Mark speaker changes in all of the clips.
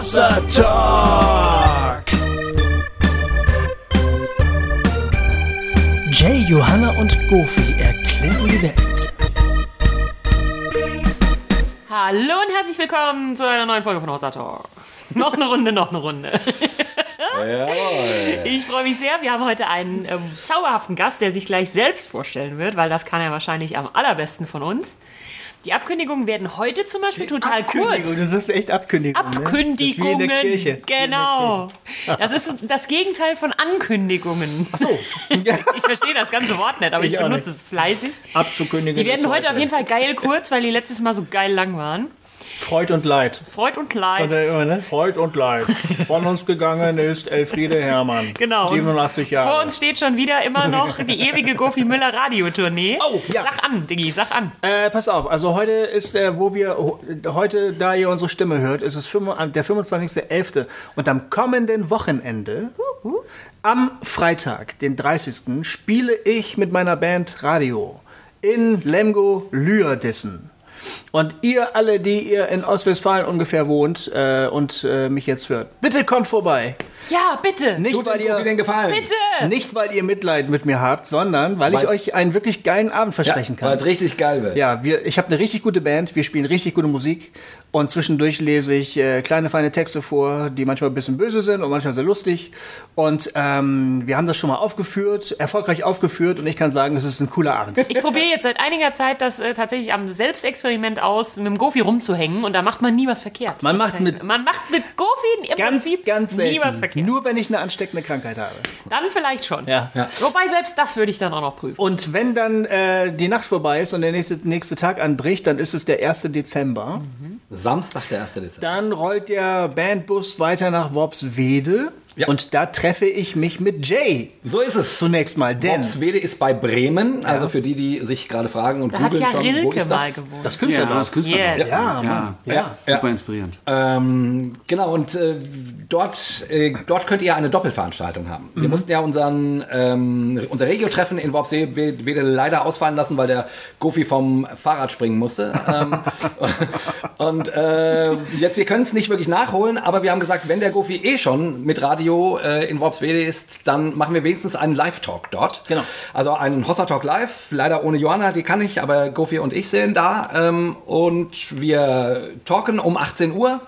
Speaker 1: Hossa Talk. Jay, Johanna und Goofy erklären die Welt.
Speaker 2: Hallo und herzlich willkommen zu einer neuen Folge von Hossa Talk. Noch eine Runde, noch eine Runde.
Speaker 3: Jawohl.
Speaker 2: Ich freue mich sehr. Wir haben heute einen ähm, zauberhaften Gast, der sich gleich selbst vorstellen wird, weil das kann er wahrscheinlich am allerbesten von uns. Die Abkündigungen werden heute zum Beispiel total kurz.
Speaker 4: Du sagst echt Abkündigung. Ne? Das ist wie
Speaker 2: Abkündigungen.
Speaker 4: in der Kirche.
Speaker 2: Genau. Das ist das Gegenteil von Ankündigungen.
Speaker 4: Ach so.
Speaker 2: Ich verstehe das ganze Wort nicht, aber ich,
Speaker 4: Ich
Speaker 2: benutze
Speaker 4: nicht.
Speaker 2: es fleißig.
Speaker 4: Abzukündigen.
Speaker 2: Die werden
Speaker 4: ist
Speaker 2: heute auf jeden Fall geil kurz, weil die letztes Mal so geil lang waren.
Speaker 4: Freud und Leid.
Speaker 2: Freud und Leid.
Speaker 4: Also? Freud und Leid. Von uns gegangen ist Elfriede Herrmann.
Speaker 2: Genau. Und
Speaker 4: 87 Jahre.
Speaker 2: Vor uns steht schon wieder immer noch die ewige Gofi Müller Radiotournee.
Speaker 4: Oh, ja.
Speaker 2: Sag an, Diggi, sag an.
Speaker 4: Äh, pass auf, also heute ist der, wo wir, heute, da ihr unsere Stimme hört, ist es fünf- der 25.11. Und am kommenden Wochenende, am Freitag, den 30., spiele ich mit meiner Band Radio in Lemgo Lührdissen. Und ihr alle, die ihr in Ostwestfalen ungefähr wohnt äh, und äh, mich jetzt hört, bitte kommt vorbei.
Speaker 2: Ja, bitte.
Speaker 4: Nicht,
Speaker 3: Tut
Speaker 4: weil ihr,
Speaker 3: den Gefallen.
Speaker 2: Bitte.
Speaker 4: nicht, weil ihr Mitleid mit mir habt, sondern weil ich
Speaker 3: Weil's-
Speaker 4: euch einen wirklich geilen Abend
Speaker 3: Ja,
Speaker 4: versprechen kann.
Speaker 3: weil es richtig geil wird.
Speaker 4: Ja, wir, ich habe eine richtig gute Band, wir spielen richtig gute Musik und zwischendurch lese ich äh, kleine, feine Texte vor, die manchmal ein bisschen böse sind und manchmal sehr lustig. Und ähm, wir haben das schon mal aufgeführt, erfolgreich aufgeführt und ich kann sagen, es ist ein cooler Abend.
Speaker 2: Ich probiere jetzt seit einiger Zeit das äh, tatsächlich am Selbstexperiment aus, mit dem Gofi rumzuhängen und da macht man nie was verkehrt.
Speaker 4: Man macht mit-
Speaker 2: man macht mit Gofi im
Speaker 4: Ganz,
Speaker 2: Prinzip
Speaker 4: ganz
Speaker 2: nie was verkehrt.
Speaker 4: Nur wenn ich eine ansteckende Krankheit habe.
Speaker 2: Dann vielleicht schon.
Speaker 4: Ja.
Speaker 2: Wobei selbst das würde ich dann auch noch prüfen.
Speaker 4: Und wenn dann äh, die Nacht vorbei ist und der nächste, nächste Tag anbricht, dann ist es der 1. Dezember.
Speaker 3: Samstag, der 1. Dezember.
Speaker 4: Dann rollt der Bandbus weiter nach Worpswede
Speaker 3: Ja.
Speaker 4: und da treffe ich mich mit Jay.
Speaker 3: So ist es.
Speaker 4: Zunächst mal, denn
Speaker 3: Worpswede ist bei Bremen. Also für die, die sich gerade fragen und
Speaker 2: Da hat
Speaker 3: googeln
Speaker 2: ja
Speaker 3: schon, wo
Speaker 2: Rilke
Speaker 3: ist
Speaker 2: mal
Speaker 3: das?
Speaker 2: gewohnt.
Speaker 4: das
Speaker 5: Ja,
Speaker 4: Künstlerdorf.
Speaker 5: das Künstlerdorf.
Speaker 2: Yes.
Speaker 4: Ja,
Speaker 5: Ja,
Speaker 4: Mann.
Speaker 3: Ja, ja.
Speaker 5: super inspirierend.
Speaker 3: Ähm, genau, und äh, dort, äh, dort könnt ihr eine Doppelveranstaltung haben. Wir
Speaker 4: Mhm.
Speaker 3: mussten ja unseren, ähm, unser Regio-Treffen in Worpswede leider ausfallen lassen, weil der Gofi vom Fahrrad springen musste. ähm, und äh, jetzt, wir können es nicht wirklich nachholen, aber wir haben gesagt, wenn der Gofi eh schon mit Radio äh, in Worpswede ist, dann machen wir wenigstens einen Live-Talk dort.
Speaker 4: Genau.
Speaker 3: Also einen Hossa Talk Live, leider ohne Johanna, die kann ich, aber Gofi und ich sind da. Ähm, und wir talken um 18 Uhr.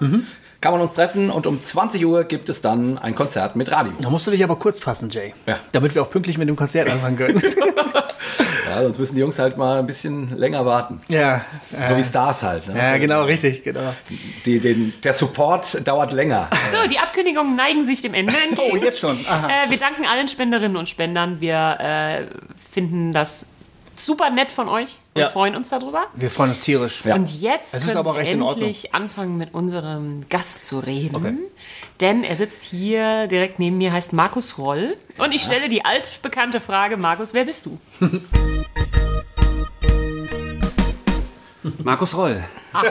Speaker 3: Kann man uns treffen und um 20 Uhr gibt es dann ein Konzert mit Radio.
Speaker 4: Da musst du dich aber kurz fassen, Jay.
Speaker 3: Ja.
Speaker 4: Damit wir auch pünktlich mit dem Konzert anfangen können.
Speaker 3: Ja, sonst müssen die Jungs halt mal ein bisschen länger warten.
Speaker 4: ja.
Speaker 3: So
Speaker 4: äh,
Speaker 3: wie Stars halt. Ne?
Speaker 4: Ja, genau, richtig, genau.
Speaker 3: Die, den, der Support dauert länger.
Speaker 2: So, die Abkündigungen neigen sich dem Ende entgegen.
Speaker 4: Oh, jetzt schon. Aha.
Speaker 2: Äh, wir danken allen Spenderinnen und Spendern. Wir äh, finden das super nett von euch und
Speaker 4: Ja.
Speaker 2: freuen uns darüber.
Speaker 4: Wir freuen uns tierisch.
Speaker 2: Und jetzt
Speaker 4: Es ist
Speaker 2: können
Speaker 4: aber
Speaker 2: wir endlich anfangen, mit unserem Gast zu reden. Denn er sitzt hier direkt neben mir, heißt Markus Roll. Und ich stelle die altbekannte Frage, Markus, wer bist du?
Speaker 5: Markus Roll.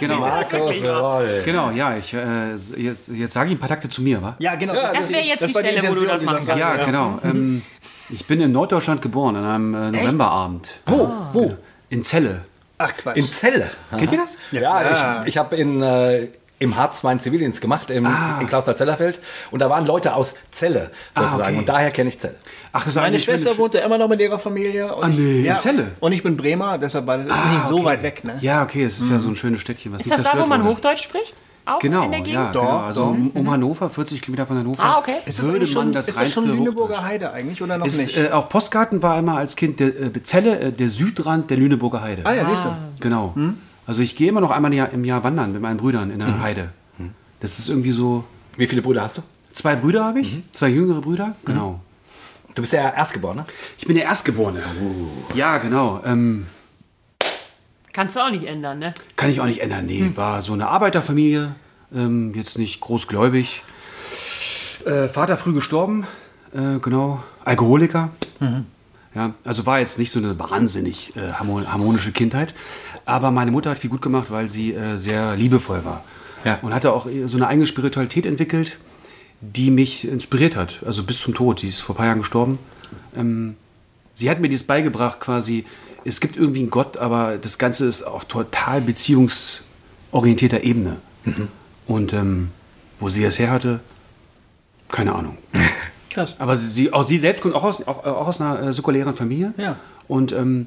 Speaker 5: Genau.
Speaker 3: Markus Roll.
Speaker 5: Genau, ja, ich, äh, jetzt, jetzt sage ich ein paar Takte zu mir, wa?
Speaker 4: Ja, genau.
Speaker 2: Das wäre jetzt die
Speaker 4: war
Speaker 2: Stelle, wo du das
Speaker 4: die
Speaker 2: machen kannst.
Speaker 5: Ja, genau. Ähm, ich bin in Norddeutschland geboren, an einem äh, Novemberabend.
Speaker 4: Wo? Wo?
Speaker 5: In Celle.
Speaker 4: Ach, Quatsch.
Speaker 3: In Celle.
Speaker 5: Kennt ihr das?
Speaker 3: Ja,
Speaker 4: klar.
Speaker 3: ich, ich habe in äh, im Harz meinen Zivildienst gemacht, im,
Speaker 4: Ah.
Speaker 3: in Klausthal-Zellerfeld. Und da waren Leute aus Celle sozusagen.
Speaker 5: Ah, okay.
Speaker 3: Und daher kenne ich Celle.
Speaker 5: Ach, das ist
Speaker 4: Meine Schwester
Speaker 5: meine-
Speaker 4: wohnt ja immer noch mit ihrer Familie. Und
Speaker 5: Ah, nee,
Speaker 4: ich,
Speaker 5: in Celle?
Speaker 4: Und ich bin Bremer, deshalb war das ist nicht so
Speaker 5: okay.
Speaker 4: weit weg. Ne?
Speaker 5: Ja, okay, es ist ja so ein schönes Städtchen. Was
Speaker 2: Ist das da, wo man
Speaker 5: wurde.
Speaker 2: Hochdeutsch spricht? Auch
Speaker 5: Genau,
Speaker 2: in der Gegend?
Speaker 5: ja, genau. Also um, um Hannover, 40 Kilometer von Hannover.
Speaker 2: Ah, okay.
Speaker 4: Ist das,
Speaker 5: würde
Speaker 4: schon,
Speaker 5: man das
Speaker 4: ist das schon Lüneburger
Speaker 5: Hochdeutsch.
Speaker 4: Heide eigentlich oder noch
Speaker 5: Ist,
Speaker 4: nicht?
Speaker 5: äh, auf Postkarten war immer als Kind der, äh, Zelle, äh, der Südrand der Lüneburger Heide.
Speaker 4: ah ja, siehst du.
Speaker 5: Genau. Also ich gehe immer noch einmal im Jahr, wandern mit meinen Brüdern in der Heide. Das ist irgendwie so.
Speaker 3: Wie viele Brüder hast du?
Speaker 5: Zwei Brüder habe ich, zwei jüngere Brüder. Genau.
Speaker 3: Du bist ja Erstgeborener.
Speaker 5: Ich bin der Erstgeborene. Ja, genau. Ähm,
Speaker 2: Kannst du auch nicht ändern, ne?
Speaker 5: kann ich auch nicht ändern. Nee, war so eine Arbeiterfamilie, ähm, jetzt nicht großgläubig. Äh, Vater früh gestorben, äh, genau. Alkoholiker. Ja, also war jetzt nicht so eine wahnsinnig äh, harmon- harmonische Kindheit. Aber meine Mutter hat viel gut gemacht, weil sie äh, sehr liebevoll war.
Speaker 3: Ja.
Speaker 5: Und hatte auch so eine eigene Spiritualität entwickelt, die mich inspiriert hat. Also bis zum Tod. Sie ist vor ein paar Jahren gestorben. Ähm, sie hat mir dieses beigebracht quasi, es gibt irgendwie einen Gott, aber das Ganze ist auf total beziehungsorientierter Ebene. Und ähm, wo sie das her hatte, keine Ahnung.
Speaker 4: Krass.
Speaker 5: Aber sie, auch sie selbst kommt auch aus, auch, auch aus einer äh, säkulären Familie.
Speaker 4: Ja.
Speaker 5: Und ähm,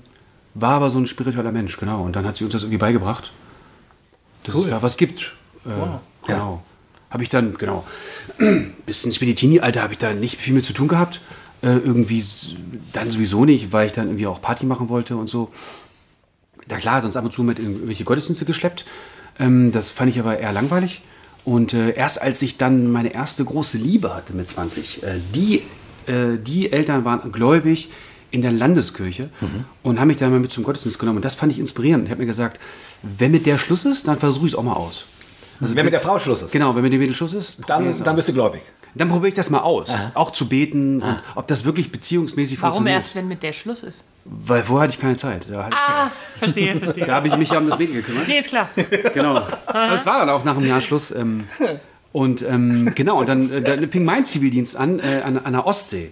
Speaker 5: war aber so ein spiritueller Mensch, genau. Und dann hat sie uns das irgendwie beigebracht, dass es da was gibt. Äh, Genau. Habe ich dann, genau. Bis ins Speditini-Alter habe ich da nicht viel mit zu tun gehabt. Äh, irgendwie dann sowieso nicht, weil ich dann irgendwie auch Party machen wollte und so. Da klar, hat uns ab und zu mit in irgendwelche Gottesdienste geschleppt. Ähm, das fand ich aber eher langweilig. Und äh, erst als ich dann meine erste große Liebe hatte mit 20, äh, die, äh, die Eltern waren gläubig in der Landeskirche und haben mich dann mal mit zum Gottesdienst genommen. Und das fand ich inspirierend. Ich habe mir gesagt, wenn mit der Schluss ist, dann versuche ich es auch mal aus. Also
Speaker 3: Wenn mit der Frau Schluss ist,
Speaker 5: Genau, wenn mit dem Mädel Schluss ist,
Speaker 3: dann, dann bist du gläubig.
Speaker 5: Dann probiere ich das mal aus. Auch zu beten und ob das wirklich beziehungsmäßig
Speaker 2: Warum
Speaker 5: funktioniert.
Speaker 2: erst, wenn mit der Schluss ist?
Speaker 5: Weil vorher hatte ich keine Zeit.
Speaker 2: Ah, verstehe, verstehe.
Speaker 5: da habe ich mich ja um das Mädel gekümmert.
Speaker 2: Nee, ist klar.
Speaker 5: Genau. Das war dann auch nach einem Jahr Schluss. Ähm, und ähm, genau, und dann, äh, dann fing mein Zivildienst an, äh, an, an der Ostsee.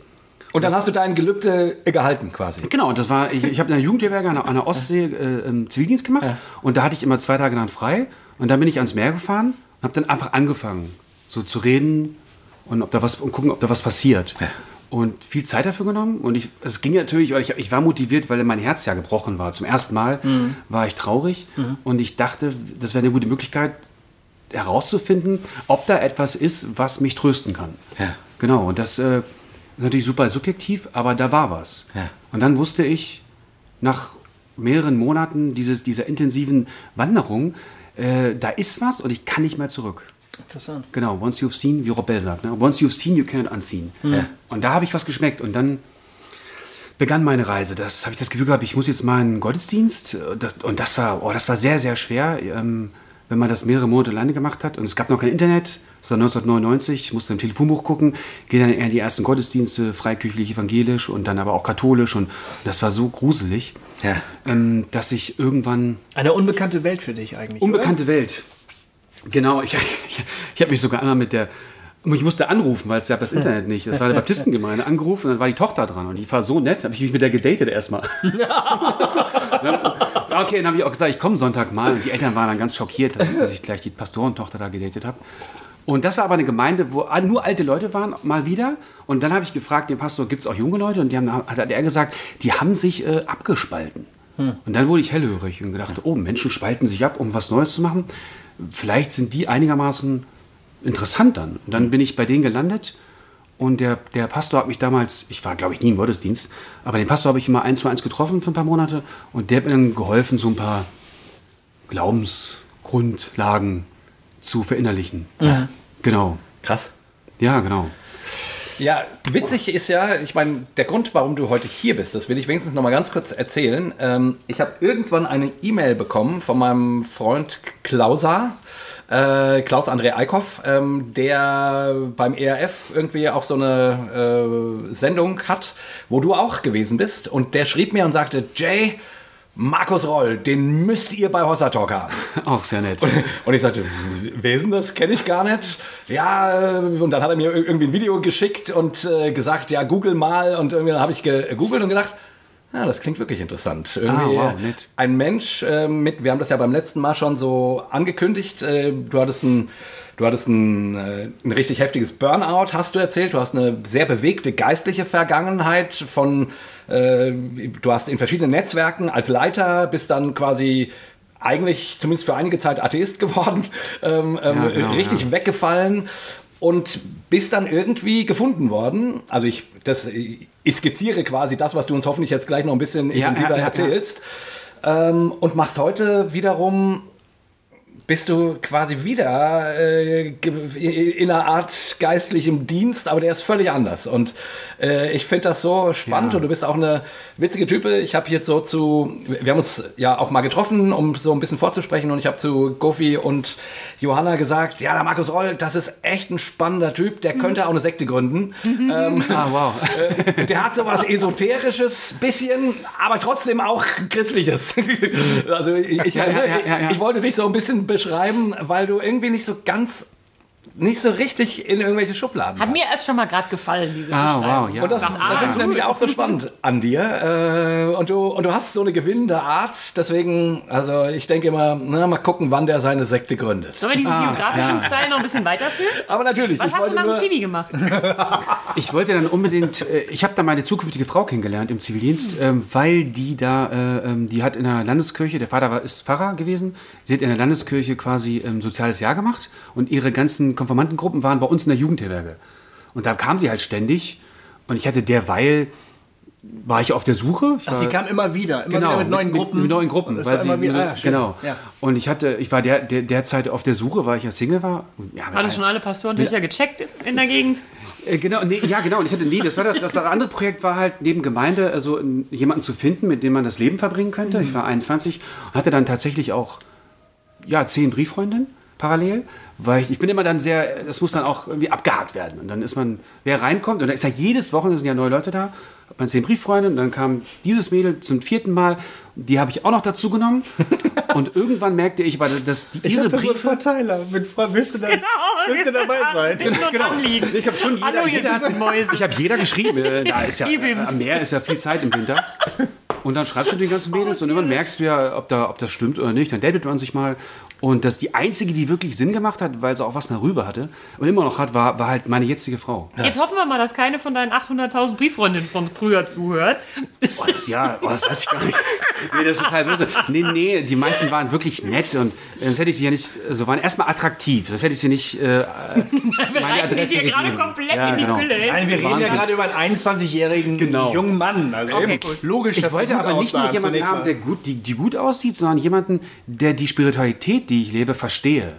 Speaker 3: Und dann hast du dein Gelübde gehalten quasi.
Speaker 5: Genau, und das war, ich, ich habe in der Jugendherberge an, der- an der Ostsee äh, ähm, Zivildienst gemacht und da hatte ich immer zwei Tage dann frei und dann bin ich ans Meer gefahren und habe dann einfach angefangen, so zu reden und ob da was und gucken, ob da was passiert. Und viel Zeit dafür genommen und ich, es ging natürlich, weil ich, ich war motiviert, weil mein Herz ja gebrochen war. Zum ersten Mal war ich traurig und ich dachte, das wäre eine gute Möglichkeit herauszufinden, ob da etwas ist, was mich trösten kann.
Speaker 3: Ja.
Speaker 5: Genau, und das äh, ist natürlich super subjektiv, aber da war was.
Speaker 3: Ja.
Speaker 5: Und dann wusste ich, nach mehreren Monaten dieses, dieser intensiven Wanderung, äh, da ist was und ich kann nicht mehr zurück.
Speaker 4: Interessant.
Speaker 5: Genau, once you've seen, wie Robel sagt, ne? once you've seen, you cannot unseen. Und da habe ich was geschmeckt und dann begann meine Reise. Das habe ich das Gefühl gehabt, ich muss jetzt mal einen Gottesdienst. Das, und das war, oh, das war sehr, sehr schwer, ähm, wenn man das mehrere Monate alleine gemacht hat. Und es gab noch kein Internet. Das war 1999. Ich musste im Telefonbuch gucken, gehe dann eher in die ersten Gottesdienste, freikirchlich, evangelisch und dann aber auch katholisch. Und das war so gruselig,
Speaker 3: Ja.
Speaker 5: ähm, dass ich irgendwann
Speaker 4: Eine unbekannte Welt für dich eigentlich.
Speaker 5: Unbekannte Welt. Genau, ich, ich, ich habe mich sogar einmal mit der. Ich musste anrufen, weil es gab das Internet nicht. Das war eine Baptistengemeinde. Angerufen und dann war die Tochter dran. Und die war so nett, habe ich mich mit der gedatet erstmal. okay, dann habe ich auch gesagt, ich komme Sonntag mal. Und die Eltern waren dann ganz schockiert, dass ich, dass ich gleich die Pastorentochter da gedatet habe. Und das war aber eine Gemeinde, wo nur alte Leute waren, mal wieder. Und dann habe ich gefragt, den Pastor, gibt es auch junge Leute? Und die haben, hat er gesagt, die haben sich äh, abgespalten. Und dann wurde ich hellhörig und gedacht, oh, Menschen spalten sich ab, um was Neues zu machen. Vielleicht sind die einigermaßen interessant dann. Und dann bin ich bei denen gelandet und der, der Pastor hat mich damals, ich war glaube ich nie im Gottesdienst, aber den Pastor habe ich immer eins zu eins getroffen für ein paar Monate und der hat mir dann geholfen, so ein paar Glaubensgrundlagen zu verinnerlichen. Genau.
Speaker 3: Krass.
Speaker 5: Ja, genau.
Speaker 3: Ja, witzig ist ja, ich meine, der Grund, warum du heute hier bist, das will ich wenigstens noch mal ganz kurz erzählen. Ähm, ich habe irgendwann eine E-Mail bekommen von meinem Freund Klausa, äh, Klaus André Eickhoff, ähm, der beim ERF irgendwie auch so eine äh, Sendung hat, wo du auch gewesen bist. Und der schrieb mir und sagte, Jay, Markus Roll, den müsst ihr bei Hossa Talk haben.
Speaker 5: Auch sehr nett.
Speaker 3: Und ich sagte, wer ist denn das? Kenne ich gar nicht. Ja, äh, und dann hat er mir irgendwie ein Video geschickt und äh, gesagt, ja, google mal. Und irgendwie dann habe ich gegoogelt und gedacht, ja, das klingt wirklich interessant. Irgendwie
Speaker 5: Ah, wow, nett.
Speaker 3: ein Mensch äh, mit, wir haben das ja beim letzten Mal schon so angekündigt, äh, du hattest ein Du hattest ein, äh, ein richtig heftiges Burnout, hast du erzählt. Du hast eine sehr bewegte geistliche Vergangenheit von, äh, du hast in verschiedenen Netzwerken als Leiter, bist dann quasi eigentlich zumindest für einige Zeit Atheist geworden, ähm, ähm,
Speaker 5: Ja, genau,
Speaker 3: richtig
Speaker 5: ja.
Speaker 3: weggefallen und bist dann irgendwie gefunden worden. Also ich, das, ich skizziere quasi das, was du uns hoffentlich jetzt gleich noch ein bisschen intensiver
Speaker 5: ja.
Speaker 3: erzählst. Ähm, und machst heute wiederum bist du quasi wieder äh, in einer Art geistlichem Dienst, aber der ist völlig anders. Und äh, ich finde das so spannend
Speaker 5: Ja.
Speaker 3: und du bist auch eine witzige Type. Ich habe jetzt so zu, wir haben uns ja auch mal getroffen, um so ein bisschen vorzusprechen und ich habe zu Gofi und Johanna gesagt, ja, der Markus Roll, das ist echt ein spannender Typ, der könnte auch eine Sekte gründen. ähm,
Speaker 5: Ah, wow.
Speaker 3: äh, der hat sowas Esoterisches, bisschen, aber trotzdem auch Christliches. also ich, ich,
Speaker 5: ja, ja.
Speaker 3: ich wollte dich so ein bisschen beschreiben, weil du irgendwie nicht so ganz nicht so richtig in irgendwelche Schubladen
Speaker 2: Hat
Speaker 3: passt.
Speaker 2: mir erst schon mal gerade gefallen, diese
Speaker 5: Ah,
Speaker 2: Beschreibung.
Speaker 5: wow, ja.
Speaker 3: Und das,
Speaker 2: Sagt,
Speaker 3: das
Speaker 2: ah,
Speaker 3: finde ich nämlich auch so spannend an dir. Äh, und, du, und du hast so eine gewinnende Art. Deswegen, also ich denke immer, na, mal gucken, wann der seine Sekte gründet.
Speaker 2: Sollen wir diesen
Speaker 5: Ah,
Speaker 2: biografischen
Speaker 5: ja.
Speaker 2: Style noch ein bisschen weiterführen?
Speaker 3: Aber natürlich,
Speaker 2: Was hast du nach dem Zivi gemacht?
Speaker 5: Ich wollte dann unbedingt, äh, ich habe da meine zukünftige Frau kennengelernt im Zivildienst, ähm, weil die da, äh, ähm, die hat in der Landeskirche, der Vater war, ist Pfarrer gewesen, sie hat in der Landeskirche quasi ähm, soziales Jahr gemacht und ihre ganzen Konformantengruppen waren bei uns in der Jugendherberge. Und da kam sie halt ständig und ich hatte derweil, war ich auf der Suche. Ich
Speaker 4: Ach, sie
Speaker 5: war-
Speaker 4: kam immer wieder, immer
Speaker 5: genau,
Speaker 4: wieder mit neuen Gruppen.
Speaker 5: Mit, neuen Gruppen. Weil sie,
Speaker 4: immer wieder, ah,
Speaker 5: genau.
Speaker 4: Ja.
Speaker 5: Und ich hatte, ich war der, der, derzeit auf der Suche, weil ich ja Single war. Ja,
Speaker 2: Hattest schon alle Pastorentöchter gecheckt in der Gegend?
Speaker 5: äh, Genau, nee, ja, genau. Und ich hatte, nee, das war das, das andere Projekt war halt neben Gemeinde, also jemanden zu finden, mit dem man das Leben verbringen könnte. Ich war 21 und hatte dann tatsächlich auch, ja, zehn Brieffreundinnen parallel, weil ich, ich bin immer dann sehr, das muss dann auch irgendwie abgehakt werden. Und dann ist man, wer reinkommt, und da ist ja jedes Wochenende sind ja neue Leute da, hat man zehn Brieffreunde und dann kam dieses Mädel zum vierten Mal, die habe ich auch noch dazu genommen. und irgendwann merkte ich, aber, dass die, ihre Briefe...
Speaker 4: Verteiler. Mit Frau, willst du, da, willst du dabei sein?
Speaker 5: Genau.
Speaker 2: Anliegen.
Speaker 5: Ich habe schon jeder,
Speaker 2: Hallo, ihr
Speaker 5: jeder
Speaker 2: Mäuse.
Speaker 5: Ich habe jeder geschrieben. äh, Da ist ja, am Meer ist ja viel Zeit im Winter. Und dann schreibst du den ganzen Mädels und irgendwann merkst du ja, ob, da, ob das stimmt oder nicht. Dann datet man sich mal. Und das die einzige, die wirklich Sinn gemacht hat, weil sie auch was darüber hatte und immer noch hat, war, war halt meine jetzige Frau.
Speaker 2: Jetzt hoffen wir mal, dass keine von deinen 800.000 Brieffreundinnen von früher zuhört.
Speaker 5: Boah, das, ja, oh, das weiß ich gar nicht. Nee, das ist total böse. Nee, nee, die meisten waren wirklich nett und äh, sonst hätte ich sie ja nicht, so waren erstmal attraktiv. Das hätte ich sie nicht äh,
Speaker 2: Wir
Speaker 5: meine Adresse
Speaker 2: hier gerade komplett
Speaker 5: Ja,
Speaker 2: in die
Speaker 5: genau.
Speaker 2: Gülle.
Speaker 4: Nein, wir reden ja
Speaker 5: Wahnsinn.
Speaker 4: gerade über einen 21-jährigen
Speaker 5: Genau.
Speaker 4: jungen Mann. Also
Speaker 2: Okay,
Speaker 4: eben logisch,
Speaker 5: Ich
Speaker 4: dass
Speaker 5: wollte
Speaker 4: er
Speaker 5: aber nicht nur jemanden haben, der gut, die, die gut aussieht, sondern jemanden, der die Spiritualität, die ich lebe, verstehe.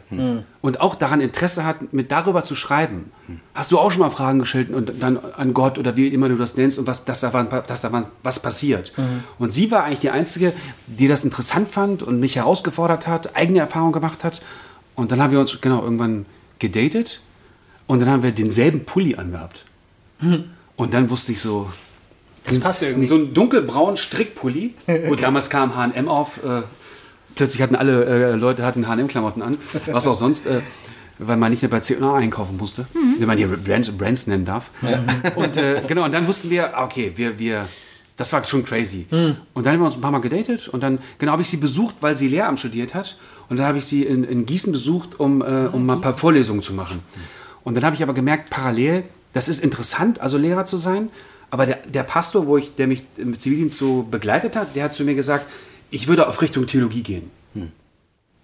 Speaker 5: Und auch daran Interesse hat, mit darüber zu schreiben. Hast du auch schon mal Fragen gestellt und dann an Gott oder wie immer du das nennst und was, dass, da, wann- dass da wann- was passiert. Und sie war eigentlich die Einzige, die das interessant fand und mich herausgefordert hat, eigene Erfahrungen gemacht hat. Und dann haben wir uns genau irgendwann gedatet und dann haben wir denselben Pulli angehabt. Und dann wusste ich so,
Speaker 4: Das passt irgendwie.
Speaker 5: so ein dunkelbraunen Strickpulli. Gut, damals kam H&M auf. Äh, plötzlich hatten alle äh, Leute hatten H&M-Klamotten an. Was auch sonst, äh, weil man nicht mehr bei C&A einkaufen musste. Wenn man hier Brands, Brands nennen darf. Und äh, genau, und dann wussten wir, ah, okay, wir, wir, das war schon crazy. Und dann haben wir uns ein paar Mal gedatet. Und dann, genau, habe ich sie besucht, weil sie Lehramt studiert hat. Und dann habe ich sie in, in Gießen besucht, um, äh, um mal ein paar Vorlesungen zu machen. Und dann habe ich aber gemerkt, parallel, das ist interessant, also Lehrer zu sein. Aber der, der Pastor, wo ich, der mich im Zivildienst so begleitet hat, der hat zu mir gesagt, ich würde auf Richtung Theologie gehen.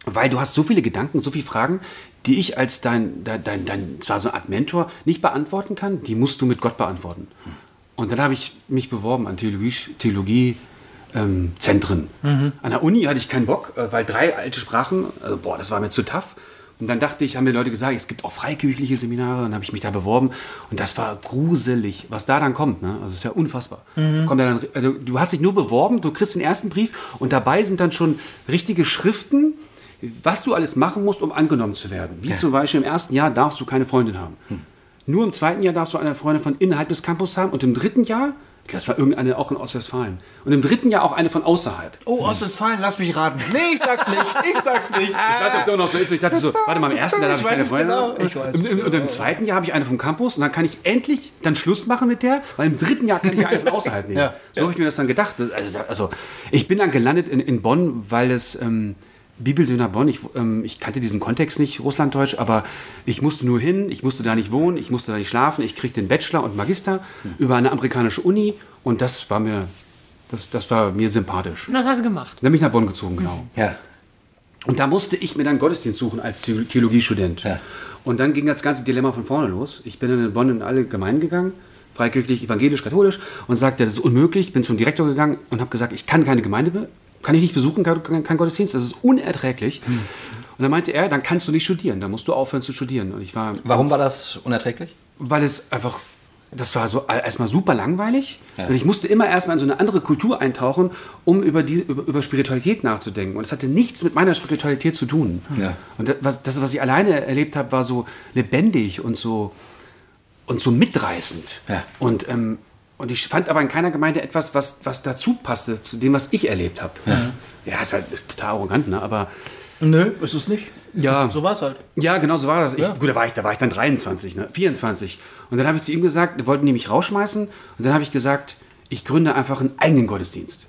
Speaker 5: Weil du hast so viele Gedanken, so viele Fragen, die ich als dein, dein, dein, dein zwar so eine Art Mentor nicht beantworten kann, die musst du mit Gott beantworten. Und dann habe ich mich beworben an Theologie, Theologie ähm, Zentren. An der Uni hatte ich keinen Bock, äh, weil drei alte Sprachen, also, boah, das war mir zu tough. Und dann dachte ich, haben mir Leute gesagt, es gibt auch freikirchliche Seminare, und dann habe ich mich da beworben und das war gruselig, was da dann kommt. Ne? Also es ist ja unfassbar. Kommt ja dann, also, du hast dich nur beworben, du kriegst den ersten Brief und dabei sind dann schon richtige Schriften, was du alles machen musst, um angenommen zu werden. Wie zum Beispiel im ersten Jahr darfst du keine Freundin haben. Nur im zweiten Jahr darfst du eine Freundin von innerhalb des Campus haben und im dritten Jahr, das war irgendeine auch in Ostwestfalen, und im dritten Jahr auch eine von außerhalb.
Speaker 4: Oh, Ostwestfalen, lass mich raten. Nee, ich sag's nicht. Ich sag's nicht.
Speaker 5: Ich weiß, ob es auch noch so ist. Ich dachte so, warte mal, im ersten Jahr darf
Speaker 4: Ich
Speaker 5: keine Freundin
Speaker 4: genau. Ich weiß
Speaker 5: Im, im, und im zweiten Jahr habe ich eine vom Campus und dann kann ich endlich dann Schluss machen mit der, weil im dritten Jahr kann ich eine von außerhalb nehmen.
Speaker 4: Ja.
Speaker 5: So habe ich mir das dann gedacht. Also, also ich bin dann gelandet in, in Bonn, weil es ähm, Bibelseminar Bonn, ich, ähm, ich kannte diesen Kontext nicht, Russlanddeutsch, aber ich musste nur hin, ich musste da nicht wohnen, ich musste da nicht schlafen, ich kriegte den Bachelor und Magister über eine amerikanische Uni und das war mir, das, das war mir sympathisch.
Speaker 2: Und das hast du gemacht.
Speaker 5: Dann bin ich nach Bonn gezogen, genau.
Speaker 3: Ja.
Speaker 5: Und da musste ich mir dann Gottesdienst suchen als The- Theologiestudent.
Speaker 3: Ja.
Speaker 5: Und dann ging das ganze Dilemma von vorne los. Ich bin dann in Bonn in alle Gemeinden gegangen, freikirchlich, evangelisch, katholisch, und sagte, das ist unmöglich. Bin zum Direktor gegangen und habe gesagt, ich kann keine Gemeinde, kann ich nicht besuchen, kein, kein Gottesdienst, das ist unerträglich.
Speaker 3: Hm.
Speaker 5: Und dann meinte er, dann kannst du nicht studieren, dann musst du aufhören zu studieren. Und ich war,
Speaker 3: Warum war das unerträglich?
Speaker 5: weil es einfach, das war so erstmal super langweilig.
Speaker 3: Ja.
Speaker 5: Und ich musste immer erstmal in so eine andere Kultur eintauchen, um über, die, über, über Spiritualität nachzudenken. Und es hatte nichts mit meiner Spiritualität zu tun.
Speaker 3: Ja.
Speaker 5: Und das was, das, was ich alleine erlebt habe, war so lebendig und so, und so mitreißend.
Speaker 3: Ja.
Speaker 5: Und, ähm, und ich fand aber in keiner Gemeinde etwas, was, was dazu passte, zu dem, was ich erlebt habe. Ja, ist halt ist total arrogant, ne? aber
Speaker 4: Nö, ist es nicht.
Speaker 5: Ja.
Speaker 4: So war es halt.
Speaker 5: Ja, genau so war das. Ich, Gut, da war ich, da war ich dann 23, ne? 24. Und dann habe ich zu ihm gesagt, wir wollten die mich rausschmeißen. Und dann habe ich gesagt, ich gründe einfach einen eigenen Gottesdienst.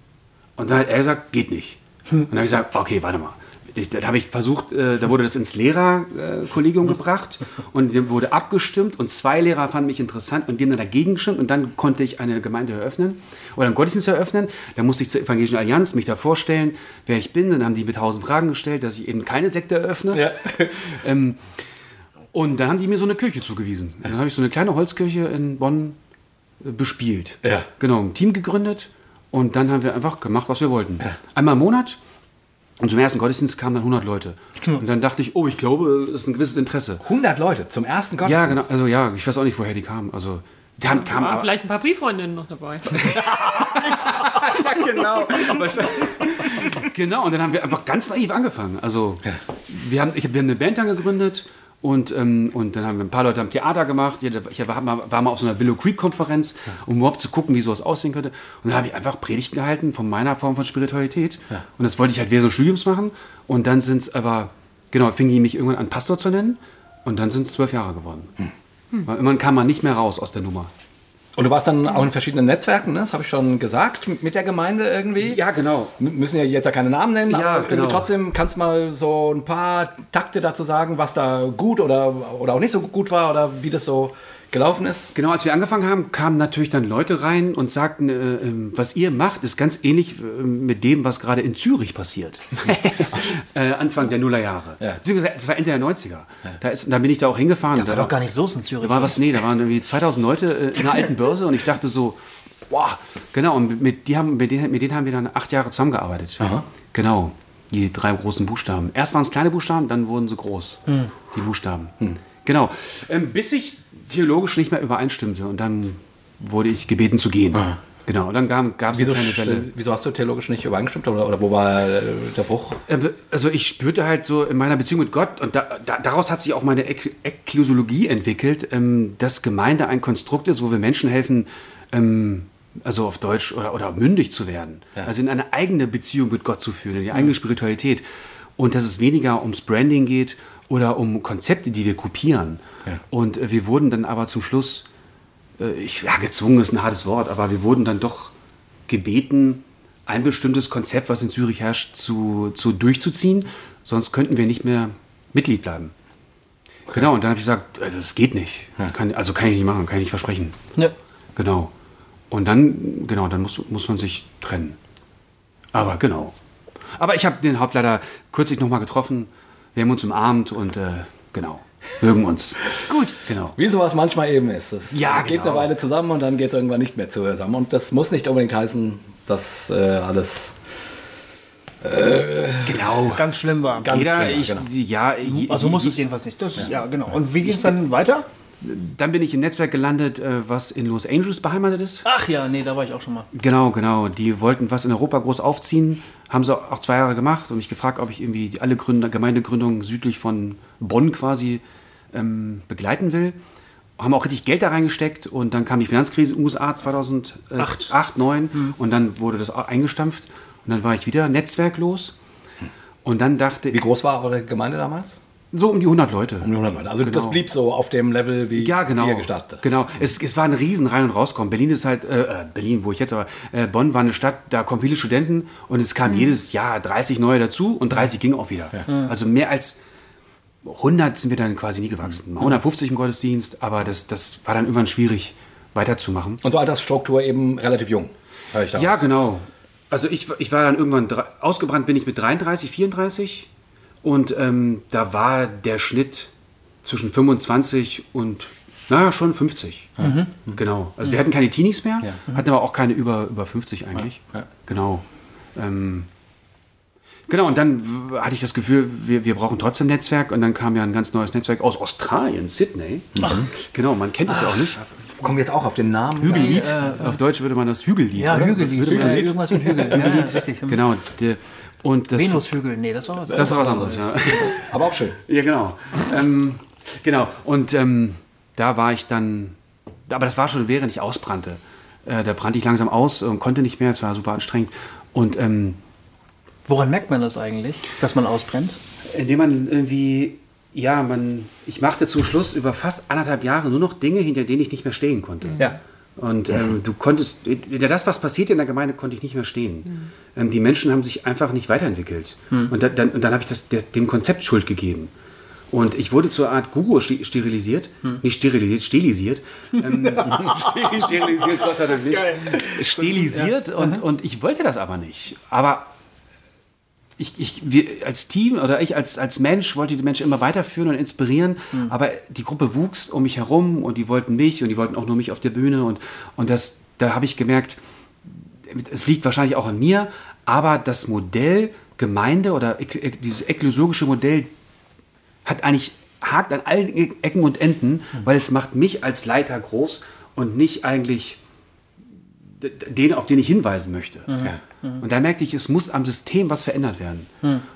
Speaker 5: Und dann hat er gesagt, geht nicht. Und dann habe ich gesagt, okay, warte mal. Ich, dann habe ich versucht, äh, da wurde das ins Lehrerkollegium gebracht und dann wurde abgestimmt und zwei Lehrer fanden mich interessant und die haben dann dagegen gestimmt und dann konnte ich eine Gemeinde eröffnen oder einen Gottesdienst eröffnen. Dann musste ich zur Evangelischen Allianz mich da vorstellen, wer ich bin. Dann haben die mir tausend Fragen gestellt, dass ich eben keine Sekte eröffne. Ähm, und dann haben die mir so eine Kirche zugewiesen. Und dann habe ich so eine kleine Holzkirche in Bonn äh, bespielt.
Speaker 3: Ja.
Speaker 5: Genau, ein Team gegründet und dann haben wir einfach gemacht, was wir wollten. Einmal im Monat und zum ersten Gottesdienst kamen dann 100 Leute. Und dann dachte ich, oh, ich glaube, das ist ein gewisses Interesse.
Speaker 3: 100 Leute zum ersten
Speaker 5: Ja,
Speaker 3: Gottesdienst.
Speaker 5: genau. Also ja, ich weiß auch nicht, woher die kamen. Also die haben, kamen
Speaker 2: Waren vielleicht ein paar Brieffreundinnen noch dabei.
Speaker 5: genau. genau, und dann haben wir einfach ganz naiv angefangen. Also wir, haben, ich, wir haben eine Band dann gegründet und, ähm, und dann haben wir ein paar Leute am Theater gemacht. Ich war mal, war mal auf so einer Willow Creek-Konferenz, um überhaupt zu gucken, wie sowas aussehen könnte. Und dann habe ich einfach Predigten gehalten von meiner Form von Spiritualität. Und das wollte ich halt während des Studiums machen. Und dann sind es aber, genau, fing die mich irgendwann an, Pastor zu nennen. Und dann sind es zwölf Jahre geworden. Weil Irgendwann kam man nicht mehr raus aus der Nummer.
Speaker 3: Und du warst dann auch in verschiedenen Netzwerken, ne? das habe ich schon gesagt, mit- der Gemeinde irgendwie.
Speaker 5: Ja, genau.
Speaker 3: M- Müssen ja jetzt ja keine Namen nennen,
Speaker 5: Ja,
Speaker 3: aber
Speaker 5: genau.
Speaker 3: trotzdem kannst du mal so ein paar Takte dazu sagen, was da gut oder, oder auch nicht so gut war oder wie das so gelaufen ist.
Speaker 5: Genau, als wir angefangen haben, kamen natürlich dann Leute rein und sagten, äh, ähm, was ihr macht, ist ganz ähnlich äh, mit dem, was gerade in Zürich passiert. äh, Anfang der Nullerjahre.
Speaker 3: Ja.
Speaker 5: Es war Ende der 90er. Da, ist, da bin ich da auch hingefahren.
Speaker 4: War doch gar nicht los in Zürich.
Speaker 5: Da war was, nee, da waren irgendwie 2000 Leute äh, in einer alten Börse und ich dachte so, wow, genau, und mit, die haben, mit, denen, mit denen haben wir dann acht Jahre zusammengearbeitet. Genau, die drei großen Buchstaben. Erst waren es kleine Buchstaben, dann wurden sie groß, die Buchstaben. Genau, ähm, bis ich theologisch nicht mehr übereinstimmte und dann wurde ich gebeten zu gehen. Genau, und dann gab es
Speaker 3: Wieso,
Speaker 5: eine kleine Welle.
Speaker 3: wieso hast du theologisch nicht übereingestimmt oder, oder wo war äh, der Bruch?
Speaker 5: Äh, Also ich spürte halt so in meiner Beziehung mit Gott und da, da, daraus hat sich auch meine Ek Ekklesiologie entwickelt, ähm, dass Gemeinde ein Konstrukt ist, wo wir Menschen helfen, ähm, also auf Deutsch oder, oder mündig zu werden. Also in eine eigene Beziehung mit Gott zu führen, in die eigene Spiritualität. Und dass es weniger ums Branding geht oder um Konzepte, die wir kopieren. Und äh, wir wurden dann aber zum Schluss äh, ich, ja, gezwungen ist ein hartes Wort, aber wir wurden dann doch gebeten, ein bestimmtes Konzept, was in Zürich herrscht, zu, zu durchzuziehen. Sonst könnten wir nicht mehr Mitglied bleiben. Genau, und dann habe ich gesagt, also das geht nicht. Kann, also kann ich nicht machen, kann ich nicht versprechen.
Speaker 4: Ja.
Speaker 5: Genau. Und dann, genau, dann muss, muss man sich trennen. Aber genau. Aber ich habe den Hauptleiter kürzlich nochmal getroffen. Wir haben uns umarmt und äh, genau, mögen uns. Gut. Genau.
Speaker 3: Wie sowas manchmal eben ist. Das
Speaker 5: Ja,
Speaker 3: geht
Speaker 5: genau.
Speaker 3: eine Weile zusammen und dann geht es irgendwann nicht mehr zusammen. Und das muss nicht unbedingt heißen, dass äh, alles
Speaker 5: Genau.
Speaker 4: Ganz schlimm war.
Speaker 3: Ganz
Speaker 5: Jeder,
Speaker 3: schlimm,
Speaker 5: ich,
Speaker 3: genau.
Speaker 5: ja,
Speaker 4: Also muss es jedenfalls nicht. Das ist, ja. genau. Und wie ging es dann weiter?
Speaker 5: Dann bin ich im Netzwerk gelandet, äh, was in Los Angeles beheimatet ist.
Speaker 4: Ach ja, nee, da war ich auch schon mal.
Speaker 5: Genau, genau. Die wollten was in Europa groß aufziehen, haben sie auch zwei Jahre gemacht und mich gefragt, ob ich irgendwie die, alle Gründer, Gemeindegründungen südlich von Bonn quasi ähm, begleiten will. Haben auch richtig Geld da reingesteckt und dann kam die Finanzkrise in den USA 2008, 8, 2009 und dann wurde das auch eingestampft und dann war ich wieder netzwerklos und dann dachte
Speaker 3: Wie groß war eure Gemeinde damals?
Speaker 5: so um die 100 Leute.
Speaker 3: Um die 100 Leute. Also
Speaker 5: Genau.
Speaker 3: das blieb so auf dem Level, wie
Speaker 5: Ja, genau.
Speaker 3: ihr gestartet habt.
Speaker 5: Genau. Es, es war ein riesen Rein- und Rauskommen. Berlin ist halt, äh, äh, Berlin, wo ich jetzt aber, äh, Bonn war eine Stadt, da kommen viele Studenten und es kam jedes Jahr 30 neue dazu und 30 gingen auch wieder. Also mehr als 100 sind wir dann quasi nie gewachsen. Mal 150 im Gottesdienst, aber das, das war dann irgendwann schwierig weiterzumachen.
Speaker 3: Und so Altersstruktur eben relativ jung. höre ich daraus.
Speaker 5: Ja, genau. Also ich, ich war dann irgendwann, ausgebrannt bin ich mit 33, 34 und ähm, da war der Schnitt zwischen 25 und, naja, schon 50. Genau. Also wir hatten keine Teenies mehr, hatten aber auch keine über, über 50 eigentlich.
Speaker 3: Ja.
Speaker 5: Genau. Ähm, genau, und dann hatte ich das Gefühl, wir, wir brauchen trotzdem Netzwerk und dann kam ja ein ganz neues Netzwerk aus Australien, Sydney. Genau, man kennt es ja auch nicht.
Speaker 3: Kommen wir jetzt auch auf den Namen?
Speaker 5: Hügellied. Auf Deutsch würde man das Hügellied.
Speaker 4: Ja,
Speaker 5: oder?
Speaker 4: Hügellied. Ja,
Speaker 5: das-
Speaker 4: irgendwas mit Hügel. Ja, ja, richtig.
Speaker 5: Genau. Der, und das,
Speaker 4: Venushügel, nee, das war was
Speaker 5: das war was anderes, ja.
Speaker 3: Aber auch schön.
Speaker 5: ja, genau. Ähm, genau. Und ähm, da war ich dann, aber das war schon, während ich ausbrannte. Äh, da brannte ich langsam aus und konnte nicht mehr, es war super anstrengend. Und ähm,
Speaker 4: Woran merkt man das eigentlich, dass man ausbrennt?
Speaker 5: indem man irgendwie, ja, man, ich machte zum Schluss über fast anderthalb Jahre nur noch Dinge, hinter denen ich nicht mehr stehen konnte.
Speaker 4: Ja.
Speaker 5: Und ähm, du konntest, hinter das, was passiert in der Gemeinde, konnte ich nicht mehr stehen. Ähm, die Menschen haben sich einfach nicht weiterentwickelt. Und, da, dann, und dann habe ich das, der, dem Konzept Schuld gegeben. Und ich wurde zur Art Guru sterilisiert, nicht sterilisiert, stilisiert. Ähm, sterilisiert, Gott sei Dank nicht. Stilisiert und, und ich wollte das aber nicht. Aber ich, ich, wir als Team oder ich als, als Mensch wollte die Menschen immer weiterführen und inspirieren, aber die Gruppe wuchs um mich herum und die wollten mich und die wollten auch nur mich auf der Bühne und, und das, da habe ich gemerkt, es liegt wahrscheinlich auch an mir, aber das Modell Gemeinde oder dieses ekklesiologische Modell hat eigentlich hakt an allen E- Ecken und Enden, weil es macht mich als Leiter groß und nicht eigentlich den, auf den ich hinweisen möchte. Ja. Und da merkte ich, es muss am System was verändert werden.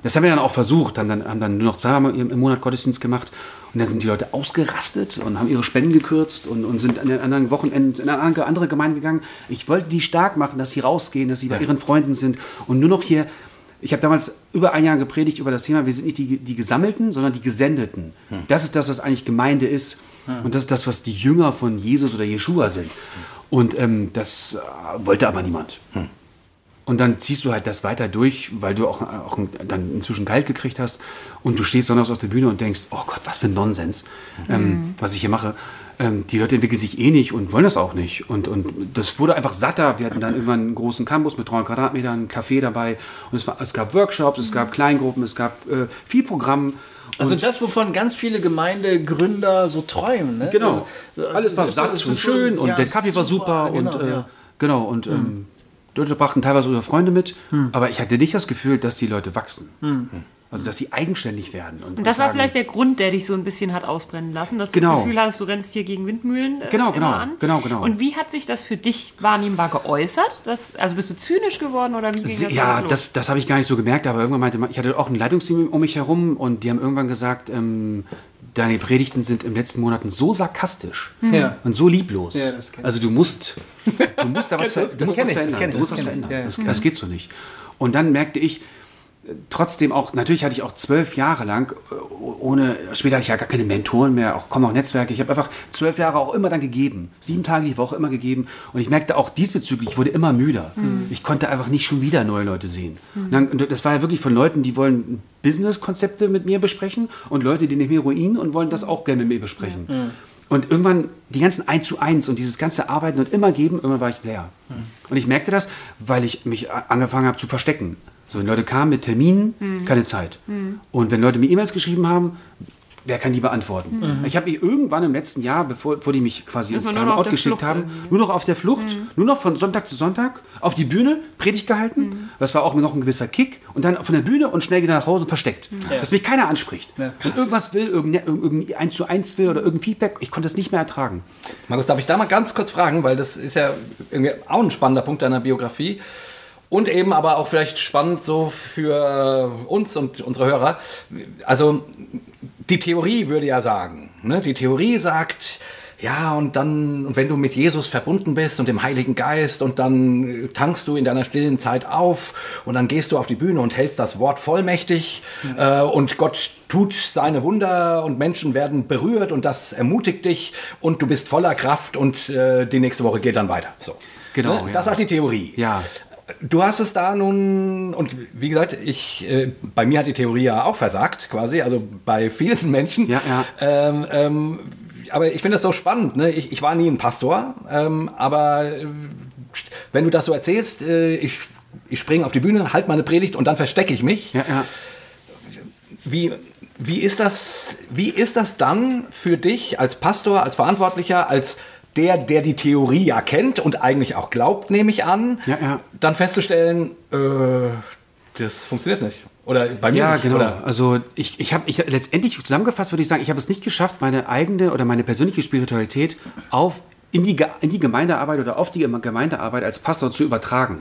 Speaker 5: Das haben wir dann auch versucht, haben dann, haben dann nur noch zweimal im im Monat Gottesdienst gemacht und dann sind die Leute ausgerastet und haben ihre Spenden gekürzt und, und sind an den anderen Wochenenden in eine andere- Gemeinde gegangen. Ich wollte die stark machen, dass sie rausgehen, dass sie bei ihren Freunden sind und nur noch hier ich habe damals über ein Jahr gepredigt über das Thema, wir sind nicht die, die Gesammelten, sondern die Gesendeten. Das ist das, was eigentlich Gemeinde ist. Und das ist das, was die Jünger von Jesus oder Jeshua sind. Und ähm, das äh, wollte aber niemand. Und dann ziehst du halt das weiter durch, weil du auch, auch dann inzwischen kalt gekriegt hast. Und du stehst sonntags auf der Bühne und denkst, oh Gott, was für ein Nonsens, ähm, was ich hier mache. Ähm, die Leute entwickeln sich eh nicht und wollen das auch nicht. Und, und das wurde einfach satter. Wir hatten dann irgendwann einen großen Campus mit 300 Quadratmetern, einen Café dabei. Und es, war, es gab Workshops, es gab Kleingruppen, es gab äh, viel Programm.
Speaker 4: Also das, wovon ganz viele Gemeindegründer so träumen. Ne?
Speaker 5: Genau.
Speaker 4: Also
Speaker 5: Alles war satt und schön und
Speaker 4: ja,
Speaker 5: der Kaffee war
Speaker 4: super,
Speaker 5: super
Speaker 4: genau,
Speaker 5: und äh,
Speaker 4: ja.
Speaker 5: genau und ähm, Leute brachten teilweise ihre Freunde mit,
Speaker 4: Hm.
Speaker 5: aber ich hatte nicht das Gefühl, dass die Leute wachsen. Also dass sie eigenständig werden. Und,
Speaker 2: Und das war
Speaker 5: sagen,
Speaker 2: vielleicht der Grund, der dich so ein bisschen hat ausbrennen lassen, dass du
Speaker 5: Genau.
Speaker 2: das Gefühl hast, du rennst hier gegen Windmühlen äh,
Speaker 5: Genau, genau,
Speaker 2: an.
Speaker 5: genau, genau.
Speaker 2: Und wie hat sich das für dich wahrnehmbar geäußert? Das, also bist du zynisch geworden oder wie ging das
Speaker 5: ja, das, das habe ich gar nicht so gemerkt, aber irgendwann meinte man, ich hatte auch ein Leitungsteam um mich herum und die haben irgendwann gesagt, ähm, deine Predigten sind im letzten Monaten so sarkastisch
Speaker 4: Ja.
Speaker 5: und so lieblos.
Speaker 4: Ja,
Speaker 5: also du musst, du musst da was, ver
Speaker 4: Das
Speaker 5: du musst
Speaker 4: ich, das
Speaker 5: verändern. du musst was verändern. Geht so nicht. Und dann merkte ich, trotzdem auch, natürlich hatte ich auch zwölf Jahre lang, äh, ohne, später hatte ich ja gar keine Mentoren mehr, auch kaum noch Netzwerke. Ich habe einfach zwölf Jahre auch immer dann gegeben. Sieben Tage die Woche immer gegeben. Und ich merkte auch diesbezüglich, ich wurde immer müder. Ich konnte einfach nicht schon wieder neue Leute sehen. Und dann, und das war ja wirklich von Leuten, die wollen Business-Konzepte mit mir besprechen und Leute, die nehmen Heroin und wollen das auch gerne mit mir besprechen. Und irgendwann die ganzen Eins zu eins und dieses ganze Arbeiten und immer geben, irgendwann war ich leer. Und ich merkte das, weil ich mich angefangen habe zu verstecken. So, wenn Leute kamen mit Terminen, keine Zeit. Und wenn Leute mir E-Mails geschrieben haben, wer kann die beantworten? Ich habe mich irgendwann im letzten Jahr, bevor, bevor die mich quasi ins Timeout
Speaker 2: der
Speaker 5: geschickt
Speaker 2: Flucht
Speaker 5: haben,
Speaker 2: irgendwie.
Speaker 5: nur noch auf der Flucht, nur noch von Sonntag zu Sonntag auf die Bühne, Predigt gehalten. Das war auch noch ein gewisser Kick. Und dann von der Bühne und schnell wieder nach Hause versteckt. Dass mich keiner anspricht. Wenn irgendwas will, irgendein, irgendein eins zu eins will oder irgendein Feedback, ich konnte das nicht mehr ertragen.
Speaker 3: Markus, darf ich da mal ganz kurz fragen, weil das ist ja irgendwie auch ein spannender Punkt deiner Biografie. Und eben aber auch vielleicht spannend so für uns und unsere Hörer. Also die Theorie würde ja sagen, ne? die Theorie sagt, ja, und dann, und wenn du mit Jesus verbunden bist und dem Heiligen Geist und dann tankst du in deiner stillen Zeit auf und dann gehst du auf die Bühne und hältst das Wort vollmächtig äh, und Gott tut seine Wunder und Menschen werden berührt und das ermutigt dich und du bist voller Kraft und äh, die nächste Woche geht dann weiter. So.
Speaker 5: Genau,
Speaker 3: Ne?
Speaker 5: ja.
Speaker 3: Das sagt die Theorie.
Speaker 5: Ja.
Speaker 3: Du hast es da nun, und wie gesagt, ich, äh, bei mir hat die Theorie ja auch versagt, quasi, also bei vielen Menschen.
Speaker 5: Ja, ja.
Speaker 3: Ähm, ähm, aber ich finde das so spannend. Ne? Ich, ich war nie ein Pastor, ähm, aber äh, wenn du das so erzählst, äh, ich, ich springe auf die Bühne, halt meine Predigt und dann verstecke ich mich.
Speaker 5: Ja, ja.
Speaker 3: Wie, wie, ist das, wie ist das dann für dich als Pastor, als Verantwortlicher, als der, der die Theorie ja kennt und eigentlich auch glaubt, nehme ich an,
Speaker 5: Ja, ja.
Speaker 3: dann festzustellen, äh, das funktioniert nicht. Oder bei mir
Speaker 5: Ja,
Speaker 3: nicht.
Speaker 5: genau.
Speaker 3: Oder?
Speaker 5: Also ich, ich habe ich, letztendlich zusammengefasst würde ich sagen, ich habe es nicht geschafft, meine eigene oder meine persönliche Spiritualität auf in die, in die Gemeindearbeit oder auf die Gemeindearbeit als Pastor zu übertragen.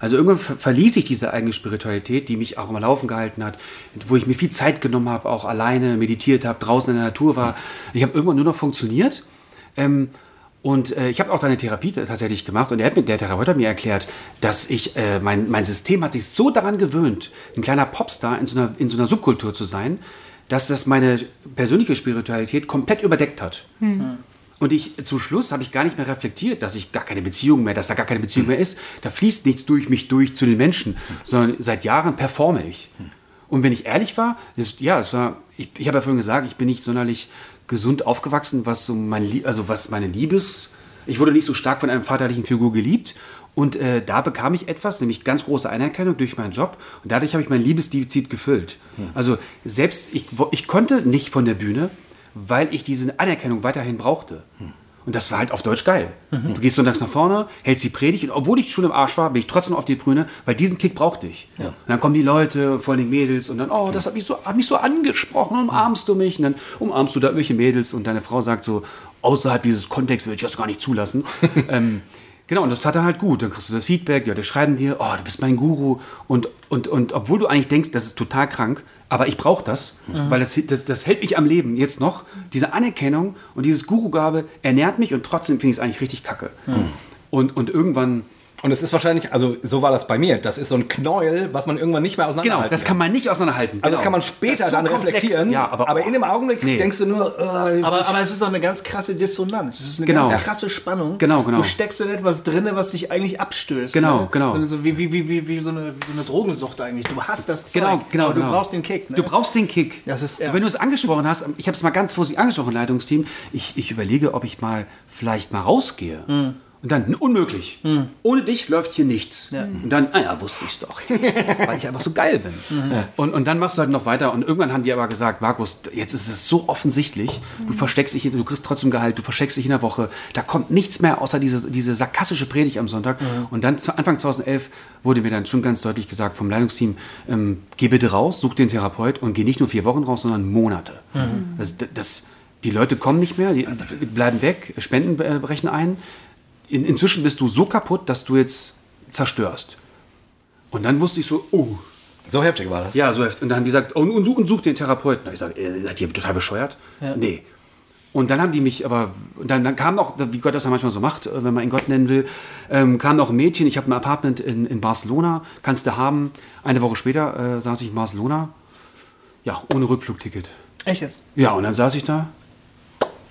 Speaker 5: Also irgendwann ver verließ ich diese eigene Spiritualität, die mich auch immer laufen gehalten hat, wo ich mir viel Zeit genommen habe, auch alleine meditiert habe, draußen in der Natur war. Ich habe irgendwann nur noch funktioniert. Ähm, Und äh, ich habe auch deine Therapie tatsächlich gemacht und der, hat mir, der Therapeut hat mir erklärt, dass ich, äh, mein, mein System hat sich so daran gewöhnt, ein kleiner Popstar in so einer, in so einer Subkultur zu sein, dass das meine persönliche Spiritualität komplett überdeckt hat. Und ich zum Schluss habe ich gar nicht mehr reflektiert, dass ich gar keine Beziehung mehr, dass da gar keine Beziehung mehr ist. Da fließt nichts durch mich durch zu den Menschen, sondern seit Jahren performe ich. Und wenn ich ehrlich war, ist, ja, es war, ich, ich habe ja vorhin gesagt, ich bin nicht sonderlich gesund aufgewachsen, was so mein, also was meine Liebes, ich wurde nicht so stark von einer vaterlichen Figur geliebt. Und äh, da bekam ich etwas, nämlich ganz große Anerkennung durch meinen Job. Und dadurch habe ich mein Liebesdefizit gefüllt. Also selbst, ich, ich konnte nicht von der Bühne, weil ich diese Anerkennung weiterhin brauchte. Und das war halt auf Deutsch geil. Du gehst sonntags nach vorne, hältst die Predigt und obwohl ich schon im Arsch war, bin ich trotzdem auf die Bühne, weil diesen Kick brauchte ich. Und dann kommen die Leute, vor allem Mädels und dann, oh, das hat mich so, hat mich so angesprochen, umarmst du mich? Und dann umarmst du da irgendwelche Mädels und deine Frau sagt so, außerhalb dieses Kontexts will ich das gar nicht zulassen. ähm, Genau, und das tat dann halt gut. Dann kriegst du das Feedback, die Leute schreiben dir, oh, du bist mein Guru. Und, und, und obwohl du eigentlich denkst, das ist total krank, aber ich brauche das, weil das, das, das hält mich am Leben jetzt noch. Diese Anerkennung und dieses Gurugabe ernährt mich und trotzdem finde ich es eigentlich richtig kacke. Und, und irgendwann,
Speaker 3: Und es ist wahrscheinlich, also so war das bei mir. Das ist so ein Knäuel, was man irgendwann nicht mehr
Speaker 5: genau,
Speaker 3: auseinanderhalten
Speaker 5: das kann man nicht auseinanderhalten.
Speaker 3: Also das
Speaker 5: genau.
Speaker 3: kann man später dann
Speaker 5: komplex.
Speaker 3: reflektieren.
Speaker 5: Ja, aber,
Speaker 3: aber in dem Augenblick
Speaker 5: Nee.
Speaker 3: denkst du nur, äh,
Speaker 4: Aber, aber es ist auch eine ganz krasse Dissonanz. Es ist eine
Speaker 5: Genau.
Speaker 4: ganz krasse Spannung.
Speaker 5: Genau, genau.
Speaker 4: Du steckst in etwas drin, was dich eigentlich abstößt.
Speaker 5: Genau,
Speaker 4: ne?
Speaker 5: genau.
Speaker 4: Also wie, wie, wie, wie, wie, so eine, wie so eine Drogensucht eigentlich. Du hast das Zeug,
Speaker 5: Genau, genau.
Speaker 4: aber du
Speaker 5: genau.
Speaker 4: brauchst den Kick. Ne?
Speaker 5: Du brauchst den Kick.
Speaker 4: Das ist- ja.
Speaker 5: Wenn du es angesprochen hast, ich habe es mal ganz vorsichtig angesprochen, Leitungsteam, ich, ich überlege, ob ich mal vielleicht mal rausgehe.
Speaker 4: Hm.
Speaker 5: Und dann, unmöglich. Ohne dich läuft hier nichts. Und dann, ah ja, wusste ich's doch. Weil ich einfach so geil bin.
Speaker 4: Mhm.
Speaker 5: Und, und dann machst du halt noch weiter. Und irgendwann haben die aber gesagt, Markus, jetzt ist es so offensichtlich.
Speaker 4: Mhm.
Speaker 5: Du versteckst dich, du kriegst trotzdem Gehalt, du versteckst dich in der Woche. Da kommt nichts mehr außer diese, diese sarkastische Predigt am Sonntag.
Speaker 4: Mhm.
Speaker 5: Und dann, Anfang 2011, wurde mir dann schon ganz deutlich gesagt vom Leitungsteam, ähm, geh bitte raus, such den Therapeut und geh nicht nur vier Wochen raus, sondern Monate.
Speaker 4: Mhm.
Speaker 5: Das, das, die Leute kommen nicht mehr, die bleiben weg, Spenden brechen ein. In, inzwischen bist du so kaputt, dass du jetzt zerstörst. Und dann wusste ich so, oh,
Speaker 3: so heftig war das.
Speaker 5: ja, so heftig. Und dann haben die gesagt, und, und, such, und such den Therapeuten. Hab ich gesagt, äh, seid ihr total bescheuert? Nee. Und dann haben die mich aber, und dann, dann kam auch, wie Gott das ja manchmal so macht, äh, wenn man ihn Gott nennen will, ähm, kam noch ein Mädchen, ich habe ein Apartment in, in Barcelona, kannst du haben. Eine Woche später äh, saß ich in Barcelona, ja, ohne Rückflugticket.
Speaker 4: Echt jetzt?
Speaker 5: Ja, und dann saß ich da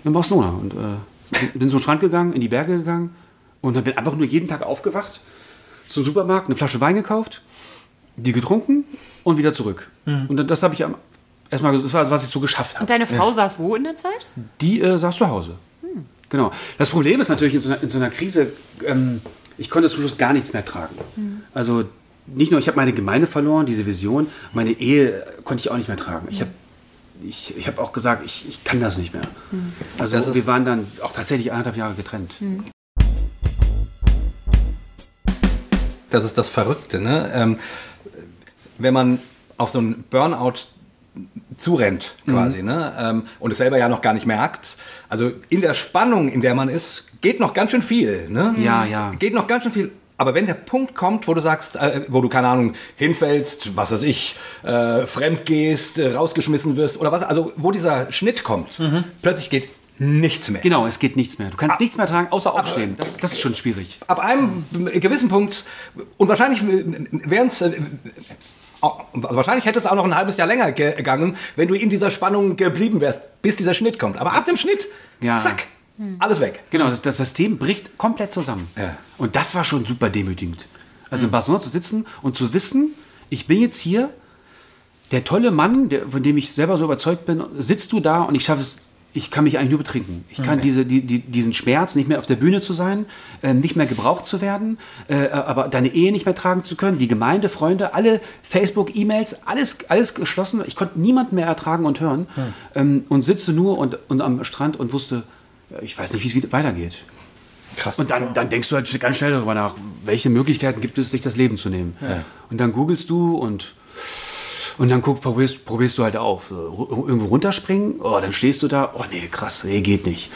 Speaker 5: in Barcelona und äh, bin so einen Strand gegangen, in die Berge gegangen und dann bin einfach nur jeden Tag aufgewacht, zum Supermarkt, eine Flasche Wein gekauft, die getrunken und wieder zurück. Und dann, das habe ich am, erstmal, das war, was ich so geschafft habe.
Speaker 2: Und deine Frau saß wo in der Zeit?
Speaker 5: Die äh, saß zu Hause. Genau. Das Problem ist natürlich in so einer, in so einer Krise, ähm, ich konnte zum Schluss gar nichts mehr tragen. Also nicht nur, ich habe meine Gemeinde verloren, diese Vision, meine Ehe konnte ich auch nicht mehr tragen. Ich habe ich, ich hab auch gesagt, ich, ich kann das nicht mehr. Also
Speaker 3: Das ist-
Speaker 5: wir waren dann auch tatsächlich anderthalb Jahre getrennt.
Speaker 3: Das ist das Verrückte, ne? Ähm, wenn man auf so einen Burnout zurennt, quasi, ne? Ähm, und es selber ja noch gar nicht merkt. Also in der Spannung, in der man ist, geht noch ganz schön viel, ne?
Speaker 5: Ja, ja.
Speaker 3: Geht noch ganz schön viel. Aber wenn der Punkt kommt, wo du sagst, äh, wo du, keine Ahnung, hinfällst, was weiß ich, äh, fremd gehst, äh, rausgeschmissen wirst oder was, also wo dieser Schnitt kommt, plötzlich geht nichts mehr.
Speaker 5: Genau, es geht nichts mehr. Du kannst nichts mehr tragen, außer aufstehen. Das, das ist schon schwierig.
Speaker 3: ab einem gewissen Punkt und wahrscheinlich wären es wahrscheinlich hätte es auch noch ein halbes Jahr länger ge- gegangen, wenn du in dieser Spannung geblieben wärst, bis dieser Schnitt kommt. Aber ab dem Schnitt,
Speaker 5: Ja.
Speaker 3: zack, alles weg.
Speaker 5: Genau, das, das System bricht komplett zusammen.
Speaker 3: Ja.
Speaker 5: Und das war schon super demütigend. Also in Barcelona zu sitzen und zu wissen, ich bin jetzt hier, der tolle Mann, der, von dem ich selber so überzeugt bin, sitzt du da und ich schaffe es, ich kann mich eigentlich nur betrinken. Ich kann diese, die, die, diesen Schmerz, nicht mehr auf der Bühne zu sein, äh, nicht mehr gebraucht zu werden, äh, aber deine Ehe nicht mehr tragen zu können, die Gemeinde, Freunde, alle Facebook, E-Mails, alles, alles geschlossen. Ich konnte niemanden mehr ertragen und hören ähm, und sitze nur und, und am Strand und wusste, ja, ich weiß nicht, wie es weitergeht.
Speaker 3: Krass.
Speaker 5: Und dann, dann denkst du halt ganz schnell darüber nach, welche Möglichkeiten gibt es, sich das Leben zu nehmen. Und dann googelst du und, und dann guck, probierst, probierst du halt auf. Irgendwo runterspringen, oh, dann stehst du da, oh nee, krass, nee, geht nicht.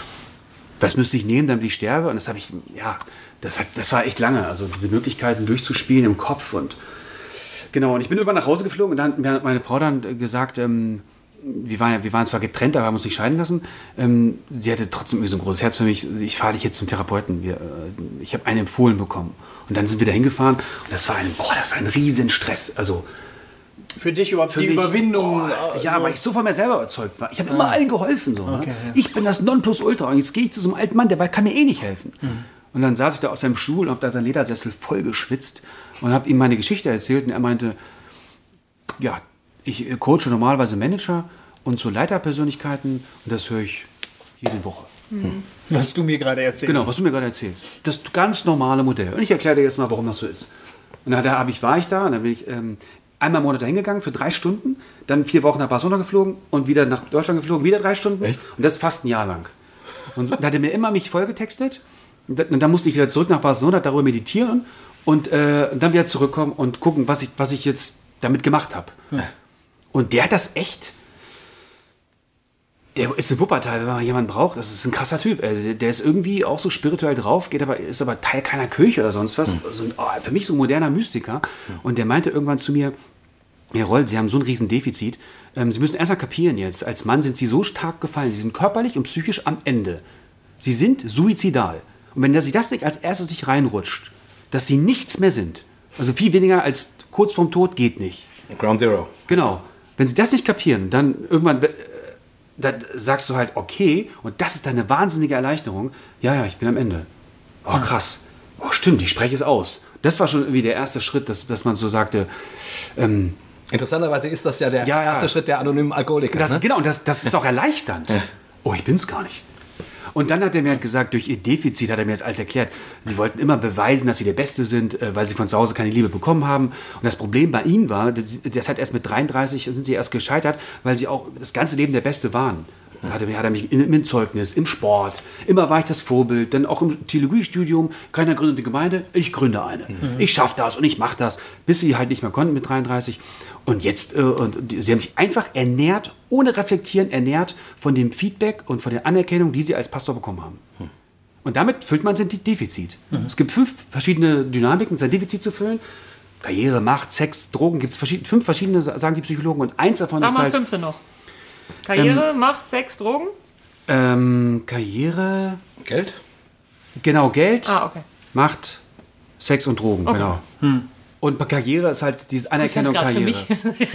Speaker 5: Was müsste ich nehmen, damit ich sterbe? Und das habe ich, ja, das, hat, das war echt lange. Also diese Möglichkeiten durchzuspielen im Kopf und genau. Und ich bin irgendwann nach Hause geflogen und dann hat meine Frau dann gesagt, ähm, wir waren, wir waren zwar getrennt, aber haben uns nicht scheiden lassen. Ähm, sie hatte trotzdem irgendwie so ein großes Herz für mich. Ich fahre dich jetzt zum Therapeuten. Wir, äh, ich habe einen empfohlen bekommen. Und dann sind wir da hingefahren und das war ein, boah, das war ein riesen Stress. Also
Speaker 4: Für dich überhaupt
Speaker 5: für
Speaker 4: die
Speaker 5: mich,
Speaker 4: Überwindung. äh,
Speaker 5: ja,
Speaker 4: so-
Speaker 5: weil ich so von mir selber überzeugt war. Ich habe immer allen geholfen. So, ne?
Speaker 4: Okay, ja.
Speaker 5: Ich bin das Nonplusultra. Und jetzt gehe ich zu so einem alten Mann, der kann mir eh nicht helfen. Und dann saß ich da auf seinem Stuhl und habe da seinen Ledersessel voll geschwitzt und habe ihm meine Geschichte erzählt. Und er meinte, ja, ich äh, coache normalerweise Manager und so Leiterpersönlichkeiten und das höre ich jede Woche.
Speaker 4: was du mir gerade erzählst.
Speaker 5: Genau, was du mir gerade erzählst. Das ganz normale Modell. Und ich erkläre dir jetzt mal, warum das so ist. Und dann hab ich, war ich da und dann bin ich ähm, einmal im Monat dahin gegangen für drei Stunden, dann vier Wochen nach Barcelona geflogen und wieder nach Deutschland geflogen, wieder drei Stunden. Und das fast ein Jahr lang. Und so, da hat er mir immer mich vollgetextet. Und dann, und dann musste ich wieder zurück nach Barcelona, darüber meditieren und äh, dann wieder zurückkommen und gucken, was ich, was ich jetzt damit gemacht habe. Und der hat das echt der ist in Wuppertal, wenn man jemanden braucht, das ist ein krasser Typ. Also der- ist irgendwie auch so spirituell drauf, geht aber, ist aber Teil keiner Kirche oder sonst was. So ein, oh, für mich so ein moderner Mystiker. Und der meinte irgendwann zu mir, Herr Roll, Sie haben so ein Riesendefizit. Ähm, Sie müssen erst mal kapieren jetzt, als Mann sind Sie so stark gefallen, Sie sind körperlich und psychisch am Ende. Sie sind suizidal. Und wenn sich das nicht als erstes sich reinrutscht, dass Sie nichts mehr sind, also viel weniger als kurz vorm Tod geht nicht.
Speaker 3: Ground Zero.
Speaker 5: Genau. Wenn sie das nicht kapieren, dann irgendwann dann sagst du halt, okay, und das ist dann eine wahnsinnige Erleichterung. Ja, ja, ich bin am Ende. Oh, krass. Oh, stimmt, ich spreche es aus. Das war schon irgendwie der erste Schritt, dass, dass man so sagte, ähm,
Speaker 3: Interessanterweise ist das ja der
Speaker 5: Ja, ja.
Speaker 3: erste Schritt der anonymen Alkoholiker.
Speaker 5: das,
Speaker 3: ne?
Speaker 5: genau, das, das ist auch erleichternd. Oh, ich bin's gar nicht. Und dann hat er mir halt gesagt, durch ihr Defizit hat er mir das alles erklärt. Sie wollten immer beweisen, dass sie der Beste sind, äh, weil sie von zu Hause keine Liebe bekommen haben. Und das Problem bei ihnen war, das, das hat erst mit 33 sind sie erst gescheitert, weil sie auch das ganze Leben der Beste waren. Dann hat er, hat er mich in, im Zeugnis, im Sport, immer war ich das Vorbild, dann auch im Theologiestudium, keiner gründet eine Gemeinde, ich gründe eine. Ich schaffe das und ich mache das, bis sie halt nicht mehr konnten mit 33. Und jetzt, äh, und die- sie haben sich einfach ernährt, ohne reflektieren, ernährt von dem Feedback und von der Anerkennung, die sie als Pastor bekommen haben. Und damit füllt man sein Defizit. Es gibt fünf verschiedene Dynamiken, sein Defizit zu füllen. Karriere, Macht, Sex, Drogen, gibt es verschied fünf verschiedene, sagen die Psychologen. Und eins davon
Speaker 2: Sag
Speaker 5: ist
Speaker 2: mal das
Speaker 5: halt
Speaker 2: fünfte noch. Karriere, Macht, Sex, Drogen?
Speaker 5: ähm, Karriere,
Speaker 3: Geld?
Speaker 5: genau, Geld,
Speaker 2: Ah, okay.
Speaker 5: Macht, Sex und Drogen, genau. Und bei Karriere ist halt diese Anerkennung
Speaker 2: grad für
Speaker 5: Karriere.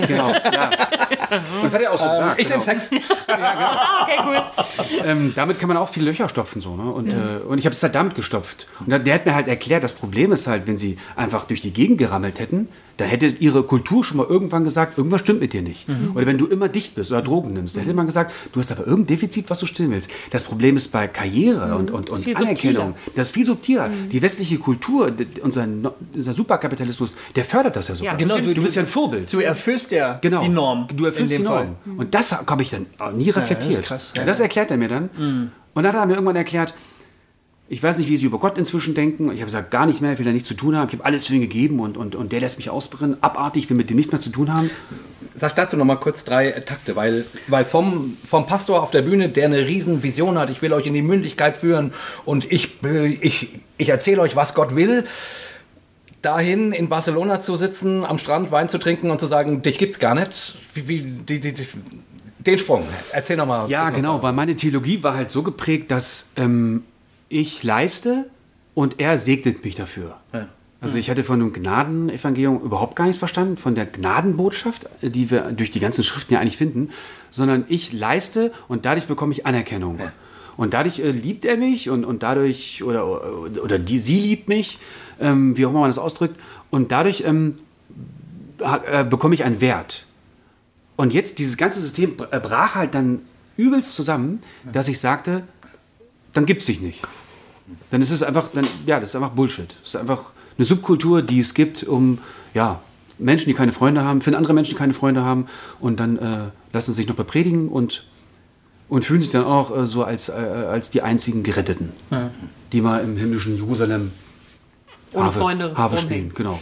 Speaker 5: Genau, ja. Das hat er auch so gesagt.
Speaker 3: Ich
Speaker 5: genau.
Speaker 3: nehme Sex.
Speaker 2: Ah, okay, cool.
Speaker 5: ähm, damit kann man auch viele Löcher stopfen. So, ne? und, äh, und ich habe es halt damit gestopft. Und der hat mir halt erklärt, das Problem ist halt, wenn sie einfach durch die Gegend gerammelt hätten, dann hätte ihre Kultur schon mal irgendwann gesagt, irgendwas stimmt mit dir nicht. Oder wenn du immer dicht bist oder Drogen nimmst, dann hätte man gesagt, du hast aber irgendein Defizit, was du stillen willst. Das Problem ist bei Karriere und, und, und
Speaker 2: viel
Speaker 5: Anerkennung. Das ist viel subtiler. Die westliche Kultur, unser, unser Superkapitalismus, der fördert das ja sogar.
Speaker 2: Ja,
Speaker 4: Genau,
Speaker 2: du,
Speaker 5: Du bist ja ein Vorbild.
Speaker 4: Du erfüllst ja
Speaker 5: Genau.
Speaker 4: die Norm.
Speaker 5: Du erfüllst
Speaker 4: in dem. Fall.
Speaker 5: Und das habe ich dann nie reflektiert.
Speaker 4: ist krass.
Speaker 5: Ja, das erklärt er mir dann. Und dann hat er mir irgendwann erklärt, ich weiß nicht, wie sie über Gott inzwischen denken. Ich habe gesagt, gar nicht mehr, ich will da nichts zu tun haben. Ich habe alles für ihn gegeben und, und, und der lässt mich ausbrennen. Abartig, ich will mit dem nichts mehr zu tun haben.
Speaker 3: Sag dazu noch mal kurz drei Takte, weil, weil vom, vom Pastor auf der Bühne, der eine riesen Vision hat, ich will euch in die Mündigkeit führen und ich, ich, ich erzähle euch, was Gott will, dahin in Barcelona zu sitzen, am Strand Wein zu trinken und zu sagen, dich gibt's gar nicht. Wie, wie, die, die, die, den Sprung. Erzähl noch mal.
Speaker 5: Ja, genau, weil meine Theologie war halt so geprägt, dass ähm, ich leiste und er segnet mich dafür. Also ich hatte von dem Gnadenevangelium überhaupt gar nichts verstanden, von der Gnadenbotschaft, die wir durch die ganzen Schriften ja eigentlich finden, sondern ich leiste und dadurch bekomme ich Anerkennung. Und dadurch äh, liebt er mich und, und dadurch, oder, oder die, sie liebt mich, ähm, wie auch immer man das ausdrückt, und dadurch ähm, äh, bekomme ich einen Wert. Und jetzt, dieses ganze System äh, brach halt dann übelst zusammen, dass ich sagte, dann gibt es dich nicht. Dann ist es einfach, dann, ja, das ist einfach Bullshit. Das ist einfach eine Subkultur, die es gibt, um, ja, Menschen, die keine Freunde haben, finden andere Menschen, die keine Freunde haben und dann äh, lassen sie sich noch bepredigen und, und fühlen sich dann auch äh, so als, äh, als die einzigen Geretteten, die mal im himmlischen Jerusalem
Speaker 2: Ohne
Speaker 5: Harfe,
Speaker 2: Freunde
Speaker 5: Harfe spielen, genau.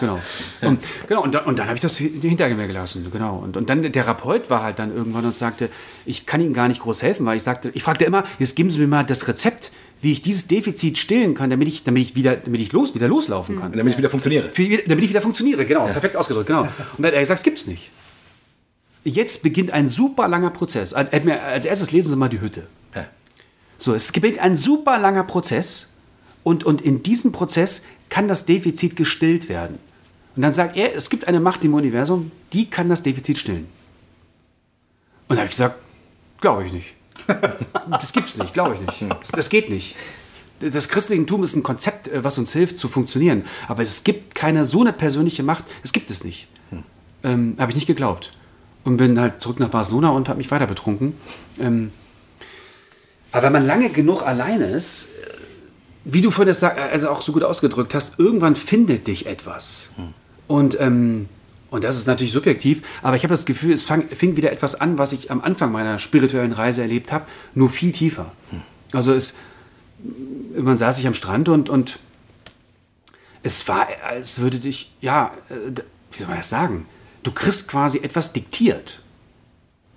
Speaker 5: genau. Und, genau, und dann, und dann habe ich das hi- hinter mir gelassen, genau. Und, und dann der Therapeut war halt dann irgendwann und sagte, ich kann Ihnen gar nicht groß helfen, weil ich sagte, ich fragte immer, jetzt geben Sie mir mal das Rezept, wie ich dieses Defizit stillen kann, damit ich, damit ich wieder, damit ich los, wieder loslaufen kann.
Speaker 3: Damit ich wieder funktioniere.
Speaker 5: Für, damit ich wieder funktioniere, genau, perfekt ausgedrückt, genau. Und dann hat er gesagt, es gibt's nicht. Jetzt beginnt ein super langer Prozess. Als, als erstes lesen Sie mal die Hütte.
Speaker 3: Ja.
Speaker 5: So, es beginnt ein super langer Prozess und, und in diesem Prozess kann das Defizit gestillt werden. Und dann sagt er, es gibt eine Macht im Universum, die kann das Defizit stillen. Und da habe ich gesagt, glaube ich nicht. Das gibt's nicht, glaube ich nicht. Das, das geht nicht. Das Christentum ist ein Konzept, äh, was uns hilft zu funktionieren. Aber es gibt keine so eine persönliche Macht, es gibt es nicht. Ähm, habe ich nicht geglaubt. Und bin halt zurück nach Barcelona und habe mich weiter betrunken. Ähm, aber wenn man lange genug alleine ist, wie du vorhin das sag- also auch so gut ausgedrückt hast, irgendwann findet dich etwas. Und, ähm, und das ist natürlich subjektiv, aber ich habe das Gefühl, es fang, fing wieder etwas an, was ich am Anfang meiner spirituellen Reise erlebt habe, nur viel tiefer. Also es, irgendwann saß ich am Strand und, und es war, als würde dich, ja, äh, wie soll man das sagen? Du kriegst quasi etwas diktiert.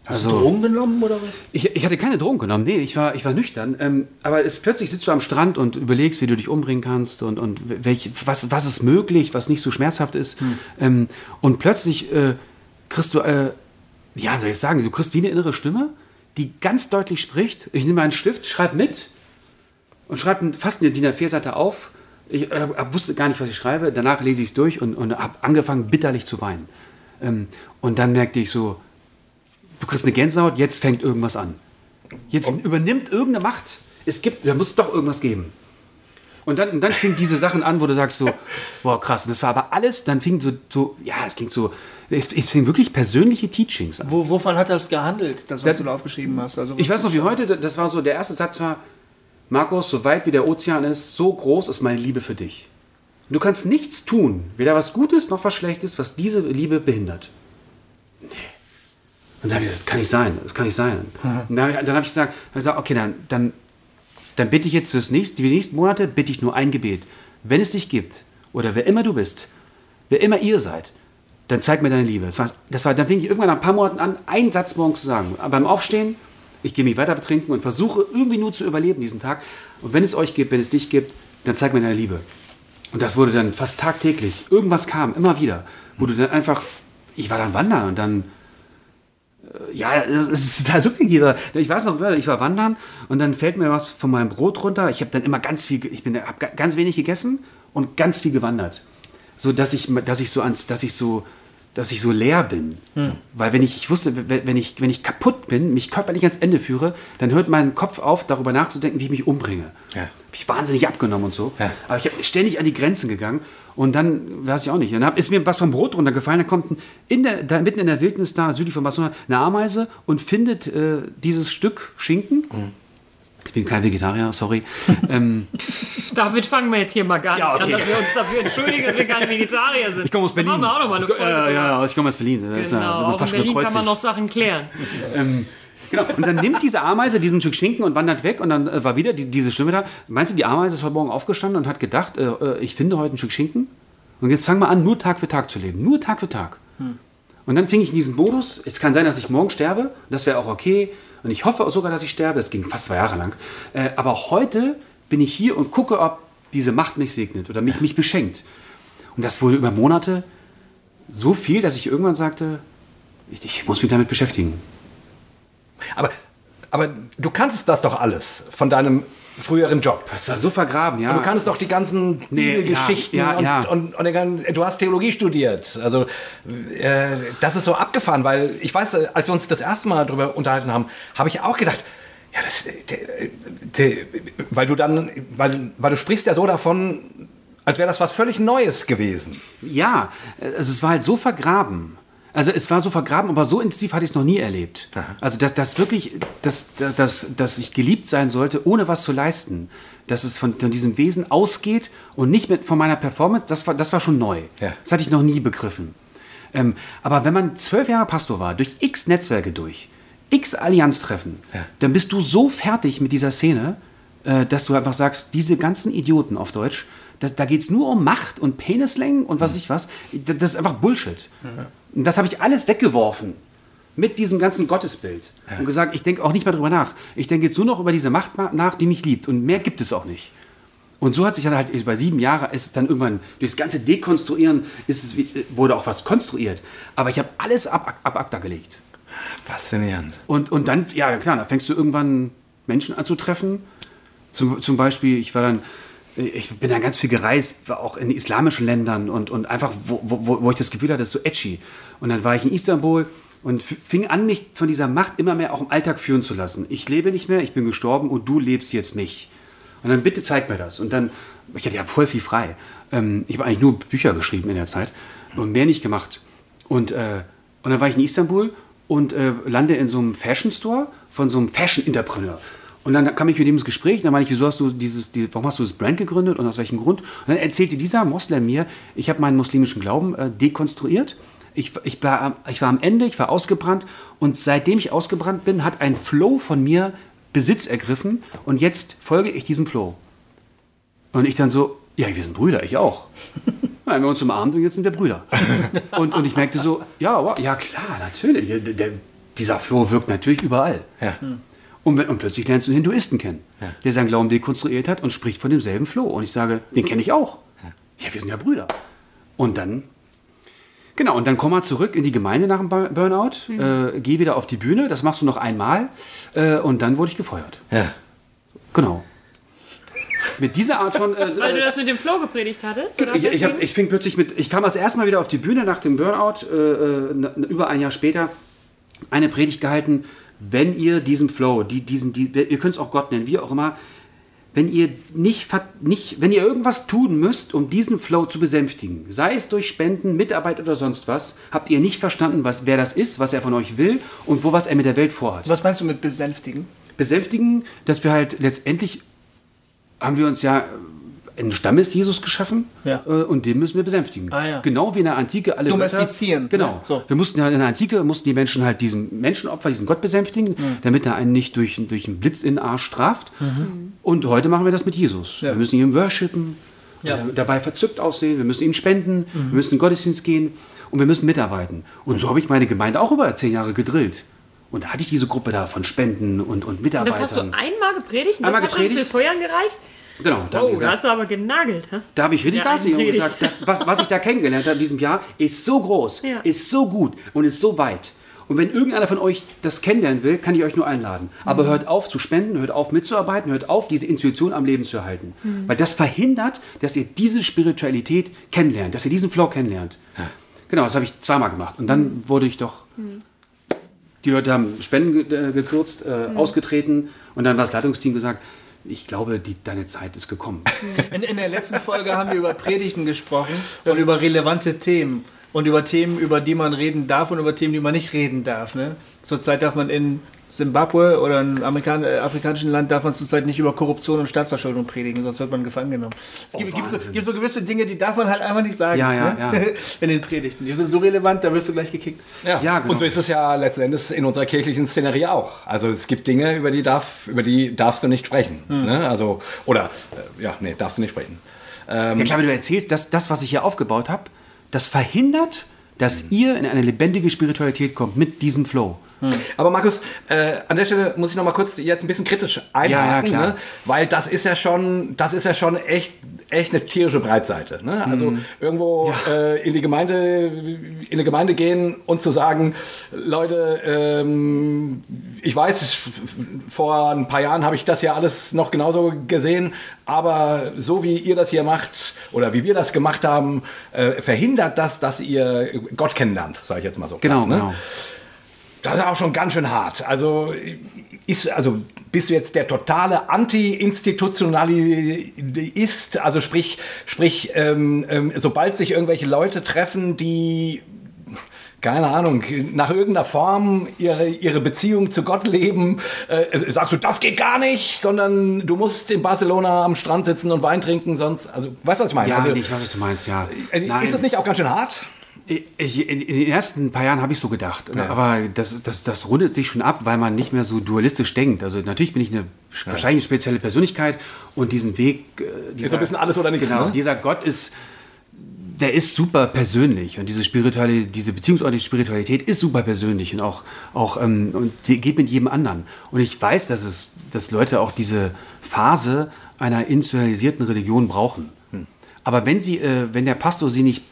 Speaker 4: Hast du Drogen genommen oder was?
Speaker 5: Ich, ich hatte keine Drogen genommen, nee, ich war, ich war nüchtern. Ähm, aber es, plötzlich sitzt du am Strand und überlegst, wie du dich umbringen kannst und, und welch, was, was ist möglich, was nicht so schmerzhaft ist. Ähm, und plötzlich äh, kriegst du, äh, ja, soll ich sagen, du kriegst wie eine innere Stimme, die ganz deutlich spricht. Ich nehme einen Stift, schreib mit und schreibe fast eine DIN A4-Seite auf. Ich äh, wusste gar nicht, was ich schreibe. Danach lese ich es durch und, und habe angefangen, bitterlich zu weinen. Ähm, und dann merkte ich so, du kriegst eine Gänsehaut, jetzt fängt irgendwas an. Jetzt übernimmt irgendeine Macht. Es gibt, da muss doch irgendwas geben. Und dann, und dann fing diese Sachen an, wo du sagst so, boah, krass. Und das war aber alles, dann fing so, so ja, es klingt so, es, es fing wirklich persönliche Teachings an.
Speaker 4: Wo, wovon hat das gehandelt, das, was du da aufgeschrieben hast? Also,
Speaker 5: Ich weiß noch wie heute, das war so, der erste Satz war, Markus, so weit wie der Ozean ist, so groß ist meine Liebe für dich. Und du kannst nichts tun, weder was Gutes noch was Schlechtes, was diese Liebe behindert. Nee. Und dann habe ich gesagt, das kann nicht sein, das kann nicht sein. Und dann habe ich, dann hab ich gesagt, hab ich gesagt, okay, dann, dann, dann bitte ich jetzt fürs nächste, die nächsten Monate, bitte ich nur ein Gebet. Wenn es dich gibt, oder wer immer du bist, wer immer ihr seid, dann zeig mir deine Liebe. Das war, das war, dann fing ich irgendwann nach ein paar Monaten an, einen Satz morgens zu sagen. Beim Aufstehen, ich gehe mich weiter betrinken und versuche irgendwie nur zu überleben diesen Tag. Und wenn es euch gibt, wenn es dich gibt, dann zeig mir deine Liebe. Und das wurde dann fast tagtäglich. Irgendwas kam, immer wieder. Wo du dann einfach, ich war dann wandern und dann, ja, es ist total subjektiv. Ich weiß noch, ich war wandern und dann fällt mir was von meinem Brot runter. Ich habe dann immer ganz viel, ich bin, habe ganz wenig gegessen und ganz viel gewandert. So, dass ich, dass ich so ans, dass ich so, dass ich so leer bin. Weil wenn ich, ich wusste, wenn wenn ich, wenn ich kaputt bin, mich körperlich ans Ende führe, dann hört mein Kopf auf, darüber nachzudenken, wie ich mich umbringe.
Speaker 3: Ja.
Speaker 5: Hab ich wahnsinnig abgenommen und so.
Speaker 3: Ja.
Speaker 5: Aber ich habe ständig an die Grenzen gegangen und dann weiß ich auch nicht. Dann hab, ist mir was vom Brot runtergefallen. Da kommt ein, in der, da mitten in der Wildnis da südlich von Barcelona eine Ameise und findet äh, dieses Stück Schinken.
Speaker 3: Mhm.
Speaker 5: Ich bin kein Vegetarier, sorry. ähm,
Speaker 2: Damit fangen wir jetzt hier mal gar
Speaker 5: Ja,
Speaker 2: nicht
Speaker 5: okay.
Speaker 2: an, dass wir uns dafür entschuldigen, dass wir keine Vegetarier sind.
Speaker 5: ich komme aus
Speaker 2: Da
Speaker 5: Berlin.
Speaker 2: machen wir auch noch mal eine Folge.
Speaker 5: ja,
Speaker 2: drüber.
Speaker 5: ja, ich komme aus Berlin. Da ist ja-
Speaker 2: Genau, auch in Berlin kann man noch Sachen klären.
Speaker 5: Genau. Und dann nimmt diese Ameise diesen Stück Schinken und wandert weg und dann äh, war wieder die, diese Stimme da. Meinst du, die Ameise ist heute Morgen aufgestanden und hat gedacht, äh, äh, ich finde heute ein Stück Schinken? Und jetzt fangen wir an, nur Tag für Tag zu leben. Nur Tag für Tag. Und dann fing ich in diesen Modus. Es kann sein, dass ich morgen sterbe. Das wäre auch okay. Und ich hoffe auch sogar, dass ich sterbe. Das ging fast zwei Jahre lang. Äh, aber heute bin ich hier und gucke, ob diese Macht mich segnet oder mich, mich beschenkt. Und das wurde über Monate so viel, dass ich irgendwann sagte, ich, ich muss mich damit beschäftigen.
Speaker 3: Aber, aber du kannst das doch alles von deinem früheren Job.
Speaker 5: Das war so vergraben, ja.
Speaker 3: Du kannst doch die ganzen
Speaker 5: Nee,
Speaker 3: Bibelgeschichten
Speaker 5: ja, ja,
Speaker 3: und,
Speaker 5: ja.
Speaker 3: Und, und, ganzen- du hast Theologie studiert. Also äh, das ist so abgefahren, weil ich weiß, äh, als wir uns das erste Mal darüber unterhalten haben, habe ich auch gedacht, ja, das, äh, der- der- weil du dann, weil, weil du sprichst ja so davon, als wäre das was völlig Neues gewesen.
Speaker 5: Ja, also es war halt so vergraben. Also es war so vergraben, aber so intensiv hatte ich es noch nie erlebt. Also dass das wirklich, dass, dass, dass, dass ich geliebt sein sollte, ohne was zu leisten. Dass es von, von diesem Wesen ausgeht und nicht mit, von meiner Performance, das war, das war schon neu.
Speaker 3: Ja.
Speaker 5: Das hatte ich noch nie begriffen. Ähm, aber wenn man zwölf Jahre Pastor war, durch x Netzwerke durch, x Allianztreffen,
Speaker 3: Ja.
Speaker 5: dann bist du so fertig mit dieser Szene, äh, dass du einfach sagst, diese ganzen Idioten auf Deutsch, das, da geht es nur um Macht und Penislängen und was ich was. Das ist einfach Bullshit. Und das habe ich alles weggeworfen mit diesem ganzen Gottesbild und gesagt, ich denke auch nicht mehr darüber nach. Ich denke jetzt nur noch über diese Macht nach, die mich liebt. Und mehr gibt es auch nicht. Und so hat sich dann halt über sieben Jahre ist es dann irgendwann durchs ganze Dekonstruieren ist es, wie- wurde auch was konstruiert. Aber ich habe alles ab, ab ACTA gelegt.
Speaker 3: Faszinierend.
Speaker 5: Und, und dann, ja klar, da fängst du irgendwann Menschen anzutreffen. Zum, zum Beispiel, ich war dann, ich bin dann ganz viel gereist, auch in islamischen Ländern und, und einfach, wo, wo, wo ich das Gefühl hatte, das ist so edgy. Und dann war ich in Istanbul und fing an, mich von dieser Macht immer mehr auch im Alltag führen zu lassen. Ich lebe nicht mehr, ich bin gestorben und du lebst jetzt mich. Und dann bitte zeig mir das. Und dann, ich hatte ja voll viel frei. Ähm, ich habe eigentlich nur Bücher geschrieben in der Zeit und mehr nicht gemacht. Und, äh, und dann war ich in Istanbul und äh, lande in so einem Fashion Store von so einem Fashion-Entrepreneur. Und dann kam ich mit ihm ins Gespräch, dann meine ich, wieso hast du dieses, die, warum hast du das Brand gegründet und aus welchem Grund? Und dann erzählte dieser Moslem mir, ich habe meinen muslimischen Glauben äh, dekonstruiert. Ich, ich, war, am- ich war am Ende, ich war ausgebrannt und seitdem ich ausgebrannt bin, hat ein Flow von mir Besitz ergriffen und jetzt folge ich diesem Flow. Und ich dann so, ja, wir sind Brüder, ich auch. Dann haben wir uns umarmt und jetzt sind wir Brüder. Und, und ich merkte so, ja, wow, ja klar, natürlich. Der, der, dieser Flow wirkt natürlich überall.
Speaker 3: Ja.
Speaker 5: Und, wenn, und plötzlich lernst du einen Hinduisten kennen, der seinen Glauben dekonstruiert hat und spricht von demselben Flow. Und ich sage, den kenne ich auch. Ja, wir sind ja Brüder. Und dann, genau, und dann komm mal zurück in die Gemeinde nach dem Bur- Burnout, äh, geh wieder auf die Bühne, das machst du noch einmal äh, und dann wurde ich gefeuert.
Speaker 3: Ja.
Speaker 5: Genau. Mit dieser Art von... Äh,
Speaker 2: Weil du das mit dem Flow gepredigt hattest? Oder
Speaker 5: ich, ich, hab, ich fing plötzlich mit, ich kam das erste Mal wieder auf die Bühne nach dem Burnout, äh, äh, über ein Jahr später, eine Predigt gehalten, wenn ihr diesem Flow, die, diesen, die, ihr könnt es auch Gott nennen, wie auch immer, wenn ihr nicht, nicht, wenn ihr irgendwas tun müsst, um diesen Flow zu besänftigen, sei es durch Spenden, Mitarbeit oder sonst was, habt ihr nicht verstanden, was, wer das ist, was er von euch will und wo was er mit der Welt vorhat
Speaker 4: Was meinst du mit besänftigen?
Speaker 5: besänftigen, dass wir halt letztendlich haben wir uns ja einen Stammes-Jesus geschaffen
Speaker 4: Ja.
Speaker 5: äh, und den müssen wir besänftigen.
Speaker 4: Ah, ja.
Speaker 5: Genau wie in der Antike alle
Speaker 4: Domestizieren,
Speaker 5: Götter. Genau.
Speaker 4: ne? So.
Speaker 5: Wir mussten ja in der Antike mussten die Menschen halt diesen Menschenopfer, diesen Gott besänftigen, damit er einen nicht durch, durch einen Blitz in den Arsch straft. Und heute machen wir das mit Jesus.
Speaker 4: Ja.
Speaker 5: Wir müssen ihn worshipen,
Speaker 4: Ja.
Speaker 5: äh, dabei verzückt aussehen, wir müssen ihm spenden, wir müssen in den Gottesdienst gehen und wir müssen mitarbeiten. Und so habe ich meine Gemeinde auch über zehn Jahre gedrillt. Und da hatte ich diese Gruppe da von Spenden und, und Mitarbeitern.
Speaker 2: Das hast du einmal gepredigt und
Speaker 5: Einmal
Speaker 2: das hat
Speaker 5: gepredigt.
Speaker 2: fürs Feuern gereicht?
Speaker 5: Genau, da,
Speaker 2: Oh, da
Speaker 5: gesagt,
Speaker 2: hast du aber genagelt. hä?
Speaker 5: da habe ich richtig
Speaker 2: Ja,
Speaker 5: Gas gegeben gesagt, das, was, was ich da kennengelernt habe in diesem Jahr, ist so groß,
Speaker 2: Ja.
Speaker 5: ist so gut und ist so weit. Und wenn irgendeiner von euch das kennenlernen will, kann ich euch nur einladen. Aber hört auf zu spenden, hört auf mitzuarbeiten, hört auf, diese Institution am Leben zu erhalten. Weil das verhindert, dass ihr diese Spiritualität kennenlernt, dass ihr diesen Flow kennenlernt. Genau, das habe ich zweimal gemacht. Und dann wurde ich doch die Leute haben Spenden äh, gekürzt, äh, ausgetreten und dann war das Leitungsteam gesagt, ich glaube, die, deine Zeit ist gekommen.
Speaker 4: In, in der letzten Folge haben wir über Predigten gesprochen und über relevante Themen. Und über Themen, über die man reden darf und über Themen, die man nicht reden darf. Ne? Zurzeit darf man in Simbabwe oder in einem Amerikan äh, afrikanischen Land darf man zurzeit nicht über Korruption und Staatsverschuldung predigen, sonst wird man gefangen genommen. Es gibt, gibt, so, gibt so gewisse Dinge, die darf man halt einfach nicht sagen.
Speaker 5: Ja, ja,
Speaker 4: ne?
Speaker 5: ja.
Speaker 4: In den Predigten. Die sind so relevant, da wirst du gleich gekickt.
Speaker 3: Ja,
Speaker 5: Ja, genau.
Speaker 3: Und so ist es ja letzten Endes in unserer kirchlichen Szenerie auch. Also es gibt Dinge, über die, darf, über die darfst du nicht sprechen. Ne? Also, oder, äh, ja, nee, darfst du nicht sprechen.
Speaker 5: Ja klar, wenn du erzählst, dass das, was ich hier aufgebaut habe, das verhindert, dass ihr in eine lebendige Spiritualität kommt mit diesem Flow.
Speaker 3: Aber Markus, äh, an der Stelle muss ich noch mal kurz jetzt ein bisschen kritisch einhaken,
Speaker 5: Ja, ja,
Speaker 3: ne? weil das ist ja schon, das ist ja schon echt, echt eine tierische Breitseite. Ne? Also
Speaker 5: Mhm.
Speaker 3: irgendwo äh, in die Gemeinde, in eine Gemeinde gehen und zu sagen, Leute, ähm, ich weiß, vor ein paar Jahren habe ich das ja alles noch genauso gesehen, aber so wie ihr das hier macht oder wie wir das gemacht haben, äh, verhindert das, dass ihr Gott kennenlernt, sage ich jetzt mal so.
Speaker 5: Genau,
Speaker 3: platt, ne?
Speaker 5: genau.
Speaker 3: Das ist auch schon ganz schön hart. Also, ist, also bist du jetzt der totale Anti-Institutionalist? Also sprich, sprich ähm, ähm, sobald sich irgendwelche Leute treffen, die keine Ahnung, nach irgendeiner Form ihre, ihre Beziehung zu Gott leben, äh, sagst du, das geht gar nicht, sondern du musst in Barcelona am Strand sitzen und Wein trinken, sonst, also, weißt du, was ich meine?
Speaker 5: Ja,
Speaker 3: also,
Speaker 5: nicht, was du meinst, ja.
Speaker 3: also, ist das nicht auch ganz schön hart?
Speaker 5: Ich, in, in den ersten paar Jahren habe ich so gedacht, aber das, das, das rundet sich schon ab, weil man nicht mehr so dualistisch denkt. Also natürlich bin ich eine wahrscheinlich eine spezielle Persönlichkeit und diesen Weg, äh, dieser,
Speaker 3: so ein bisschen alles oder nichts,
Speaker 5: Genau,
Speaker 3: ne?
Speaker 5: dieser Gott ist, der ist super persönlich und diese spirituelle, diese beziehungsorientierte Spiritualität ist super persönlich und auch, auch ähm, und sie geht mit jedem anderen. Und ich weiß, dass es, dass Leute auch diese Phase einer institutionalisierten Religion brauchen. Aber wenn sie, äh, wenn der Pastor sie nicht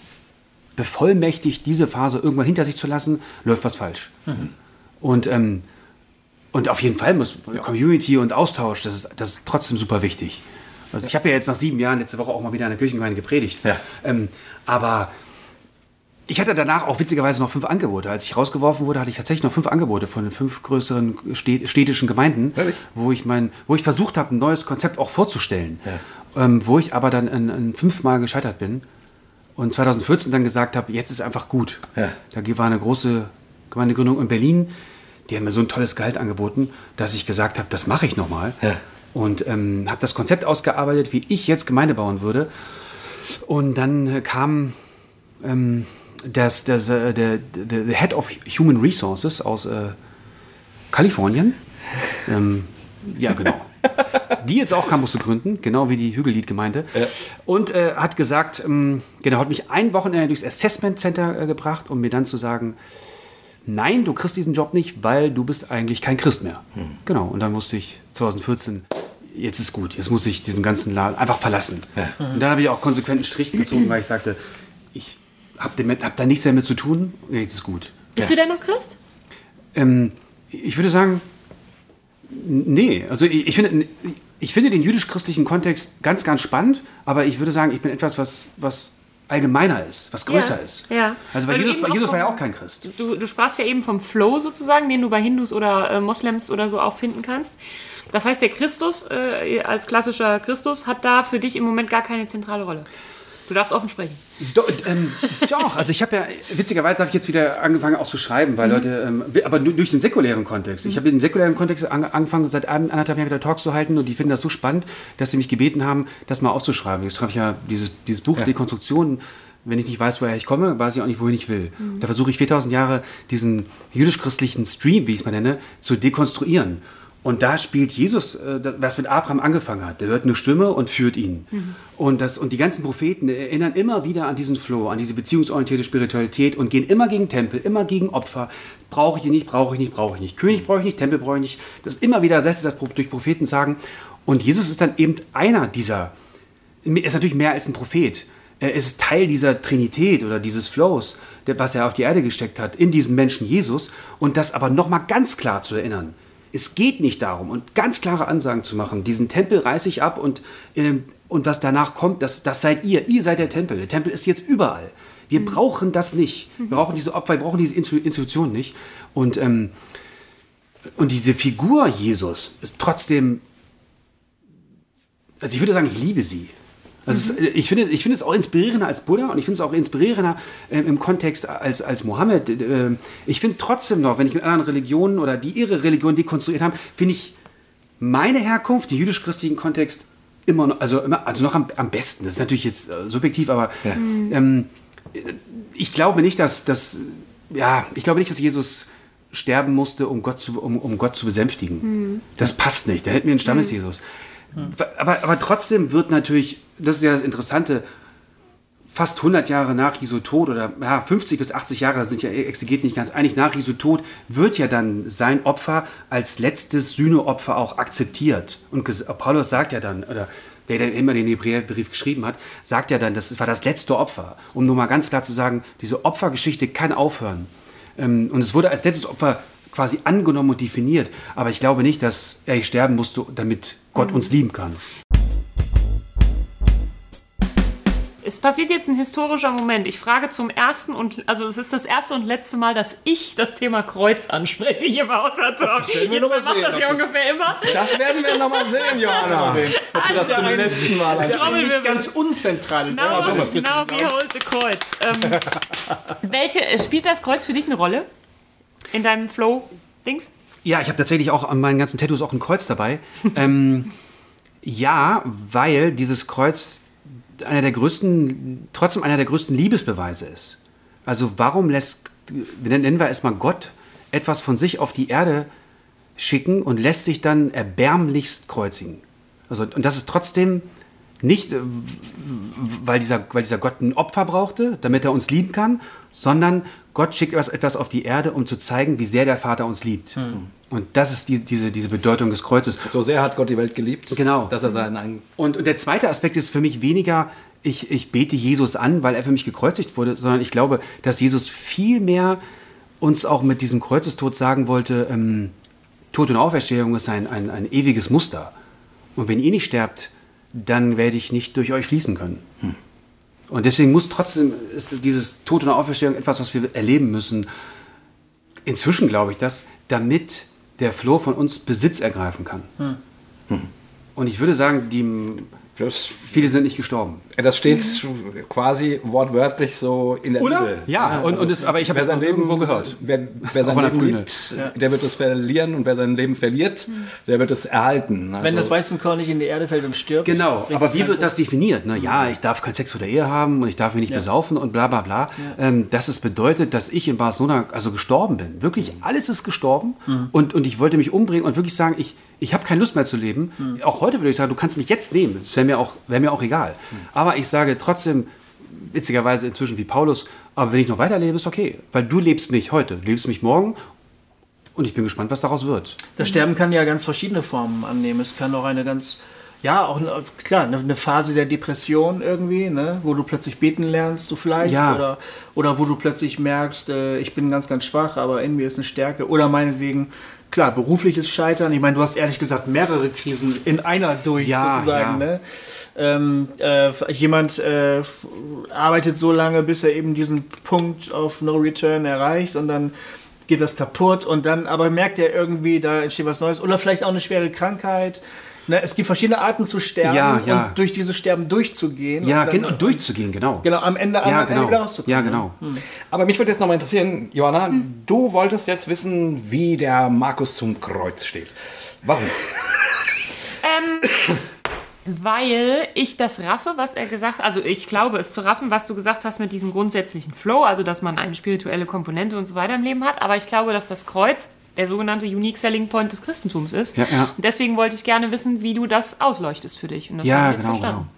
Speaker 5: bevollmächtigt, diese Phase irgendwann hinter sich zu lassen, läuft was falsch. Und, ähm, und auf jeden Fall muss Community und Austausch, das ist, das ist trotzdem super wichtig. Also ich habe ja jetzt nach sieben Jahren letzte Woche auch mal wieder in der Kirchengemeinde gepredigt.
Speaker 3: Ja.
Speaker 5: Ähm, aber ich hatte danach auch witzigerweise noch fünf Angebote. Als ich rausgeworfen wurde, hatte ich tatsächlich noch fünf Angebote von den fünf größeren stä- städtischen Gemeinden,
Speaker 3: Ehrlich?
Speaker 5: wo ich mein, wo ich versucht habe, ein neues Konzept auch vorzustellen. Ähm, wo ich aber dann in, in fünfmal gescheitert bin und 2014 dann gesagt habe, jetzt ist einfach gut.
Speaker 3: Ja.
Speaker 5: Da war eine große Gemeindegründung in Berlin, die haben mir so ein tolles Gehalt angeboten, dass ich gesagt habe, das mache ich nochmal.
Speaker 3: Ja.
Speaker 5: Und ähm, habe das Konzept ausgearbeitet, wie ich jetzt Gemeinde bauen würde. Und dann äh, kam ähm, das, das, äh, der, der, der Head of Human Resources aus äh, Kalifornien. Ähm, ja, genau. Die jetzt auch Campus zu gründen, genau wie die Hügellied-Gemeinde. Und äh, hat gesagt, ähm, genau, hat mich ein Wochenende durchs Assessment Center äh, gebracht, um mir dann zu sagen, nein, du kriegst diesen Job nicht, weil du bist eigentlich kein Christ mehr. Genau, und dann musste ich 2014, jetzt ist gut, jetzt muss ich diesen ganzen Laden einfach verlassen. Und dann habe ich auch konsequent einen Strich gezogen, weil ich sagte, ich habe hab da nichts mehr mit zu tun, jetzt ist gut.
Speaker 2: Bist du denn noch Christ?
Speaker 5: Ähm, ich würde sagen, nee. Also ich, ich, finde, ich finde den jüdisch-christlichen Kontext ganz, ganz spannend, aber ich würde sagen, ich bin etwas, was, was allgemeiner ist, was größer
Speaker 2: Ja,
Speaker 5: ist.
Speaker 2: ja.
Speaker 5: Also weil, Jesus, Jesus war ja
Speaker 2: vom-
Speaker 5: auch kein Christ.
Speaker 2: Du, du sprachst ja eben vom Flow sozusagen, den du bei Hindus oder äh, Moslems oder so auch finden kannst. Das heißt, der Christus äh, als klassischer Christus hat da für dich im Moment gar keine zentrale Rolle. Du darfst offen sprechen.
Speaker 5: Do, ähm, doch, also ich habe ja, witzigerweise habe ich jetzt wieder angefangen auch zu schreiben, weil Leute, ähm, aber nur durch den säkulären Kontext. Ich habe den säkulären Kontext an, angefangen, seit ein- anderthalb Jahren wieder Talks zu halten und die finden das so spannend, dass sie mich gebeten haben, das mal aufzuschreiben. Jetzt habe ich ja dieses, dieses Buch Dekonstruktion, wenn ich nicht weiß, woher ich komme, weiß ich auch nicht, wohin ich will. Da versuche ich 4000 Jahre diesen jüdisch-christlichen Stream, wie ich es mal nenne, zu dekonstruieren. Und da spielt Jesus, äh, was mit Abraham angefangen hat. Der hört eine Stimme und führt ihn. Und, das, und die ganzen Propheten erinnern immer wieder an diesen Flow, an diese beziehungsorientierte Spiritualität und gehen immer gegen Tempel, immer gegen Opfer. Brauche ich nicht, brauche ich nicht, brauche ich nicht. König brauche ich nicht, Tempel brauche ich nicht. Das ist immer wieder Sätze, das durch Propheten sagen. Und Jesus ist dann eben einer dieser, er ist natürlich mehr als ein Prophet. Er ist Teil dieser Trinität oder dieses Flows, was er auf die Erde gesteckt hat, in diesen Menschen Jesus. Und das aber nochmal ganz klar zu erinnern. Es geht nicht darum, und ganz klare Ansagen zu machen, diesen Tempel reiße ich ab und, ähm, und was danach kommt, das, das seid ihr. Ihr seid der Tempel. Der Tempel ist jetzt überall. Wir brauchen das nicht. Wir brauchen diese Opfer, wir brauchen diese Institu- Institution nicht. Und, ähm, und diese Figur Jesus ist trotzdem also ich würde sagen, ich liebe sie. Also es, ich, finde, ich finde es auch inspirierender als Buddha und ich finde es auch inspirierender äh, im Kontext als, als Mohammed. Äh, ich finde trotzdem noch, wenn ich mit anderen Religionen oder die ihre Religion dekonstruiert haben, finde ich meine Herkunft, den jüdisch-christlichen Kontext, immer noch, also, immer, also noch am, am besten. Das ist natürlich jetzt äh, subjektiv, aber ähm, ich glaube nicht, dass, dass ja, ich glaube nicht, dass Jesus sterben musste, um Gott zu, um, um Gott zu besänftigen. Das passt nicht. Da hätten wir einen Stammesjesus. Aber, aber trotzdem wird natürlich, das ist ja das Interessante, fast 100 Jahre nach Jesu Tod oder ja, 50 bis 80 Jahre, da sind ja Exegeten nicht ganz einig, nach Jesu Tod wird ja dann sein Opfer als letztes Sühneopfer auch akzeptiert. Und Paulus sagt ja dann, oder der, der immer den Hebräerbrief geschrieben hat, sagt ja dann, das war das letzte Opfer. Um nur mal ganz klar zu sagen, diese Opfergeschichte kann aufhören. Ähm, Und es wurde als letztes Opfer quasi angenommen und definiert. Aber ich glaube nicht, dass er sterben musste, damit Gott uns lieben kann.
Speaker 2: Es passiert jetzt ein historischer Moment. Ich frage zum ersten und, also es ist das erste und letzte Mal, dass ich das Thema Kreuz anspreche hier bei Außertalk. Jetzt macht
Speaker 3: sehen,
Speaker 2: das ja ungefähr immer.
Speaker 3: Das werden wir nochmal sehen, Johanna. Ob du das zum letzten Mal als
Speaker 2: Trommelwirbel.
Speaker 4: ganz unzentrales
Speaker 2: Now,
Speaker 4: Thema.
Speaker 2: now behold the Kreuz. Ähm, welche, äh, spielt das Kreuz für dich eine Rolle? In deinem Flow-Dings?
Speaker 5: Ja, ich habe tatsächlich auch an meinen ganzen Tattoos auch ein Kreuz dabei. ähm, ja, weil dieses Kreuz einer der größten, trotzdem einer der größten Liebesbeweise ist. Also warum lässt, nennen wir erstmal Gott, etwas von sich auf die Erde schicken und lässt sich dann erbärmlichst kreuzigen? Also, und das ist trotzdem nicht, äh, weil dieser, weil dieser Gott ein Opfer brauchte, damit er uns lieben kann, sondern Gott schickt etwas, etwas auf die Erde, um zu zeigen, wie sehr der Vater uns liebt. Und das ist die, diese, diese Bedeutung des Kreuzes.
Speaker 3: So sehr hat Gott die Welt geliebt,
Speaker 5: Genau.
Speaker 3: dass er seinen eigenen
Speaker 5: Und, und der zweite Aspekt ist für mich weniger, ich, ich bete Jesus an, weil er für mich gekreuzigt wurde, sondern ich glaube, dass Jesus viel mehr uns auch mit diesem Kreuzestod sagen wollte, ähm, Tod und Auferstehung ist ein, ein, ein ewiges Muster. Und wenn ihr nicht sterbt, dann werde ich nicht durch euch fließen können. Und deswegen muss trotzdem, ist dieses Tod und Auferstehung etwas, was wir erleben müssen. Inzwischen glaube ich das, damit der Floh von uns Besitz ergreifen kann. Und ich würde sagen, die,
Speaker 3: Das,
Speaker 5: viele sind nicht gestorben.
Speaker 3: das steht quasi wortwörtlich so in der Bibel.
Speaker 5: Ja, und, und es, aber ich habe
Speaker 3: Wer
Speaker 5: es
Speaker 3: sein
Speaker 5: noch
Speaker 3: Leben
Speaker 5: irgendwo gehört.
Speaker 3: Wer, wer sein Leben liebt, der wird es verlieren und wer sein Leben verliert, der wird es erhalten. Also,
Speaker 4: Wenn das Weizenkorn nicht in die Erde fällt und stirbt.
Speaker 5: Genau, aber wie wird das definiert? Ne? Ja, ich darf keinen Sex vor der Ehe haben und ich darf mich nicht besaufen und bla bla bla. Ähm, dass es bedeutet, dass ich in Barcelona also gestorben bin. Wirklich, alles ist gestorben und, und ich wollte mich umbringen und wirklich sagen, ich, ich habe keine Lust mehr zu leben. Auch heute würde ich sagen, du kannst mich jetzt nehmen. Das wäre mir, auch- wär mir auch egal. Aber ich sage trotzdem, witzigerweise inzwischen wie Paulus, aber wenn ich noch weiterlebe, ist okay. Weil du lebst mich heute, du lebst mich morgen und ich bin gespannt, was daraus wird.
Speaker 4: Das Sterben kann ja ganz verschiedene Formen annehmen. Es kann auch eine ganz, ja, auch eine, klar, eine, Phase der Depression irgendwie, ne, wo du plötzlich beten lernst, du vielleicht,
Speaker 5: Ja.
Speaker 4: oder, oder wo du plötzlich merkst, äh, ich bin ganz, ganz schwach, aber in mir ist eine Stärke. Oder meinetwegen, klar, berufliches Scheitern. Ich meine, du hast ehrlich gesagt mehrere Krisen in einer durch,
Speaker 5: Ja,
Speaker 4: sozusagen.
Speaker 5: ja.
Speaker 4: Ne? Ähm, äh, jemand äh, arbeitet so lange, bis er eben diesen Punkt auf No Return erreicht und dann geht das kaputt und dann aber merkt er irgendwie, da entsteht was Neues oder vielleicht auch eine schwere Krankheit. Ne, es gibt verschiedene Arten zu sterben
Speaker 5: Ja, ja.
Speaker 4: und durch dieses Sterben durchzugehen.
Speaker 5: Ja,
Speaker 4: und dann,
Speaker 5: genau, durchzugehen, genau.
Speaker 4: genau, am Ende, am
Speaker 5: Ja,
Speaker 4: Ende
Speaker 5: genau.
Speaker 4: wieder rauszukommen.
Speaker 5: Ja, genau.
Speaker 3: Aber mich würde jetzt noch mal interessieren, Johanna, du wolltest jetzt wissen, wie der Markus zum Kreuz steht. Warum?
Speaker 2: Ähm, weil ich das raffe, was er gesagt hat. Also ich glaube es zu raffen, was du gesagt hast mit diesem grundsätzlichen Flow, also dass man eine spirituelle Komponente und so weiter im Leben hat. Aber ich glaube, dass das Kreuz der sogenannte Unique Selling Point des Christentums ist.
Speaker 5: Ja, ja.
Speaker 2: Deswegen wollte ich gerne wissen, wie du das ausleuchtest für dich. Und das
Speaker 5: Ja,
Speaker 2: habe ich jetzt
Speaker 5: genau,
Speaker 2: verstanden.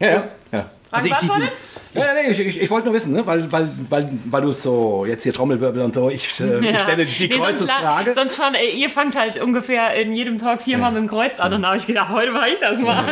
Speaker 3: Ja, ja. ja.
Speaker 2: Frage
Speaker 5: Also ich
Speaker 2: beantwortet?
Speaker 3: Ja, ja, nee, ich, ich, ich wollte nur wissen, ne? weil, weil, weil, weil du so jetzt hier Trommelwirbel und so, ich, äh, ich
Speaker 2: Ja.
Speaker 3: stelle die
Speaker 2: Nee, sonst,
Speaker 3: Kreuzesfrage.
Speaker 2: sonst fand, äh, ihr fangt halt ungefähr in jedem Talk viermal mit dem Kreuz an und da habe ich gedacht, heute mache ich das mal.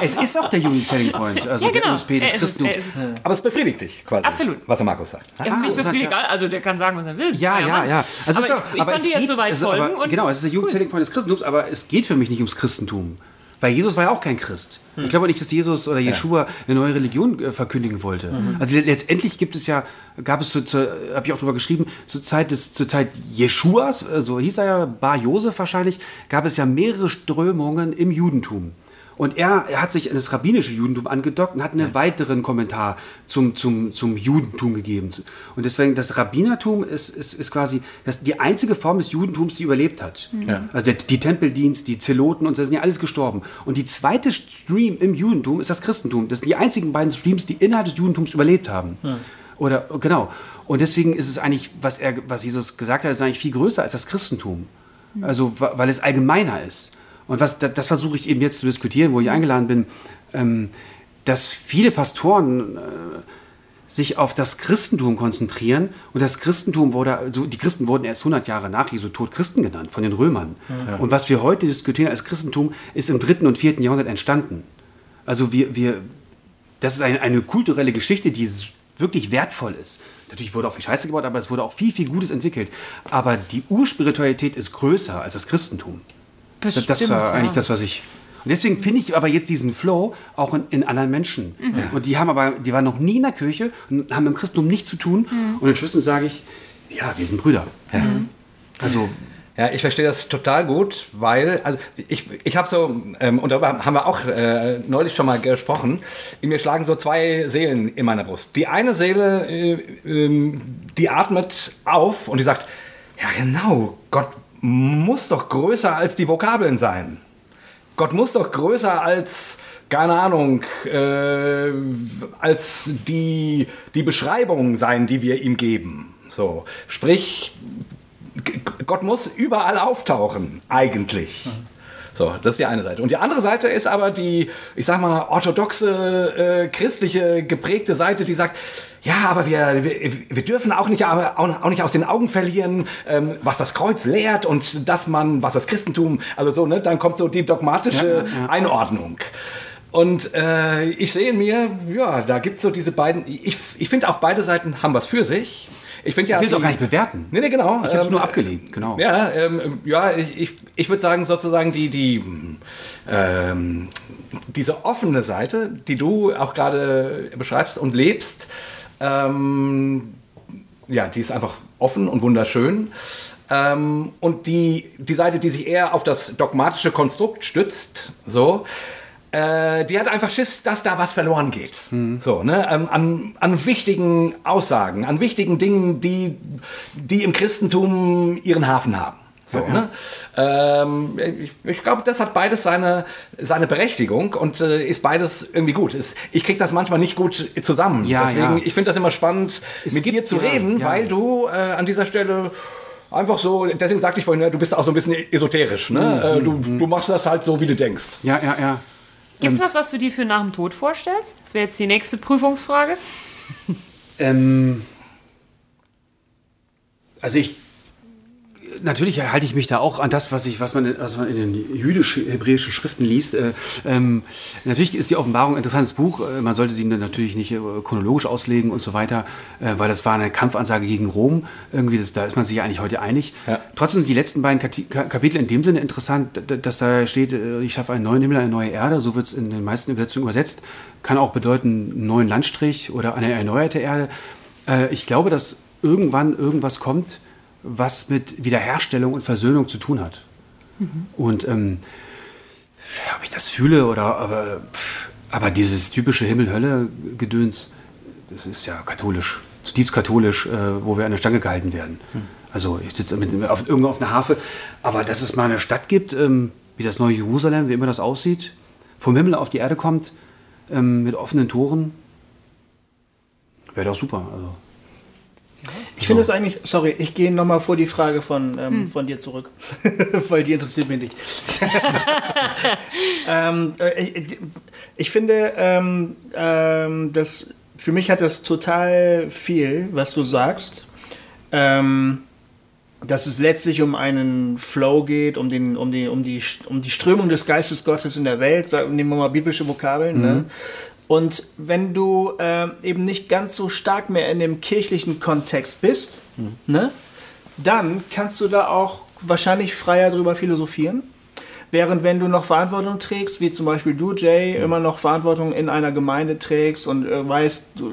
Speaker 5: Es ist auch der Unique Selling Point, also
Speaker 2: Ja,
Speaker 5: der
Speaker 2: genau.
Speaker 5: USP des
Speaker 2: ist es,
Speaker 5: Christentums.
Speaker 2: er ist es.
Speaker 3: Aber es befriedigt dich quasi,
Speaker 2: Absolut.
Speaker 3: was der Markus sagt.
Speaker 2: Ja, mich
Speaker 5: Ah,
Speaker 2: befriedigt
Speaker 5: ja.
Speaker 2: egal, also der kann sagen, was er will.
Speaker 5: Ja, ja, ja. Also
Speaker 2: aber
Speaker 5: es
Speaker 2: ich, ich
Speaker 5: aber
Speaker 2: konnte
Speaker 5: es
Speaker 2: jetzt
Speaker 5: geht-
Speaker 2: soweit
Speaker 5: es-
Speaker 2: folgen.
Speaker 5: Genau, es ist der. Unique Selling Point des Christentums, aber es geht für mich nicht ums Christentum. Weil Jesus war ja auch kein Christ. Ich glaube nicht, dass Jesus oder Jeshua eine neue Religion äh, verkündigen wollte. Also le- letztendlich gibt es ja, gab es, habe ich auch darüber geschrieben, zur Zeit, des, zur Zeit Jeschuas, äh, so hieß er ja, Bar Josef wahrscheinlich, gab es ja mehrere Strömungen im Judentum. Und er, er hat sich an das rabbinische Judentum angedockt und hat einen weiteren Kommentar zum, zum, zum Judentum gegeben. Und deswegen, das Rabbinertum ist, ist, ist quasi das, die einzige Form des Judentums, die überlebt hat. Also der, die Tempeldienst, die Zeloten und so, das sind ja alles gestorben. Und die zweite Stream im Judentum ist das Christentum. Das sind die einzigen beiden Streams, die innerhalb des Judentums überlebt haben. Oder genau. Und deswegen ist es eigentlich, was er, was Jesus gesagt hat, ist eigentlich viel größer als das Christentum. Also, wa- weil es allgemeiner ist. Und was, das, das versuche ich eben jetzt zu diskutieren, wo ich eingeladen bin, ähm, dass viele Pastoren äh, sich auf das Christentum konzentrieren und das Christentum wurde, also die Christen wurden erst 100 Jahre nach Jesu Tod Christen genannt von den Römern. Und was wir heute diskutieren als Christentum, ist im dritten und vierten Jahrhundert entstanden. Also wir, wir das ist eine, eine kulturelle Geschichte, die wirklich wertvoll ist. Natürlich wurde auch viel Scheiße gebaut, aber es wurde auch viel, viel Gutes entwickelt. Aber die Urspiritualität ist größer als das Christentum. Das, das
Speaker 2: Bestimmt,
Speaker 5: war eigentlich
Speaker 2: ja.
Speaker 5: das, was ich. Und deswegen finde ich aber jetzt diesen Flow auch in, in anderen Menschen. Und die haben aber, die waren noch nie in der Kirche und haben mit dem Christentum nichts zu tun. Und inzwischen sage ich, ja, wir sind Brüder. Also,
Speaker 3: Ja, ich verstehe das total gut, weil, also ich, ich habe so, ähm, und darüber haben wir auch äh, neulich schon mal gesprochen, in mir schlagen so zwei Seelen in meiner Brust. Die eine Seele, äh, ähm, die atmet auf und die sagt, ja genau, Gott muss doch größer als die Vokabeln sein. Gott muss doch größer als, keine Ahnung, äh, als die, die Beschreibung sein, die wir ihm geben. So, sprich, Gott muss überall auftauchen, eigentlich. So, das ist die eine Seite. Und die andere Seite ist aber die, ich sag mal, orthodoxe, äh, christliche geprägte Seite, die sagt, ja, aber wir, wir, wir dürfen auch nicht, aber auch, nicht aus den Augen verlieren, ähm, was das Kreuz lehrt und dass man, was das Christentum, also so, ne, dann kommt so die dogmatische Einordnung. Und äh, ich sehe in mir, ja, da gibt es so diese beiden, ich, ich finde auch beide Seiten haben was für sich. ich finde ja.
Speaker 5: Ich will es auch gar nicht bewerten.
Speaker 3: Nee, nee, genau.
Speaker 5: Ich habe es
Speaker 3: Ähm,
Speaker 5: nur abgelegt, genau.
Speaker 3: Ja, ähm, ja ich, ich, ich würde sagen, sozusagen die, die, ähm, diese offene Seite, die du auch gerade beschreibst und lebst, ähm, ja, die ist einfach offen und wunderschön. Ähm, und die, die Seite, die sich eher auf das dogmatische Konstrukt stützt, so, äh, die hat einfach Schiss, dass da was verloren geht. So, ne? ähm, an, an wichtigen Aussagen, an wichtigen Dingen, die, die im Christentum ihren Hafen haben. So, ne? ähm, ich ich glaube, das hat beides seine, seine Berechtigung und äh, ist beides irgendwie gut. Es, ich kriege das manchmal nicht gut zusammen.
Speaker 5: Ja,
Speaker 3: Deswegen,
Speaker 5: ja.
Speaker 3: ich finde das immer spannend, mit
Speaker 5: gibt-
Speaker 3: dir zu
Speaker 5: ja,
Speaker 3: reden,
Speaker 5: ja.
Speaker 3: weil du äh, an dieser Stelle einfach so, deswegen sagte ich vorhin, ne, du bist auch so ein bisschen esoterisch.
Speaker 5: Mhm,
Speaker 3: Ne? Äh, du, du machst das halt so, wie du denkst.
Speaker 5: Ja, ja, ja.
Speaker 2: Gibt es was, was du dir für nach dem Tod vorstellst? Das wäre jetzt die nächste Prüfungsfrage.
Speaker 5: Ähm, also ich natürlich halte ich mich da auch an das, was ich, was man, was man in den jüdisch-hebräischen Schriften liest. Äh, ähm, natürlich ist die Offenbarung ein interessantes Buch. Äh, man sollte sie natürlich nicht äh, chronologisch auslegen und so weiter, weil das war eine Kampfansage gegen Rom. Irgendwie, das, da ist man sich ja eigentlich heute einig.
Speaker 3: Ja.
Speaker 5: Trotzdem sind die letzten beiden Kapitel in dem Sinne interessant, dass da steht, ich schaffe einen neuen Himmel, eine neue Erde. So wird es in den meisten Übersetzungen übersetzt. Kann auch bedeuten einen neuen Landstrich oder eine erneuerte Erde. Ich glaube, dass irgendwann irgendwas kommt, was mit Wiederherstellung und Versöhnung zu tun hat. Und ähm, ob ich das fühle oder aber, aber dieses typische Himmel-Hölle-Gedöns, das ist ja katholisch, zutiefst katholisch, äh, wo wir an der Stange gehalten werden. Also ich sitze auf, irgendwo auf einer Harfe, aber dass es mal eine Stadt gibt, ähm, wie das neue Jerusalem, wie immer das aussieht, vom Himmel auf die Erde kommt, ähm, mit offenen Toren, wäre doch super. Also.
Speaker 4: Ich finde es eigentlich, sorry, ich gehe nochmal vor die Frage von, ähm, von dir zurück, weil die interessiert mich nicht. ähm, äh, ich, ich finde, ähm, ähm, das, für mich hat das total viel, was du sagst. Ähm, dass es letztlich um einen Flow geht, um, den, um, die, um, die, um die Strömung des Geistes Gottes in der Welt, nehmen wir mal biblische Vokabeln. Ne? Und wenn du ähm, eben nicht ganz so stark mehr in dem kirchlichen Kontext bist, ne, dann kannst du da auch wahrscheinlich freier drüber philosophieren. Während wenn du noch Verantwortung trägst, wie zum Beispiel du, Jay, immer noch Verantwortung in einer Gemeinde trägst und äh, weißt, du,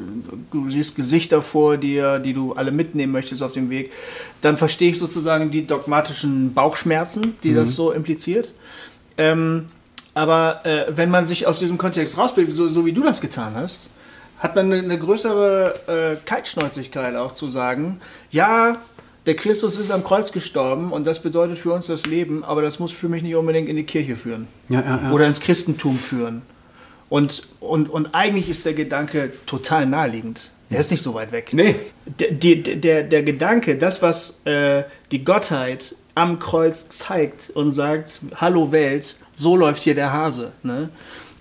Speaker 4: du siehst Gesichter vor dir, die du alle mitnehmen möchtest auf dem Weg, dann verstehe ich sozusagen die dogmatischen Bauchschmerzen, die das so impliziert. Ähm, aber äh, wenn man sich aus diesem Kontext rausbildet, so, so wie du das getan hast, hat man eine, eine größere äh, Kaltschnäuzigkeit auch zu sagen, ja, der Christus ist am Kreuz gestorben und das bedeutet für uns das Leben, aber das muss für mich nicht unbedingt in die Kirche führen
Speaker 5: Ja, ja, ja.
Speaker 4: oder ins Christentum führen. Und, und, und eigentlich ist der Gedanke total naheliegend. Er ist nicht so weit weg.
Speaker 3: Nee.
Speaker 4: Der, der, der Gedanke, das, was äh, die Gottheit am Kreuz zeigt und sagt, hallo Welt, so läuft hier der Hase, ne?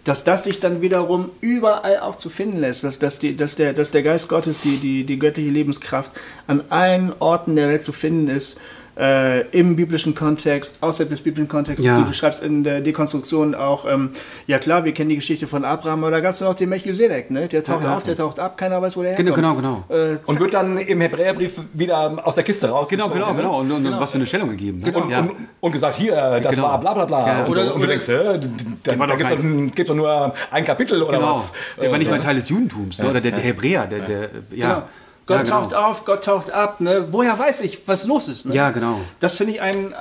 Speaker 4: dass das sich dann wiederum überall auch zu finden lässt, dass, dass, die, dass, der, dass der Geist Gottes, die, die, die göttliche Lebenskraft an allen Orten der Welt zu finden ist, äh, im biblischen Kontext, außerhalb des biblischen Kontextes.
Speaker 5: Ja.
Speaker 4: Du, du schreibst in der Dekonstruktion auch, ähm, ja klar, wir kennen die Geschichte von Abraham, aber da gab es noch den Melchisedek, ne? der taucht
Speaker 5: Ja,
Speaker 4: auf, der taucht ab, keiner weiß, wo der
Speaker 5: Genau,
Speaker 4: herkommt.
Speaker 5: genau, genau.
Speaker 4: Äh,
Speaker 3: Und wird dann im Hebräerbrief wieder aus der Kiste raus.
Speaker 5: Genau, genau, genau. Und, und, und was für eine Stellung gegeben. Ne?
Speaker 3: Und,
Speaker 5: ja.
Speaker 3: und, und gesagt, hier, das
Speaker 5: Genau.
Speaker 3: war bla bla bla.
Speaker 5: Ja.
Speaker 3: und,
Speaker 4: Oder-
Speaker 3: so. und du denkst, da, da gibt es doch, nur ein Kapitel oder
Speaker 5: Genau.
Speaker 3: was.
Speaker 5: Der war nicht
Speaker 3: Äh,
Speaker 5: mal Teil des Judentums ne? oder der, der Hebräer. Der, der, ja.
Speaker 4: Gott
Speaker 5: ja, genau.
Speaker 4: taucht auf, Gott taucht ab. Ne? Woher weiß ich, was los ist? Ne?
Speaker 5: Ja, genau.
Speaker 4: Das finde ich ein. Äh,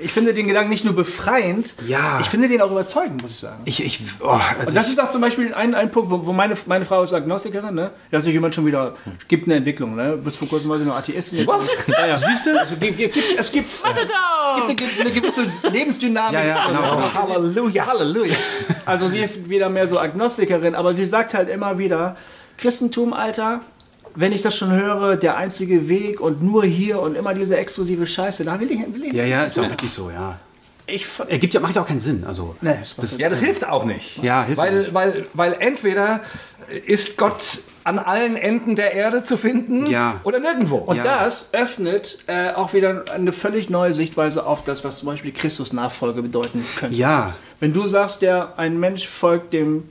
Speaker 4: ich finde den Gedanken nicht nur befreiend,
Speaker 5: Ja.
Speaker 4: ich finde den auch überzeugend, muss ich sagen.
Speaker 5: Ich, ich, oh, also
Speaker 4: Und das ist auch zum Beispiel ein, ein Punkt, wo, wo meine, meine Frau ist Agnostikerin, ne? Ja, sich jemand schon wieder, gibt eine Entwicklung, ne? Bis vor kurzem war sie noch Atheistin. jetzt-
Speaker 3: Was?
Speaker 4: Ja, ja. Siehst du? Also, gibt, gibt, es gibt,
Speaker 2: Was ist da?
Speaker 4: es gibt eine, eine gewisse Lebensdynamik.
Speaker 5: Ja, ja, genau, genau.
Speaker 3: Halleluja.
Speaker 4: Halleluja. Also sie ist wieder mehr so Agnostikerin, aber sie sagt halt immer wieder, Christentum, Alter, wenn ich das schon höre, der einzige Weg und nur hier und immer diese exklusive Scheiße, da will ich, will ich
Speaker 5: ja, ja, ist auch wirklich so, ja.
Speaker 4: Ich,
Speaker 5: Er gibt ja, macht ja auch keinen Sinn. Also,
Speaker 4: Nee, das
Speaker 3: Ja, das hilft auch nicht.
Speaker 5: Ja, hilft auch
Speaker 3: weil,
Speaker 5: nicht.
Speaker 3: Weil, weil entweder ist Gott an allen Enden der Erde zu finden
Speaker 5: Ja.
Speaker 3: oder nirgendwo.
Speaker 4: Und
Speaker 5: Ja.
Speaker 4: das öffnet äh, auch wieder eine völlig neue Sichtweise auf das, was zum Beispiel Christus Nachfolge bedeuten könnte.
Speaker 5: ja,
Speaker 4: Wenn du sagst, der, ein Mensch folgt dem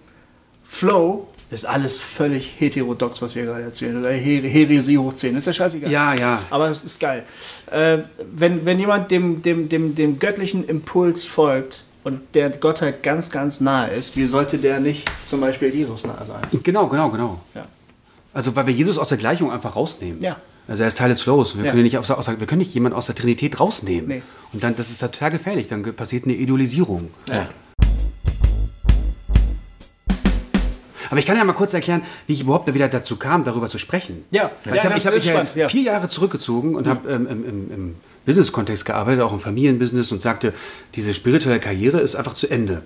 Speaker 4: Flow ist alles völlig heterodox, was wir gerade erzählen. Oder Her Heresie hoch 10. Ist ja scheißegal.
Speaker 5: Ja, ja.
Speaker 4: Aber es ist geil. Äh, wenn, wenn jemand dem, dem, dem, dem göttlichen Impuls folgt und der Gottheit ganz, ganz nahe ist, wie sollte der nicht zum Beispiel Jesus nahe sein?
Speaker 5: Genau, genau, genau.
Speaker 4: Ja.
Speaker 5: Also, weil wir Jesus aus der Gleichung einfach rausnehmen.
Speaker 4: Ja.
Speaker 5: Also, er ist Teil des Flows. Wir,
Speaker 4: Ja.
Speaker 5: können, nicht aus, aus, wir können nicht jemanden aus der Trinität rausnehmen.
Speaker 4: Nee.
Speaker 5: Und dann, das ist total gefährlich. Dann passiert eine Idolisierung.
Speaker 3: Ja.
Speaker 5: Aber ich kann ja mal kurz erklären, wie ich überhaupt wieder dazu kam, darüber zu sprechen.
Speaker 4: Ja, ja,
Speaker 5: ich habe hab ja jetzt
Speaker 4: ja.
Speaker 5: vier Jahre zurückgezogen und habe ähm, im, im, im Business-Kontext gearbeitet, auch im Familienbusiness und sagte, diese spirituelle Karriere ist einfach zu Ende.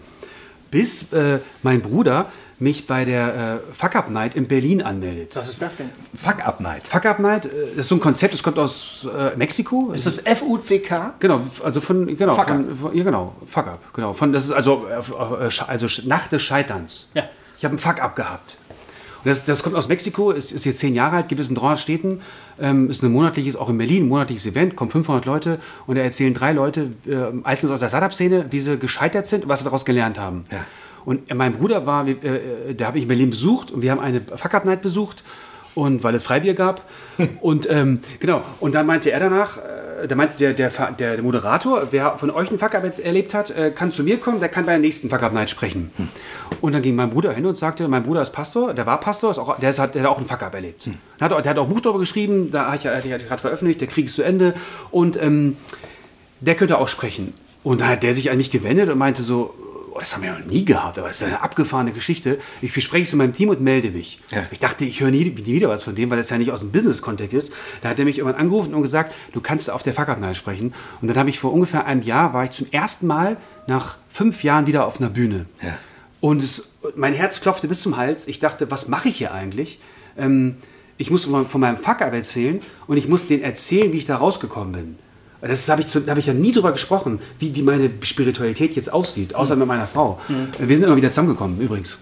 Speaker 5: Bis äh, mein Bruder mich bei der äh, Fuck Up Night in Berlin anmeldet.
Speaker 4: Was ist das denn?
Speaker 3: Fuck Up Night.
Speaker 5: Fuck Up Night, äh, das ist so ein Konzept, das kommt aus äh, Mexiko.
Speaker 4: Ist das F-U-C-K?
Speaker 5: Genau, also von, genau,
Speaker 3: Fuck
Speaker 5: von, von, ja genau, Fuck Up, genau. Von, das ist also, äh, äh, also Nacht des Scheiterns.
Speaker 4: Ja.
Speaker 5: Ich habe einen Fuck Up gehabt. Das, das kommt aus Mexiko, ist, ist jetzt zehn Jahre alt, gibt es in 300 Städten, ähm, ist ein monatliches, auch in Berlin, ein monatliches Event, kommen 500 Leute und da erzählen drei Leute, äh, meistens aus der Startup-Szene, wie sie gescheitert sind und was sie daraus gelernt haben.
Speaker 3: Ja.
Speaker 5: Und mein Bruder war, äh, äh, der habe ich in Berlin besucht und wir haben eine Fuck Up Night besucht und weil es Freibier gab und ähm, genau und dann meinte er danach, äh, da meinte der, der, der, der Moderator, wer von euch einen Fuck Up erlebt hat, äh, kann zu mir kommen, der kann bei der nächsten Fuck Up Night sprechen. Und dann ging mein Bruder hin und sagte, mein Bruder ist Pastor, der war Pastor, ist auch, der, ist, hat, der hat auch einen Fuck Up erlebt. Der, hat, auch- der hat auch ein Buch darüber geschrieben, da hatte ich, ich gerade veröffentlicht, der Krieg ist zu Ende und ähm, der könnte auch sprechen. Und da hat der sich an mich gewendet und meinte so, oh, das haben wir noch nie gehabt, aber es ist eine abgefahrene Geschichte. Ich bespreche es mit meinem Team und melde mich.
Speaker 3: Ja.
Speaker 5: Ich dachte, ich höre nie, nie wieder was von dem, weil das ja nicht aus dem Business-Kontext ist. Da hat er mich irgendwann angerufen und gesagt, du kannst auf der Fuck-Up-Night sprechen. Und dann habe ich vor ungefähr einem Jahr, war ich zum ersten Mal nach fünf Jahren wieder auf einer Bühne.
Speaker 3: Ja.
Speaker 5: Und es, mein Herz klopfte bis zum Hals. Ich dachte, was mache ich hier eigentlich? Ähm, ich muss von von meinem Fuck-Up erzählen und ich muss denen erzählen, wie ich da rausgekommen bin. Das habe ich, zu- habe ich ja nie drüber gesprochen, wie die meine Spiritualität jetzt aussieht, außer mit meiner Frau. Wir sind immer wieder zusammengekommen, übrigens.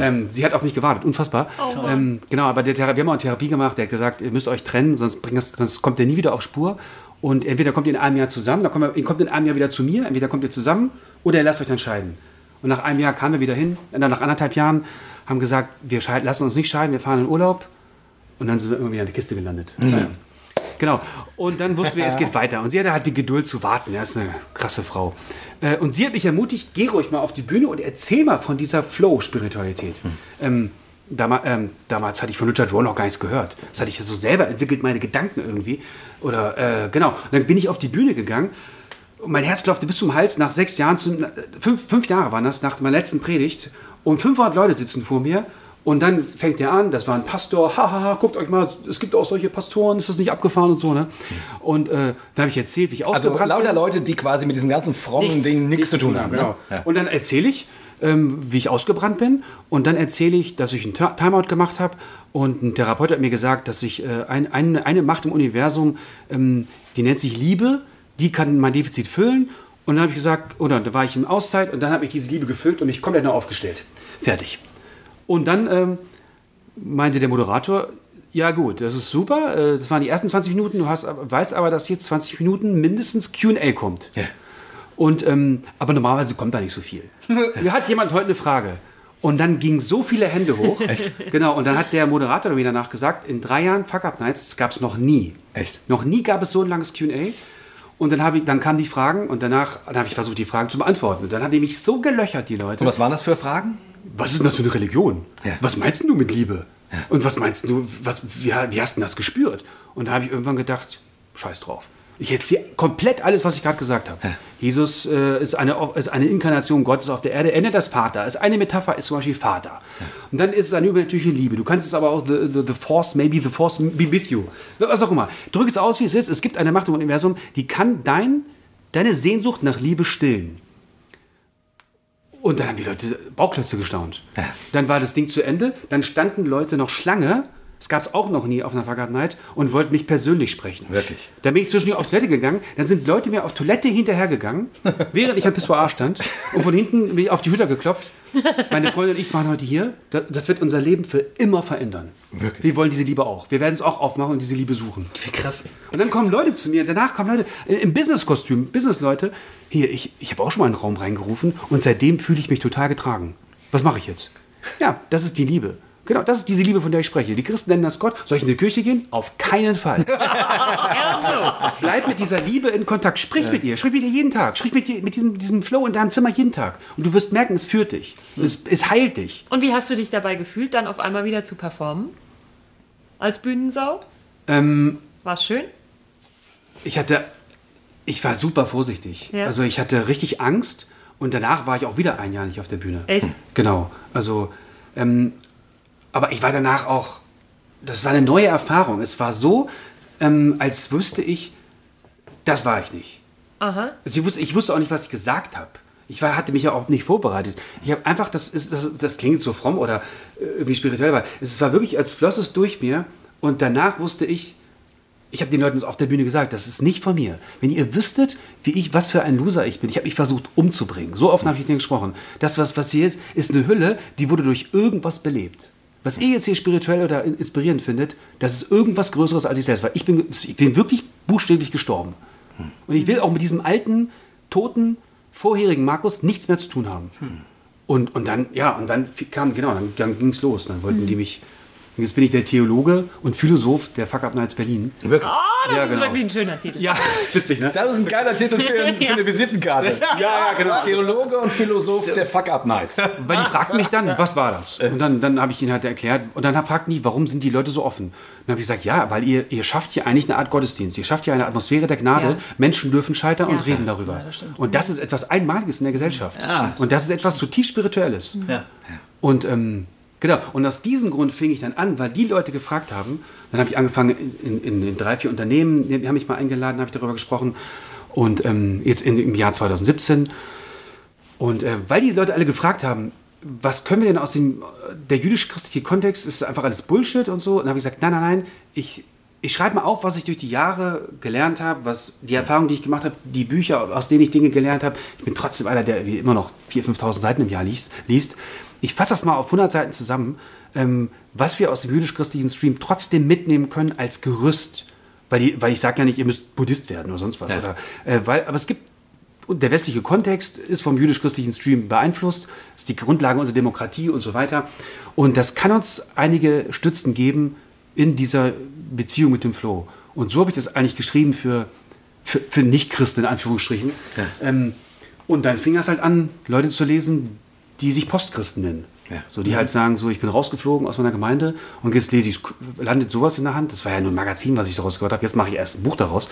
Speaker 5: Ähm, sie hat auf mich gewartet, unfassbar. ähm, genau, aber der Thera wir haben auch eine Therapie gemacht, der hat gesagt, ihr müsst euch trennen, sonst, bringt das, sonst kommt ihr nie wieder auf Spur. Und entweder kommt ihr in einem Jahr zusammen, dann kommt ihr, kommt in einem Jahr wieder zu mir, entweder kommt ihr zusammen oder ihr lasst euch dann scheiden. Und nach einem Jahr kamen wir wieder hin, und dann nach anderthalb Jahren haben gesagt, wir lassen uns nicht scheiden, wir fahren in Urlaub. Und dann sind wir immer wieder in der Kiste gelandet. Ja. Genau. Und dann wussten wir, es geht weiter. Und sie hatte halt die Geduld zu warten. Er ist eine krasse Frau. Äh, Und sie hat mich ermutigt, geh ruhig mal auf die Bühne und erzähl mal von dieser Flow-Spiritualität. Ähm, damals, ähm, damals hatte ich von Richard Rohr noch gar nichts gehört. Das hatte ich so selber entwickelt, meine Gedanken irgendwie. Oder, äh, genau. Und dann bin ich auf die Bühne gegangen. Und mein Herz klopfte bis zum Hals nach sechs Jahren, zu, fünf, fünf Jahre waren das, nach meiner letzten Predigt. Und 500 Leute sitzen vor mir. Und dann fängt er an, das war ein Pastor, hahaha, guckt euch mal, es gibt auch solche Pastoren, ist das nicht abgefahren und so, ne? Und äh, da habe ich erzählt, wie ich
Speaker 3: Also
Speaker 5: ausgebrannt
Speaker 3: lauter
Speaker 5: bin.
Speaker 3: Leute, die quasi mit diesem ganzen frommen Ding nichts zu tun haben.
Speaker 5: Genau.
Speaker 3: Ne? Ja.
Speaker 5: Und dann erzähle ich, ähm, wie ich ausgebrannt bin. Und dann erzähle ich, dass ich einen Timeout gemacht habe. Und ein Therapeut hat mir gesagt, dass ich äh, ein, ein, eine Macht im Universum, ähm, die nennt sich Liebe, die kann mein Defizit füllen. Und dann habe ich gesagt, oder da war ich in Auszeit und dann habe ich diese Liebe gefüllt und mich komplett neu aufgestellt. Fertig. Und dann ähm, meinte der Moderator, ja gut, das ist super, äh, das waren die ersten 20 Minuten, du hast, weißt aber, dass jetzt 20 Minuten mindestens Q&A kommt.
Speaker 3: Ja.
Speaker 5: Und, ähm, aber normalerweise kommt da nicht so viel. Hat jemand heute eine Frage. Und dann gingen so viele Hände hoch. Echt? Genau, und dann hat der Moderator mir danach gesagt, in drei Jahren Fuck Up Nights gab es noch nie.
Speaker 3: Echt?
Speaker 5: Noch nie gab es so ein langes Q&A. Und dann, habe ich, dann kamen die Fragen und danach habe ich versucht, die Fragen zu beantworten. Und dann haben die mich so gelöchert, die Leute.
Speaker 3: Und was waren das für Fragen?
Speaker 5: Was ist denn das für eine Religion?
Speaker 3: Ja.
Speaker 5: Was meinst du mit Liebe? Und was meinst du, was, wie, wie hast du das gespürt? Und da habe ich irgendwann gedacht, scheiß drauf. Ich erzähle komplett alles, was ich gerade gesagt habe. Jesus äh, ist, eine, ist eine Inkarnation Gottes auf der Erde. Er nennt das Vater. Ist eine Metapher ist zum Beispiel Vater. Und dann ist es eine übernatürliche Liebe. Du kannst es aber auch the, the, the Force, maybe the Force be with you. Was auch immer. Drück es aus, wie es ist. Es gibt eine Macht im Universum, die kann dein, deine Sehnsucht nach Liebe stillen. Und dann haben die Leute Bauklötze gestaunt. Dann war das Ding zu Ende. Dann standen Leute noch Schlange. Das gab es auch noch nie auf einer Up Night und wollten mich persönlich sprechen.
Speaker 3: Wirklich?
Speaker 5: Dann bin ich zwischendurch auf Toilette gegangen. Dann sind Leute mir auf Toilette hinterhergegangen, während ich am Pissoir stand. Und von hinten bin ich auf die Hütter geklopft. Meine Freundin und ich waren heute hier. Da- Das wird unser Leben für immer verändern.
Speaker 3: Wirklich?
Speaker 5: Wir wollen diese Liebe auch. Wir werden es auch aufmachen und diese Liebe suchen.
Speaker 3: Wie krass.
Speaker 5: Und dann kommen Leute zu mir, danach kommen Leute äh, im Business-Kostüm, Business-Leute. Hier, ich, ich habe auch schon mal einen Raum reingerufen und seitdem fühle ich mich total getragen. Was mache ich jetzt? Ja, das ist die Liebe. Genau, das ist diese Liebe, von der ich spreche. Die Christen nennen das Gott. Soll ich in die Kirche gehen? Auf keinen Fall. Bleib mit dieser Liebe in Kontakt. Sprich mit ihr. Sprich mit ihr jeden Tag. Sprich mit, ihr, mit diesem, diesem Flow in deinem Zimmer jeden Tag. Und du wirst merken, es führt dich. Es, es heilt dich.
Speaker 2: Und wie hast du dich dabei gefühlt, dann auf einmal wieder zu performen? Als Bühnensau?
Speaker 5: Ähm,
Speaker 2: War es schön?
Speaker 5: ich hatte, ich war super vorsichtig.
Speaker 2: Ja.
Speaker 5: Also ich hatte richtig Angst und danach war ich auch wieder ein Jahr nicht auf der Bühne.
Speaker 2: Echt?
Speaker 5: Genau. Also, ähm, aber ich war danach auch, das war eine neue Erfahrung. Es war so, ähm, als wüsste ich, das war ich nicht.
Speaker 2: Aha.
Speaker 5: Also ich, wusste, ich wusste auch nicht, was ich gesagt habe. Ich war, hatte mich ja auch nicht vorbereitet. Ich habe einfach, das, ist, das, das klingt so fromm oder äh, irgendwie spirituell, aber es war wirklich, als floss es durch mir und danach wusste ich, ich habe den Leuten auf der Bühne gesagt, das ist nicht von mir. Wenn ihr wüsstet, wie ich, was für ein Loser ich bin, ich habe mich versucht umzubringen. So oft habe ich denen gesprochen. Das, was, was hier ist, ist eine Hülle, die wurde durch irgendwas belebt. Was ihr jetzt hier spirituell oder in- inspirierend findet, das ist irgendwas Größeres als ich selbst. Weil ich bin, ich bin wirklich buchstäblich gestorben. Und ich will auch mit diesem alten, toten, vorherigen Markus nichts mehr zu tun haben. Und, und dann, ja, und dann kam, genau, dann, dann ging es los. Dann wollten die mich. Und Jetzt bin ich der Theologe und Philosoph der Fuck Up Nights Berlin.
Speaker 3: Wirklich.
Speaker 2: Oh, das
Speaker 5: Ja,
Speaker 2: ist
Speaker 5: genau.
Speaker 2: wirklich ein schöner Titel.
Speaker 5: Ja, witzig, ne?
Speaker 3: Das ist ein geiler Titel für, ein, für eine Visitenkarte.
Speaker 5: Ja, ja, genau.
Speaker 3: Theologe und Philosoph der Fuck-Up-Nights.
Speaker 5: Weil die fragten mich dann, was war das? Und dann, dann habe ich ihnen halt erklärt. Und dann fragten die, warum sind die Leute so offen? Und dann habe ich gesagt, ja, weil ihr, ihr schafft hier eigentlich eine Art Gottesdienst. Ihr schafft hier eine Atmosphäre der Gnade.
Speaker 2: Ja.
Speaker 5: Menschen dürfen scheitern und
Speaker 2: Ja.
Speaker 5: reden darüber. und das ist etwas Einmaliges in der Gesellschaft. Und das ist etwas zutiefst Spirituelles.
Speaker 4: Ja.
Speaker 5: Und ähm, genau, und aus diesem Grund fing ich dann an, weil die Leute gefragt haben, dann habe ich angefangen in, in, in drei, vier Unternehmen, die haben mich mal eingeladen, habe ich darüber gesprochen. Und ähm, jetzt in, im Jahr 2017. Und äh, weil die Leute alle gefragt haben, was können wir denn aus dem, der jüdisch-christliche Kontext, ist einfach alles Bullshit und so. Und dann habe ich gesagt, nein, nein, nein, ich, ich schreibe mal auf, was ich durch die Jahre gelernt habe, was die Erfahrungen, die ich gemacht habe, die Bücher, aus denen ich Dinge gelernt habe. Ich bin trotzdem einer, der immer noch 4.000, 5.000 Seiten im Jahr liest. liest. Ich fasse das mal auf 100 Seiten zusammen, ähm, was wir aus dem jüdisch-christlichen Stream trotzdem mitnehmen können als Gerüst. Weil, die, weil ich sage ja nicht, ihr müsst Buddhist werden oder sonst was. Oder, äh, weil, aber es gibt und der westliche Kontext ist vom jüdisch-christlichen Stream beeinflusst, ist die Grundlage unserer Demokratie und so weiter. Und das kann uns einige Stützen geben in dieser Beziehung mit dem Flow. Und so habe ich das eigentlich geschrieben für, für, für Nicht-Christen in Anführungsstrichen. Ähm, und dann fing das halt an, Leute zu lesen, die sich Postchristen nennen.
Speaker 3: Ja.
Speaker 5: So, die halt sagen, so, ich bin rausgeflogen aus meiner Gemeinde und jetzt lese ich, landet sowas in der Hand. Das war ja nur ein Magazin, was ich daraus gehört habe. Jetzt mache ich erst ein Buch daraus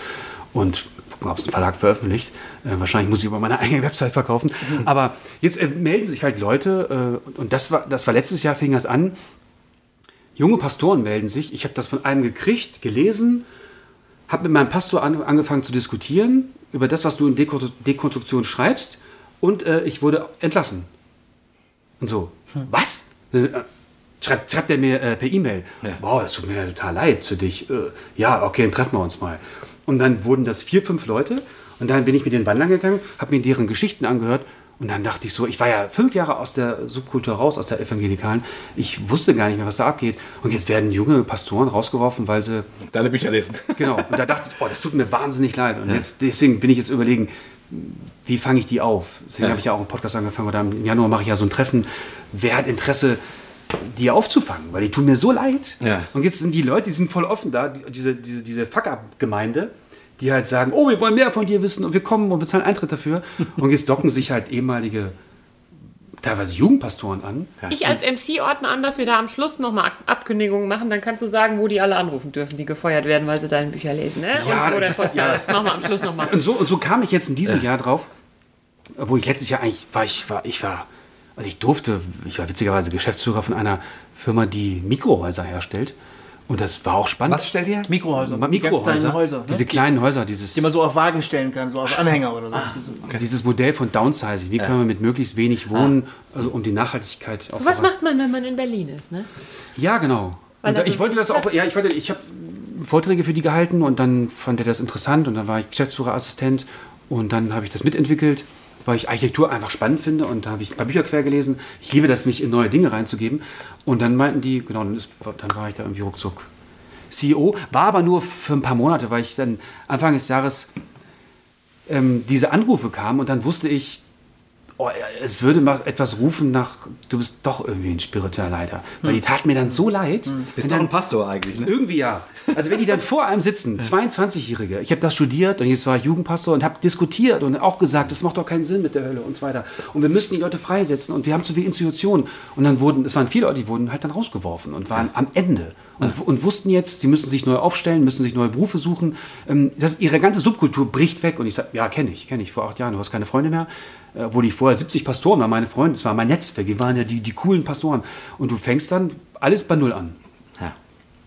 Speaker 5: und gucken, ob es ein Verlag veröffentlicht. Äh, wahrscheinlich muss ich über meine eigene Website verkaufen. Aber jetzt äh, melden sich halt Leute äh, und das war, das war letztes Jahr, fing das an. Junge Pastoren melden sich. Ich habe das von einem gekriegt, gelesen, habe mit meinem Pastor an, angefangen zu diskutieren über das, was du in Deko Dekonstruktion schreibst und äh, ich wurde entlassen. Und so, was? Äh, Schreibt, schreibt er mir äh, per E-Mail, wow, das tut mir total leid für dich. Äh, ja, okay, dann treffen wir uns mal. Und dann wurden das vier, fünf Leute und dann bin ich mit den wandern gegangen, habe mir deren Geschichten angehört und dann dachte ich so, ich war ja fünf Jahre aus der Subkultur raus, aus der evangelikalen. Ich wusste gar nicht mehr, was da abgeht. Und jetzt werden junge Pastoren rausgeworfen, weil sie
Speaker 3: Deine Bücher lesen.
Speaker 5: Genau. Und da dachte ich, oh, das tut mir wahnsinnig leid. Und jetzt, deswegen bin ich jetzt überlegen, wie fange ich die auf? Deswegen
Speaker 3: Ja.
Speaker 5: habe ich ja auch einen Podcast angefangen oder im Januar mache ich ja so ein Treffen. Wer hat Interesse, die aufzufangen? Weil die tun mir so leid.
Speaker 3: Ja.
Speaker 5: Und jetzt sind die Leute, die sind voll offen da, die, diese, diese, diese Fuck-Up-Gemeinde, die halt sagen, oh, wir wollen mehr von dir wissen und wir kommen und bezahlen Eintritt dafür. Und jetzt docken sich halt ehemalige, teilweise Jugendpastoren an.
Speaker 2: Ich als MC ordne an, dass wir da am Schluss nochmal Abkündigungen machen. Dann kannst du sagen, wo die alle anrufen dürfen, die gefeuert werden, weil sie deine Bücher lesen. Ne?
Speaker 5: Ja,
Speaker 2: und
Speaker 5: das- ja.
Speaker 2: Das machen wir am Schluss nochmal.
Speaker 5: Und so, und so kam ich jetzt in diesem Jahr drauf, wo ich letztes Jahr eigentlich war, ich war, ich war, also ich durfte, ich war witzigerweise Geschäftsführer von einer Firma, die Mikrohäuser herstellt. Und das war auch spannend.
Speaker 3: Was stellt ihr?
Speaker 4: Mikrohäuser.
Speaker 5: Mikrohäuser,
Speaker 4: Häuser. Ne?
Speaker 5: diese kleinen Häuser, dieses,
Speaker 4: die man so auf Wagen stellen kann, so auf Anhänger oder
Speaker 5: Ah,
Speaker 4: so.
Speaker 5: dieses Modell von Downsizing. Wie können wir mit möglichst wenig wohnen, also um die Nachhaltigkeit
Speaker 2: So was macht man, wenn man in Berlin ist, ne?
Speaker 5: Ja, genau.
Speaker 2: Weil
Speaker 5: Und ich
Speaker 2: so
Speaker 5: wollte das auch, ja, ich wollte, ich habe Vorträge für die gehalten und dann fand er das interessant und dann war ich Geschäftsführerassistent und dann habe ich das mitentwickelt, weil ich Architektur einfach spannend finde und da habe ich ein paar Bücher quer gelesen. Ich liebe das, mich in neue Dinge reinzugeben und dann meinten die, genau, dann, ist, dann war ich da irgendwie ruckzuck CEO, war aber nur für ein paar Monate, weil ich dann Anfang des Jahres ähm, diese Anrufe kamen und dann wusste ich, oh, es würde mal etwas rufen nach, du bist doch irgendwie ein spiritueller Leiter. Weil die tat mir dann so leid.
Speaker 3: Bist
Speaker 5: wenn
Speaker 3: doch ein Pastor eigentlich, ne?
Speaker 5: irgendwie ja. Also wenn die dann vor einem sitzen, 22-Jährige, ich habe das studiert und jetzt war ich Jugendpastor und habe diskutiert und auch gesagt, das macht doch keinen Sinn mit der Hölle und so weiter. Und wir müssen die Leute freisetzen und wir haben zu viele Institutionen. Und dann wurden, es waren viele Leute, die wurden halt dann rausgeworfen und waren am Ende. Und, und wussten jetzt, sie müssen sich neu aufstellen, müssen sich neue Berufe suchen. Ähm, Das, ihre ganze Subkultur bricht weg. Und ich sage, ja, kenne ich, kenne ich, vor acht Jahren, du hast keine Freunde mehr. Äh, Obwohl ich vorher 70 Pastoren war, meine Freunde, das war mein Netzwerk, die waren ja die, die coolen Pastoren. Und du fängst dann alles bei Null an.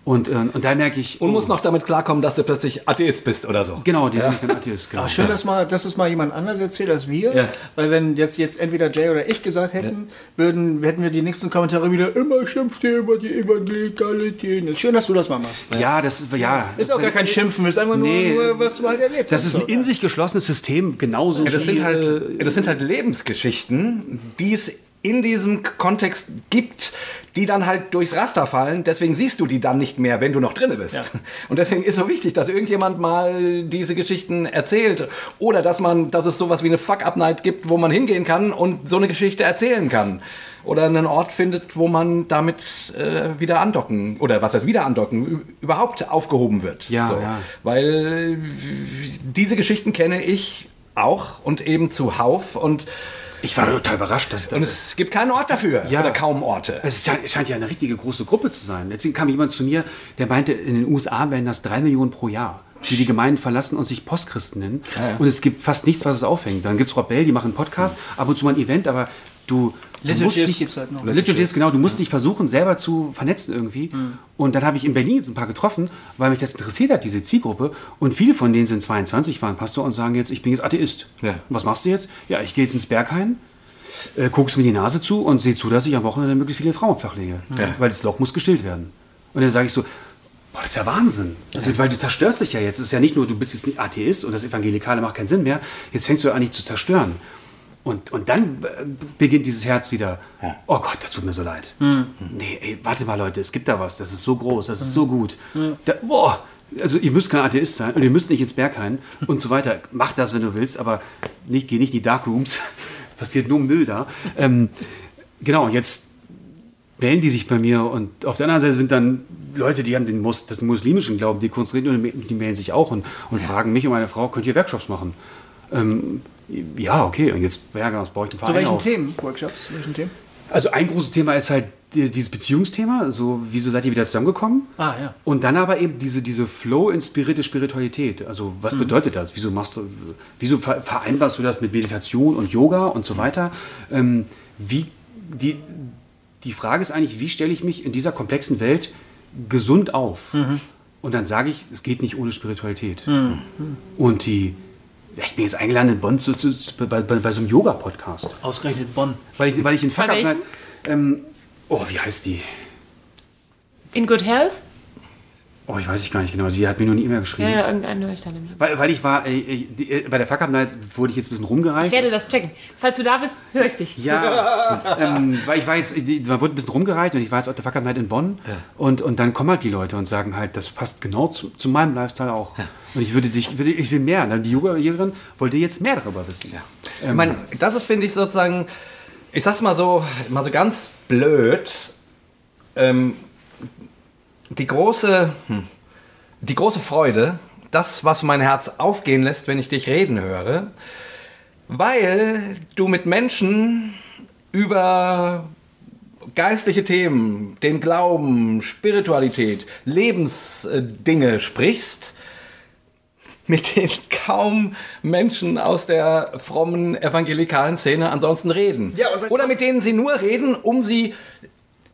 Speaker 3: Ja.
Speaker 5: Und, äh, und da merke ich.
Speaker 3: Und
Speaker 5: oh,
Speaker 3: musst noch damit klarkommen, dass du plötzlich Atheist bist oder so.
Speaker 5: Genau, die ja. ich dann Atheist. Genau.
Speaker 4: Ach, schön, dass, mal, dass es mal jemand anders erzählt als wir.
Speaker 3: Ja.
Speaker 4: Weil wenn jetzt, jetzt entweder Jay oder ich gesagt hätten, würden, hätten wir die nächsten Kommentare wieder immer schimpft ihr über die Evangelikalität. Ist schön, dass du das mal machst.
Speaker 5: Ja, das ja.
Speaker 4: Ist auch gar kein Schimpfen, ist einfach
Speaker 5: Nee.
Speaker 4: nur, nur, was du halt erlebt
Speaker 5: Das
Speaker 4: hast.
Speaker 5: ist ein in sich geschlossenes System, genauso
Speaker 3: Ja, das,
Speaker 5: wie,
Speaker 3: sind halt,
Speaker 5: äh,
Speaker 3: das sind halt Lebensgeschichten, die es in diesem Kontext gibt, die dann halt durchs Raster fallen. Deswegen siehst du die dann nicht mehr, wenn du noch drinne bist. Und deswegen ist so wichtig, dass irgendjemand mal diese Geschichten erzählt. Oder dass man, dass es sowas wie eine Fuck-Up-Night gibt, wo man hingehen kann und so eine Geschichte erzählen kann. Oder einen Ort findet, wo man damit äh, wieder andocken, oder was heißt wieder andocken, überhaupt aufgehoben wird.
Speaker 5: Ja,
Speaker 3: so.
Speaker 5: ja.
Speaker 3: Weil äh, diese Geschichten kenne ich auch und eben zuhauf und
Speaker 5: ich war total überrascht, dass
Speaker 3: und es gibt keinen Ort dafür
Speaker 5: Ja.
Speaker 3: oder kaum Orte.
Speaker 5: Es scheint, ja eine richtige große Gruppe zu sein. Jetzt kam jemand zu mir, der meinte, in den USA werden das drei Millionen pro Jahr, die die Gemeinden verlassen und sich Postchristen nennen. Und es gibt fast nichts, was es aufhängt. Dann gibt es Rob Bell, die machen einen Podcast, ab und zu mal ein Event, aber du,
Speaker 4: Jizz
Speaker 5: dich,
Speaker 4: gibt's halt noch.
Speaker 5: Genau, du musst dich versuchen, selber zu vernetzen irgendwie. Und dann habe ich in Berlin jetzt ein paar getroffen, weil mich das interessiert hat, diese Zielgruppe. Und viele von denen sind 22, waren Pastor und sagen jetzt, ich bin jetzt Atheist.
Speaker 3: Ja.
Speaker 5: Was machst du jetzt? Ja, ich gehe jetzt ins Berghain, äh, guckst mir die Nase zu und sehe zu, dass ich am Wochenende möglichst viele Frauen flachlege.
Speaker 3: Ja.
Speaker 5: Weil das Loch muss gestillt werden. Und dann sage ich so, boah, das ist ja Wahnsinn. Also, weil du zerstörst dich ja jetzt. Es ist ja nicht nur, du bist jetzt nicht Atheist und das Evangelikale macht keinen Sinn mehr. Jetzt fängst du an, dich zu zerstören. Und, und dann äh, beginnt dieses Herz wieder, oh Gott, das tut mir so leid. Nee, ey, warte mal Leute, es gibt da was, das ist so groß, das ist so gut. Da, boah, also ihr müsst kein Atheist sein und ihr müsst nicht ins Berghain und so weiter. Mach das, wenn du willst, aber nicht, geh nicht in die Darkrooms. Passiert nur Müll da. Ähm, genau, jetzt wählen die sich bei mir und auf der anderen Seite sind dann Leute, die haben den Mus das muslimischen Glauben, die konzentrieren und die melden sich auch und, und fragen mich und meine Frau, könnt ihr Workshops machen? Ähm, ja, okay, und jetzt, ja, genau, das baue ich einen
Speaker 4: Zu
Speaker 5: Verein
Speaker 4: welchen
Speaker 5: auf.
Speaker 4: Themen? Workshops? Zu welchen Themen?
Speaker 5: Also ein großes Thema ist halt die- dieses Beziehungsthema, so wieso seid ihr wieder zusammengekommen?
Speaker 4: Ah, ja.
Speaker 5: Und dann aber eben diese, diese flow-inspirierte Spiritualität. Also was bedeutet das? Wieso machst du, wieso ver- vereinbarst du das mit Meditation und Yoga und so weiter? Ähm, wie, die, die Frage ist eigentlich, wie stelle ich mich in dieser komplexen Welt gesund auf? Und dann sage ich, es geht nicht ohne Spiritualität. Und die, ich bin jetzt eingeladen in Bonn zu, zu, zu, bei, bei, bei so einem Yoga-Podcast.
Speaker 4: Ausgerechnet Bonn.
Speaker 5: Weil ich, weil ich in Fuck
Speaker 2: welchem?
Speaker 5: Night- ähm, Oh, wie heißt die?
Speaker 2: In Good Health?
Speaker 5: Oh, ich weiß ich gar nicht genau. Die hat mir nur eine E-Mail geschrieben.
Speaker 2: Ja, ja, irgendeinen höre ich da nämlich.
Speaker 5: Weil, weil ich war, äh, äh, die, äh, bei der Fuck Up Night wurde ich jetzt ein bisschen rumgereicht.
Speaker 2: Ich werde das checken. Falls du da bist, höre ich dich.
Speaker 5: Ja, ähm, weil ich war jetzt, die- man wurde ein bisschen rumgereicht und ich war jetzt auf der Fuck Up Night in Bonn und, und dann kommen halt die Leute und sagen halt, das passt genau zu, zu meinem Lifestyle auch. Und ich würde dich, würde, ich will mehr. Ne? Die Yoga-Lehrerin wollte jetzt mehr darüber wissen.
Speaker 3: Ich meine, das ist, finde ich, sozusagen, ich sag's mal so, mal so ganz blöd, ähm, die große, hm, die große Freude, das, was mein Herz aufgehen lässt, wenn ich dich reden höre, weil du mit Menschen über geistliche Themen, den Glauben, Spiritualität, Lebensdinge sprichst, mit denen kaum Menschen aus der frommen evangelikalen Szene ansonsten reden.
Speaker 4: Ja,
Speaker 3: Oder mit denen sie nur reden, um sie,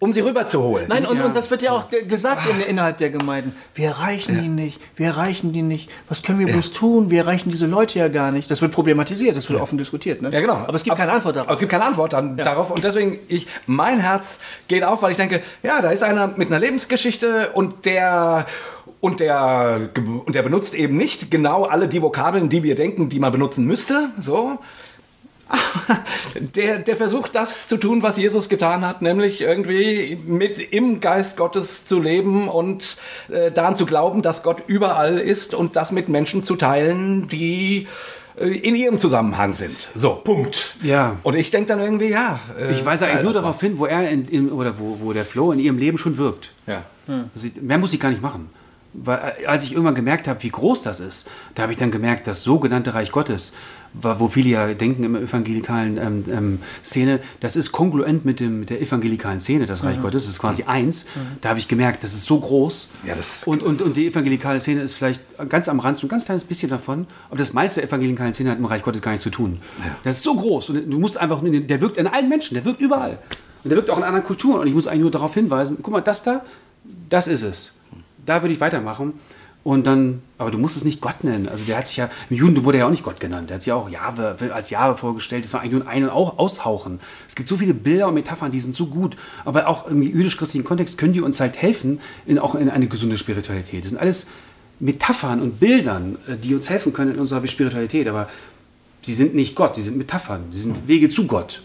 Speaker 3: um sie rüberzuholen.
Speaker 4: Nein, und,
Speaker 5: Ja.
Speaker 4: und das wird ja auch ge- gesagt in, innerhalb der Gemeinden. Wir erreichen die nicht, wir erreichen die nicht. Was können wir bloß tun? Wir erreichen diese Leute ja gar nicht. Das wird problematisiert, das wird offen diskutiert. Ne?
Speaker 3: Ja, genau.
Speaker 4: Aber es gibt keine Antwort
Speaker 3: Aber
Speaker 4: darauf.
Speaker 3: es gibt keine Antwort dann darauf. Und deswegen, ich, mein Herz geht auf, weil ich denke, ja, da ist einer mit einer Lebensgeschichte und der, und der, und der benutzt eben nicht genau alle die Vokabeln, die wir denken, die man benutzen müsste. So. Der, der versucht das zu tun, was Jesus getan hat, nämlich irgendwie mit im Geist Gottes zu leben und äh, daran zu glauben, dass Gott überall ist und das mit Menschen zu teilen, die äh, in ihrem Zusammenhang sind. So, Punkt.
Speaker 5: Ja.
Speaker 3: Und ich denke dann irgendwie, ja. äh,
Speaker 5: Ich weise eigentlich nur darauf hin, wo er in, in, oder wo, wo der Flow in ihrem Leben schon wirkt.
Speaker 3: Ja.
Speaker 5: Also ich- mehr muss ich gar nicht machen. Weil, äh, als ich irgendwann gemerkt habe, wie groß das ist, da habe ich dann gemerkt, das sogenannte Reich Gottes, wo viele ja denken im evangelikalen ähm, ähm, Szene, das ist kongruent mit, dem, mit der evangelikalen Szene, das Reich Gottes, das ist quasi eins. Da habe ich gemerkt, das ist so groß.
Speaker 3: Ja, das-
Speaker 5: und, und, und die evangelikale Szene ist vielleicht ganz am Rand, so ein ganz kleines bisschen davon. Aber das meiste der evangelikalen Szene hat im Reich Gottes gar nichts zu tun. Das ist so groß und du musst einfach, nur- der wirkt in allen Menschen, der wirkt überall. Und der wirkt auch in anderen Kulturen. Und ich muss eigentlich nur darauf hinweisen, guck mal, das da, das ist es. Da würde ich weitermachen. Und dann, aber du musst es nicht Gott nennen. Also der hat sich ja, im Judentum wurde er ja auch nicht Gott genannt. Der hat sich ja auch Jahwe, als Jahwe vorgestellt. Das war eigentlich nur ein Ein- und auch Aushauchen. Es gibt so viele Bilder und Metaphern, die sind so gut. Aber auch im jüdisch-christlichen Kontext können die uns halt helfen, in, auch in eine gesunde Spiritualität. Das sind alles Metaphern und Bildern, äh, die uns helfen können in unserer Spiritualität. Aber sie sind nicht Gott, sie sind Metaphern. Sie sind Wege zu Gott.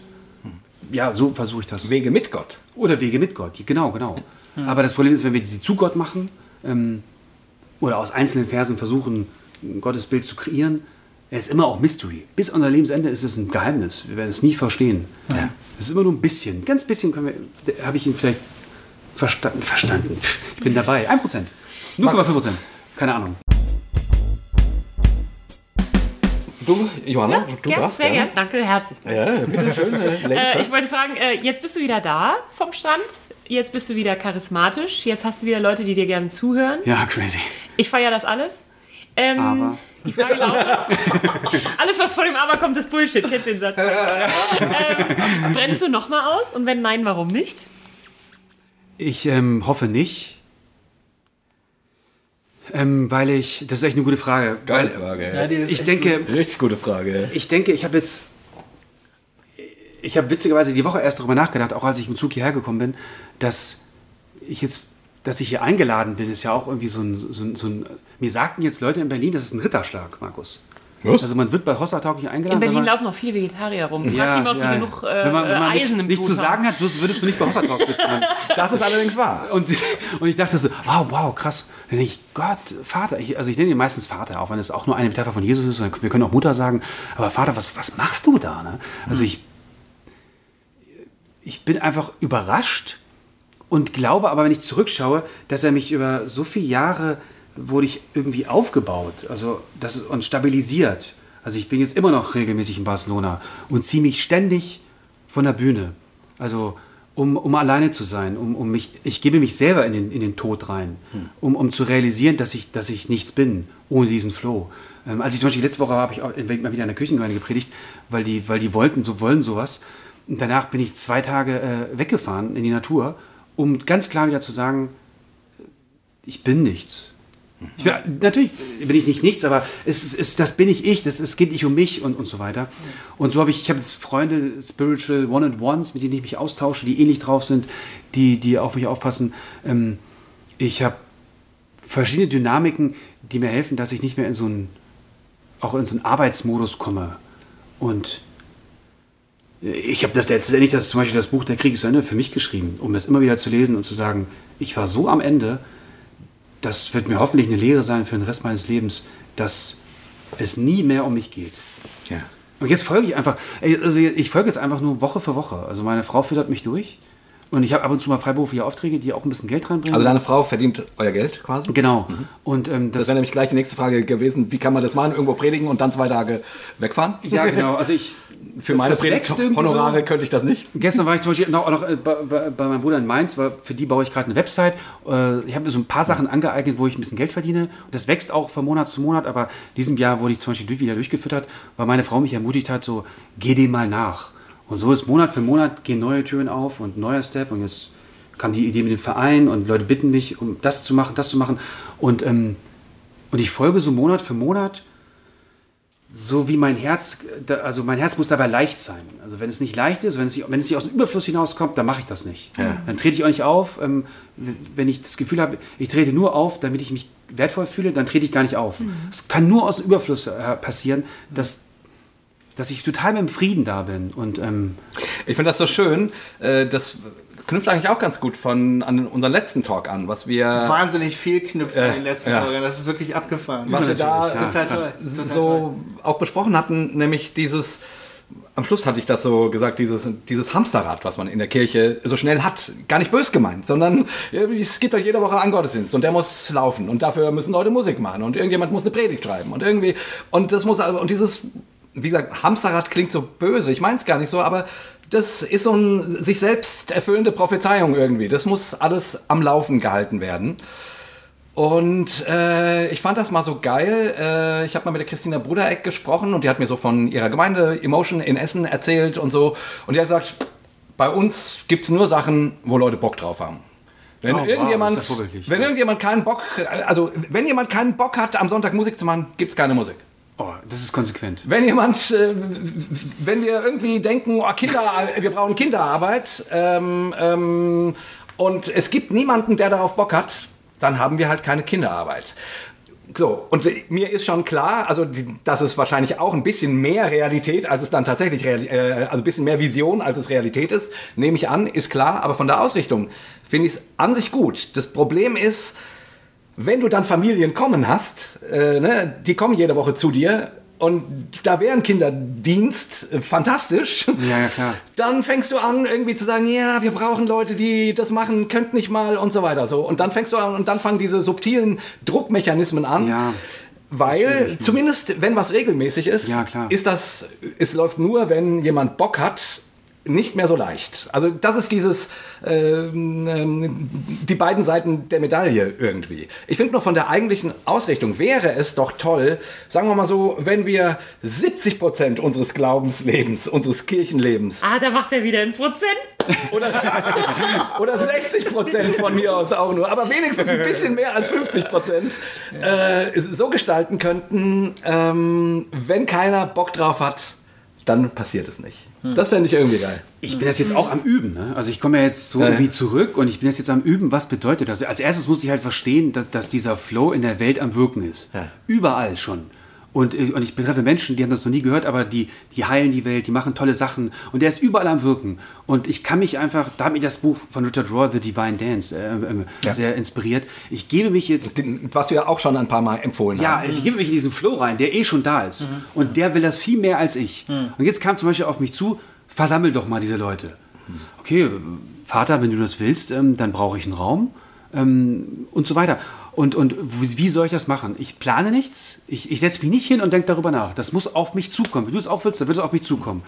Speaker 5: Ja, so versuche ich das.
Speaker 3: Wege mit Gott.
Speaker 5: Oder Wege mit Gott, genau, genau. Aber das Problem ist, wenn wir sie zu Gott machen ähm, oder aus einzelnen Versen versuchen, ein Gottesbild zu kreieren, er ist immer auch Mystery. Bis an unser Lebensende ist es ein Geheimnis. Wir werden es nie verstehen. Es ist immer nur ein bisschen, ganz bisschen können wir, habe ich ihn vielleicht verstanden. verstanden. Ich bin dabei. 1%. 0,5%. Keine Ahnung.
Speaker 3: Du, Johanna, du
Speaker 2: Gern,
Speaker 3: darfst.
Speaker 2: sehr
Speaker 3: gerne.
Speaker 2: gern. Danke, herzlich. Danke.
Speaker 3: Ja, bitte schön. Äh,
Speaker 2: Äh, ich wollte fragen, äh, jetzt bist du wieder da vom Strand. Jetzt bist du wieder charismatisch. Jetzt hast du wieder Leute, die dir gerne zuhören.
Speaker 5: Ja, crazy.
Speaker 2: Ich feiere das alles. Ähm,
Speaker 5: Aber.
Speaker 2: Die Frage lautet: Alles, was vor dem Aber kommt, ist Bullshit. Kennst den Satz? ähm, brennst du nochmal aus? Und wenn nein, warum nicht?
Speaker 5: Ich ähm, hoffe nicht. Ähm, weil ich, das ist echt eine gute Frage.
Speaker 3: Geile
Speaker 5: weil,
Speaker 3: Frage.
Speaker 4: Ja,
Speaker 5: Ich denke,
Speaker 3: Richtig gute Frage.
Speaker 5: ich denke, ich habe jetzt, ich habe witzigerweise die Woche erst darüber nachgedacht, auch als ich im Zug hierher gekommen bin, dass ich jetzt, dass ich hier eingeladen bin, ist ja auch irgendwie so ein, so ein, so ein mir sagten jetzt Leute in Berlin, das ist ein Ritterschlag, Markus.
Speaker 3: Was?
Speaker 5: Also man wird bei Hossa Talk nicht eingeladen.
Speaker 2: In Berlin
Speaker 5: man-
Speaker 2: laufen noch viele Vegetarier rum. Frag die mal, ob die genug äh,
Speaker 5: wenn man, wenn man
Speaker 2: Eisen
Speaker 5: nichts,
Speaker 2: im
Speaker 5: nichts zu sagen hat, würdest du nicht bei Hossa Talk sitzen.
Speaker 3: Das ist allerdings wahr.
Speaker 5: Und, und ich dachte so, wow, wow, krass. Dann denke ich, Gott, Vater, ich, also ich nenne ihn meistens Vater, auch wenn es auch nur eine Metapher von Jesus ist. Wir können auch Mutter sagen, aber Vater, was, was machst du da? Ne? Also ich, ich bin einfach überrascht und glaube aber, wenn ich zurückschaue, dass er mich über so viele Jahre wurde ich irgendwie aufgebaut also das ist, und stabilisiert. Also ich bin jetzt immer noch regelmäßig in Barcelona und ziehe mich ständig von der Bühne. Also um, um alleine zu sein, um, um mich, ich gebe mich selber in den, in den Tod rein, um, um zu realisieren, dass ich, dass ich nichts bin ohne diesen Flow. Ähm, als ich zum Beispiel letzte Woche habe ich auch mal wieder in der Küchengemeinde gepredigt, weil die, weil die wollten, so wollen sowas. Und danach bin ich zwei Tage äh, weggefahren in die Natur, um ganz klar wieder zu sagen, ich bin nichts. Ich bin, natürlich bin ich nicht nichts, aber es ist, es, das bin ich ich, das, es geht nicht um mich und, und so weiter. Und so habe ich, ich habe jetzt Freunde, Spiritual One-on-Ones, mit denen ich mich austausche, die ähnlich drauf sind, die, die auf mich aufpassen. Ähm, ich habe verschiedene Dynamiken, die mir helfen, dass ich nicht mehr in so einen, auch in so einen Arbeitsmodus komme. Und ich habe das letztendlich, das zum Beispiel das Buch Der Krieg ist zu Ende für mich geschrieben, um das immer wieder zu lesen und zu sagen, ich war so am Ende, das wird mir hoffentlich eine Lehre sein für den Rest meines Lebens, dass es nie mehr um mich geht.
Speaker 3: Ja.
Speaker 5: Und jetzt folge ich einfach, also ich folge jetzt einfach nur Woche für Woche. Also meine Frau füttert mich durch und ich habe ab und zu mal freiberufliche Aufträge, die auch ein bisschen Geld reinbringen.
Speaker 3: Also deine Frau verdient euer Geld quasi?
Speaker 5: genau. Und ähm,
Speaker 3: Das
Speaker 5: das,
Speaker 3: wäre nämlich gleich die nächste Frage gewesen. Wie kann man das machen? Irgendwo predigen und dann zwei Tage wegfahren?
Speaker 5: ja genau. Also ich
Speaker 3: Für
Speaker 5: das-
Speaker 3: meine Predigt-Honorare
Speaker 5: so.
Speaker 3: könnte ich das nicht.
Speaker 5: Gestern war ich zum Beispiel noch, noch äh, bei, bei, bei meinem Bruder in Mainz, weil für die baue ich gerade eine Website. Äh, Ich habe mir so ein paar Sachen angeeignet, wo ich ein bisschen Geld verdiene. Und das wächst auch von Monat zu Monat, aber diesem Jahr wurde ich zum Beispiel wieder durchgefüttert, weil meine Frau mich ermutigt hat, so, geh dem mal nach. Und so ist Monat für Monat gehen neue Türen auf und neuer Step. Und jetzt kam die Idee mit dem Verein und Leute bitten mich, um das zu machen, das zu machen. Und, ähm, und ich folge so Monat für Monat so wie mein Herz, also mein Herz muss dabei leicht sein. Also wenn es nicht leicht ist, wenn es nicht, wenn es nicht aus dem Überfluss hinauskommt, dann mache ich das nicht. Dann trete ich auch nicht auf. Ähm, wenn ich das Gefühl habe, ich trete nur auf, damit ich mich wertvoll fühle, dann trete ich gar nicht auf. Es kann nur aus dem Überfluss äh, passieren, dass, dass ich total mit dem Frieden da bin. Und ähm,
Speaker 3: Ich finde das so schön. äh, Das knüpft eigentlich auch ganz gut von an unseren letzten Talk an, was wir,
Speaker 4: Wahnsinnig viel knüpft
Speaker 3: Äh,
Speaker 4: an den letzten
Speaker 3: ja.
Speaker 4: Folgen. Das ist wirklich abgefahren.
Speaker 3: was wir da
Speaker 5: Ja,
Speaker 4: Total toll. Total toll.
Speaker 3: so auch besprochen hatten, nämlich dieses, am Schluss hatte ich das so gesagt, dieses, dieses Hamsterrad, was man in der Kirche so schnell hat. Gar nicht bös gemeint, sondern äh, es gibt doch jede Woche einen Gottesdienst und der muss laufen und dafür müssen Leute Musik machen und irgendjemand muss eine Predigt schreiben und irgendwie, und das muss, und dieses, wie gesagt, Hamsterrad klingt so böse, ich meine es gar nicht so, aber das ist so ein sich selbst erfüllende Prophezeiung irgendwie. Das muss alles am Laufen gehalten werden. Und äh, ich fand das mal so geil. Äh, ich habe mal mit der Christina Brudereck gesprochen und die hat mir so von ihrer Gemeinde Emotion in Essen erzählt und so. Und die hat gesagt, bei uns gibt es nur Sachen, wo Leute Bock drauf haben. Wenn
Speaker 5: Oh, wow,
Speaker 3: irgendjemand,
Speaker 5: vorbildlich,
Speaker 3: wenn
Speaker 5: ja.
Speaker 3: irgendjemand keinen Bock, also wenn jemand keinen Bock hat, am Sonntag Musik zu machen, gibt es keine Musik.
Speaker 5: Oh, das ist konsequent.
Speaker 3: Wenn jemand, äh, wenn wir irgendwie denken, oh, Kinder, wir brauchen Kinderarbeit ähm, ähm, und es gibt niemanden, der darauf Bock hat, dann haben wir halt keine Kinderarbeit. So, und mir ist schon klar, also das ist wahrscheinlich auch ein bisschen mehr Realität, als es dann tatsächlich, äh, also ein bisschen mehr Vision, als es Realität ist, nehme ich an, ist klar, aber von der Ausrichtung finde ich es an sich gut. Das Problem ist, wenn du dann Familien kommen hast, äh, ne, die kommen jede Woche zu dir und da wäre ein Kinderdienst äh, fantastisch,
Speaker 5: Ja, ja, klar.
Speaker 3: dann fängst du an irgendwie zu sagen, ja, wir brauchen Leute, die das machen, könnt nicht mal und so weiter. So. Und dann fängst du an und dann fangen diese subtilen Druckmechanismen an.
Speaker 5: Ja.
Speaker 3: Weil zumindest wenn was regelmäßig ist,
Speaker 5: Ja,
Speaker 3: ist das, es läuft nur, wenn jemand Bock hat, nicht mehr so leicht. Also das ist dieses, ähm, ähm, die beiden Seiten der Medaille irgendwie. Ich finde nur von der eigentlichen Ausrichtung wäre es doch toll, sagen wir mal so, wenn wir 70 Prozent unseres Glaubenslebens, unseres Kirchenlebens
Speaker 2: Ah, da macht er wieder einen Prozent.
Speaker 3: oder, oder 60 Prozent von mir aus auch nur, aber wenigstens ein bisschen mehr als 50 Prozent äh, so gestalten könnten, ähm, wenn keiner Bock drauf hat, dann passiert es nicht. Das fände ich irgendwie geil.
Speaker 5: Ich bin das jetzt auch am Üben. Ne? Also ich komme ja jetzt so irgendwie zurück und ich bin das jetzt am Üben. Was bedeutet das? Als erstes muss ich halt verstehen, dass, dass dieser Flow in der Welt am Wirken ist.
Speaker 3: Ja.
Speaker 5: Überall schon. Und, äh, und ich betreffe Menschen, die haben das noch nie gehört, aber die, die heilen die Welt, die machen tolle Sachen. Und der ist überall am Wirken. Und ich kann mich einfach, da hat mich das Buch von Richard Rohr, The Divine Dance, äh, äh,
Speaker 3: Ja.
Speaker 5: sehr inspiriert. Ich gebe mich jetzt
Speaker 3: Den, was wir auch schon ein paar Mal empfohlen
Speaker 5: ja,
Speaker 3: haben.
Speaker 5: also ich gebe mich in diesen Flow rein, der eh schon da ist. Und der will das viel mehr als ich. Und jetzt kam zum Beispiel auf mich zu, versammel doch mal diese Leute. Okay, Vater, wenn du das willst, ähm, dann brauche ich einen Raum ähm, und so weiter. Und, und wie soll ich das machen? Ich plane nichts, ich, ich setze mich nicht hin und denke darüber nach. Das muss auf mich zukommen. Wenn du es auch willst, dann wird es auf mich zukommen.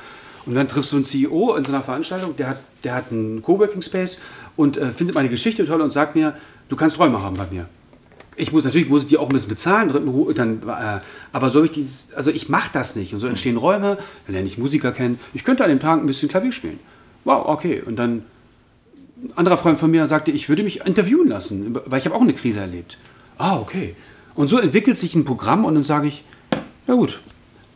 Speaker 5: Und dann triffst du einen CEO in so einer Veranstaltung, der hat, der hat einen Coworking Space und äh, findet meine Geschichte toll und sagt mir, du kannst Räume haben bei mir ich muss natürlich muss ich die auch ein bisschen bezahlen, dann, äh, aber so ich dieses, also ich mache das nicht und so entstehen Räume, dann lerne ich Musiker kennen. Ich könnte an dem Tag ein bisschen Klavier spielen. Wow, okay. Und dann anderer Freund von mir sagte, ich würde mich interviewen lassen, weil ich habe auch eine Krise erlebt. Ah, okay. Und so entwickelt sich ein Programm und dann sage ich, ja gut,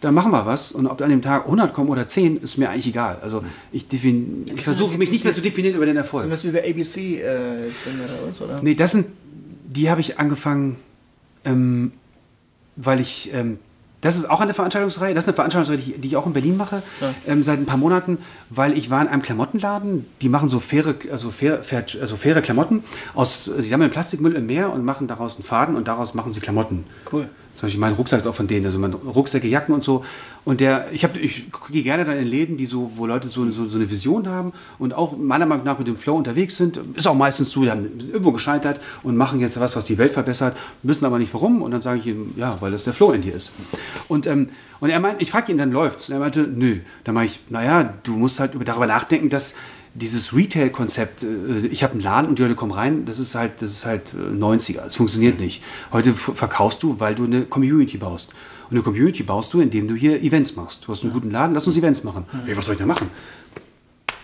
Speaker 5: dann machen wir was. Und ob an dem Tag 100 kommen oder 10, ist mir eigentlich egal. Also ich, ich versuche mich nicht mehr zu definieren über den Erfolg.
Speaker 4: Sind das diese ABC-Dinge da uns, oder?
Speaker 5: Nee, das sind, die habe ich angefangen, ähm, weil ich, ähm, das ist auch eine Veranstaltungsreihe, das ist eine Veranstaltungsreihe, die, ich- auch in Berlin mache, ähm, seit ein paar Monaten, weil ich war in einem Klamottenladen, die machen so faire, also fair, fair, also faire Klamotten aus, sie sammeln Plastikmüll im Meer und machen daraus einen Faden und daraus machen sie Klamotten.
Speaker 4: Cool.
Speaker 5: Zum Beispiel mein Rucksack ist auch von denen, also mein Rucksäcke, Jacken und so. Und der, ich, hab, ich gehe gerne dann in Läden, die so, wo Leute so, so, so eine Vision haben und auch meiner Meinung nach mit dem Flow unterwegs sind. Ist auch meistens so, die haben, irgendwo gescheitert und machen jetzt was, was die Welt verbessert, wissen aber nicht warum. Und dann sage ich ihm, ja, weil das der Flow in dir ist. Und, ähm, und er meint, ich frage ihn, dann läuft's. Und er meinte, nö. Dann mache ich, naja, du musst halt über- darüber nachdenken, dass dieses Retail-Konzept, äh, ich habe einen Laden und die Leute kommen rein, das ist halt, das ist halt äh, 90er, es funktioniert nicht. Heute verkaufst du, weil du eine Community baust. Und eine Community baust du, indem du hier Events machst. Du hast einen guten Laden, lass uns Events machen. Hey, was soll ich da machen?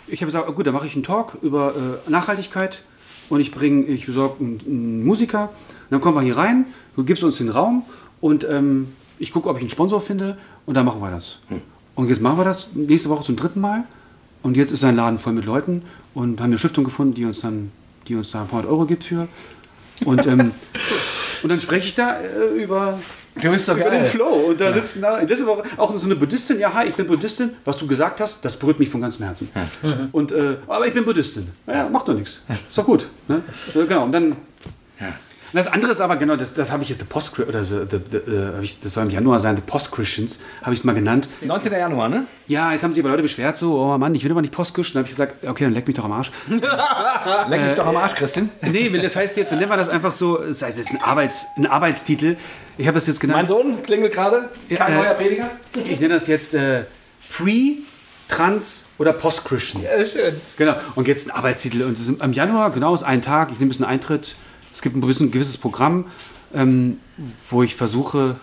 Speaker 5: Ich habe gesagt, gut, dann mache ich einen Talk über äh, Nachhaltigkeit und ich bringe, ich besorge einen, einen Musiker. Und dann kommen wir hier rein, du gibst uns den Raum und ähm, ich gucke, ob ich einen Sponsor finde und dann machen wir das. Und jetzt machen wir das nächste Woche zum dritten Mal und jetzt ist sein Laden voll mit Leuten und haben eine Stiftung gefunden, die uns dann, die uns da ein paar hundert Euro gibt für. Und, ähm, und dann spreche ich da äh, über
Speaker 3: Du bist so
Speaker 5: über den
Speaker 3: geil.
Speaker 5: Flow. Und da sitzen da, das ist auch, auch so eine Buddhistin, ja, hi, ich bin Buddhistin. Was du gesagt hast, das berührt mich von ganzem Herzen. Und, äh, aber ich bin Buddhistin. Ja, macht doch nichts. Ist doch gut. Ne? Äh, Genau, und dann. Und das andere ist aber, genau, das, das habe ich jetzt, the Post, oder the, the, the, äh, ich, das soll im Januar sein, the Post-Christians, habe ich es mal genannt.
Speaker 3: 19. Januar, ne?
Speaker 5: Ja, jetzt haben sich aber Leute beschwert, so, oh Mann, ich will aber nicht Post-Christian. Habe ich gesagt, okay, dann leck mich doch am Arsch.
Speaker 3: Leck mich doch am Arsch, Christian.
Speaker 5: Nee, weil das heißt jetzt, dann nennen wir das einfach so, das jetzt ein, Arbeits, ein Arbeitstitel. Ich habe das jetzt
Speaker 3: Mein
Speaker 5: genannt.
Speaker 3: Sohn klingelt gerade. Kein
Speaker 5: äh,
Speaker 3: neuer Prediger.
Speaker 5: Ich nenne das jetzt äh, Pre, Trans oder Post-Christian.
Speaker 4: Ja, schön.
Speaker 5: Genau. Und jetzt ein Arbeitstitel. Und das ist im Januar, genau, ist ein Tag. Ich nehme ein bisschen Eintritt. Es gibt ein bisschen gewisses Programm, ähm, wo ich versuche,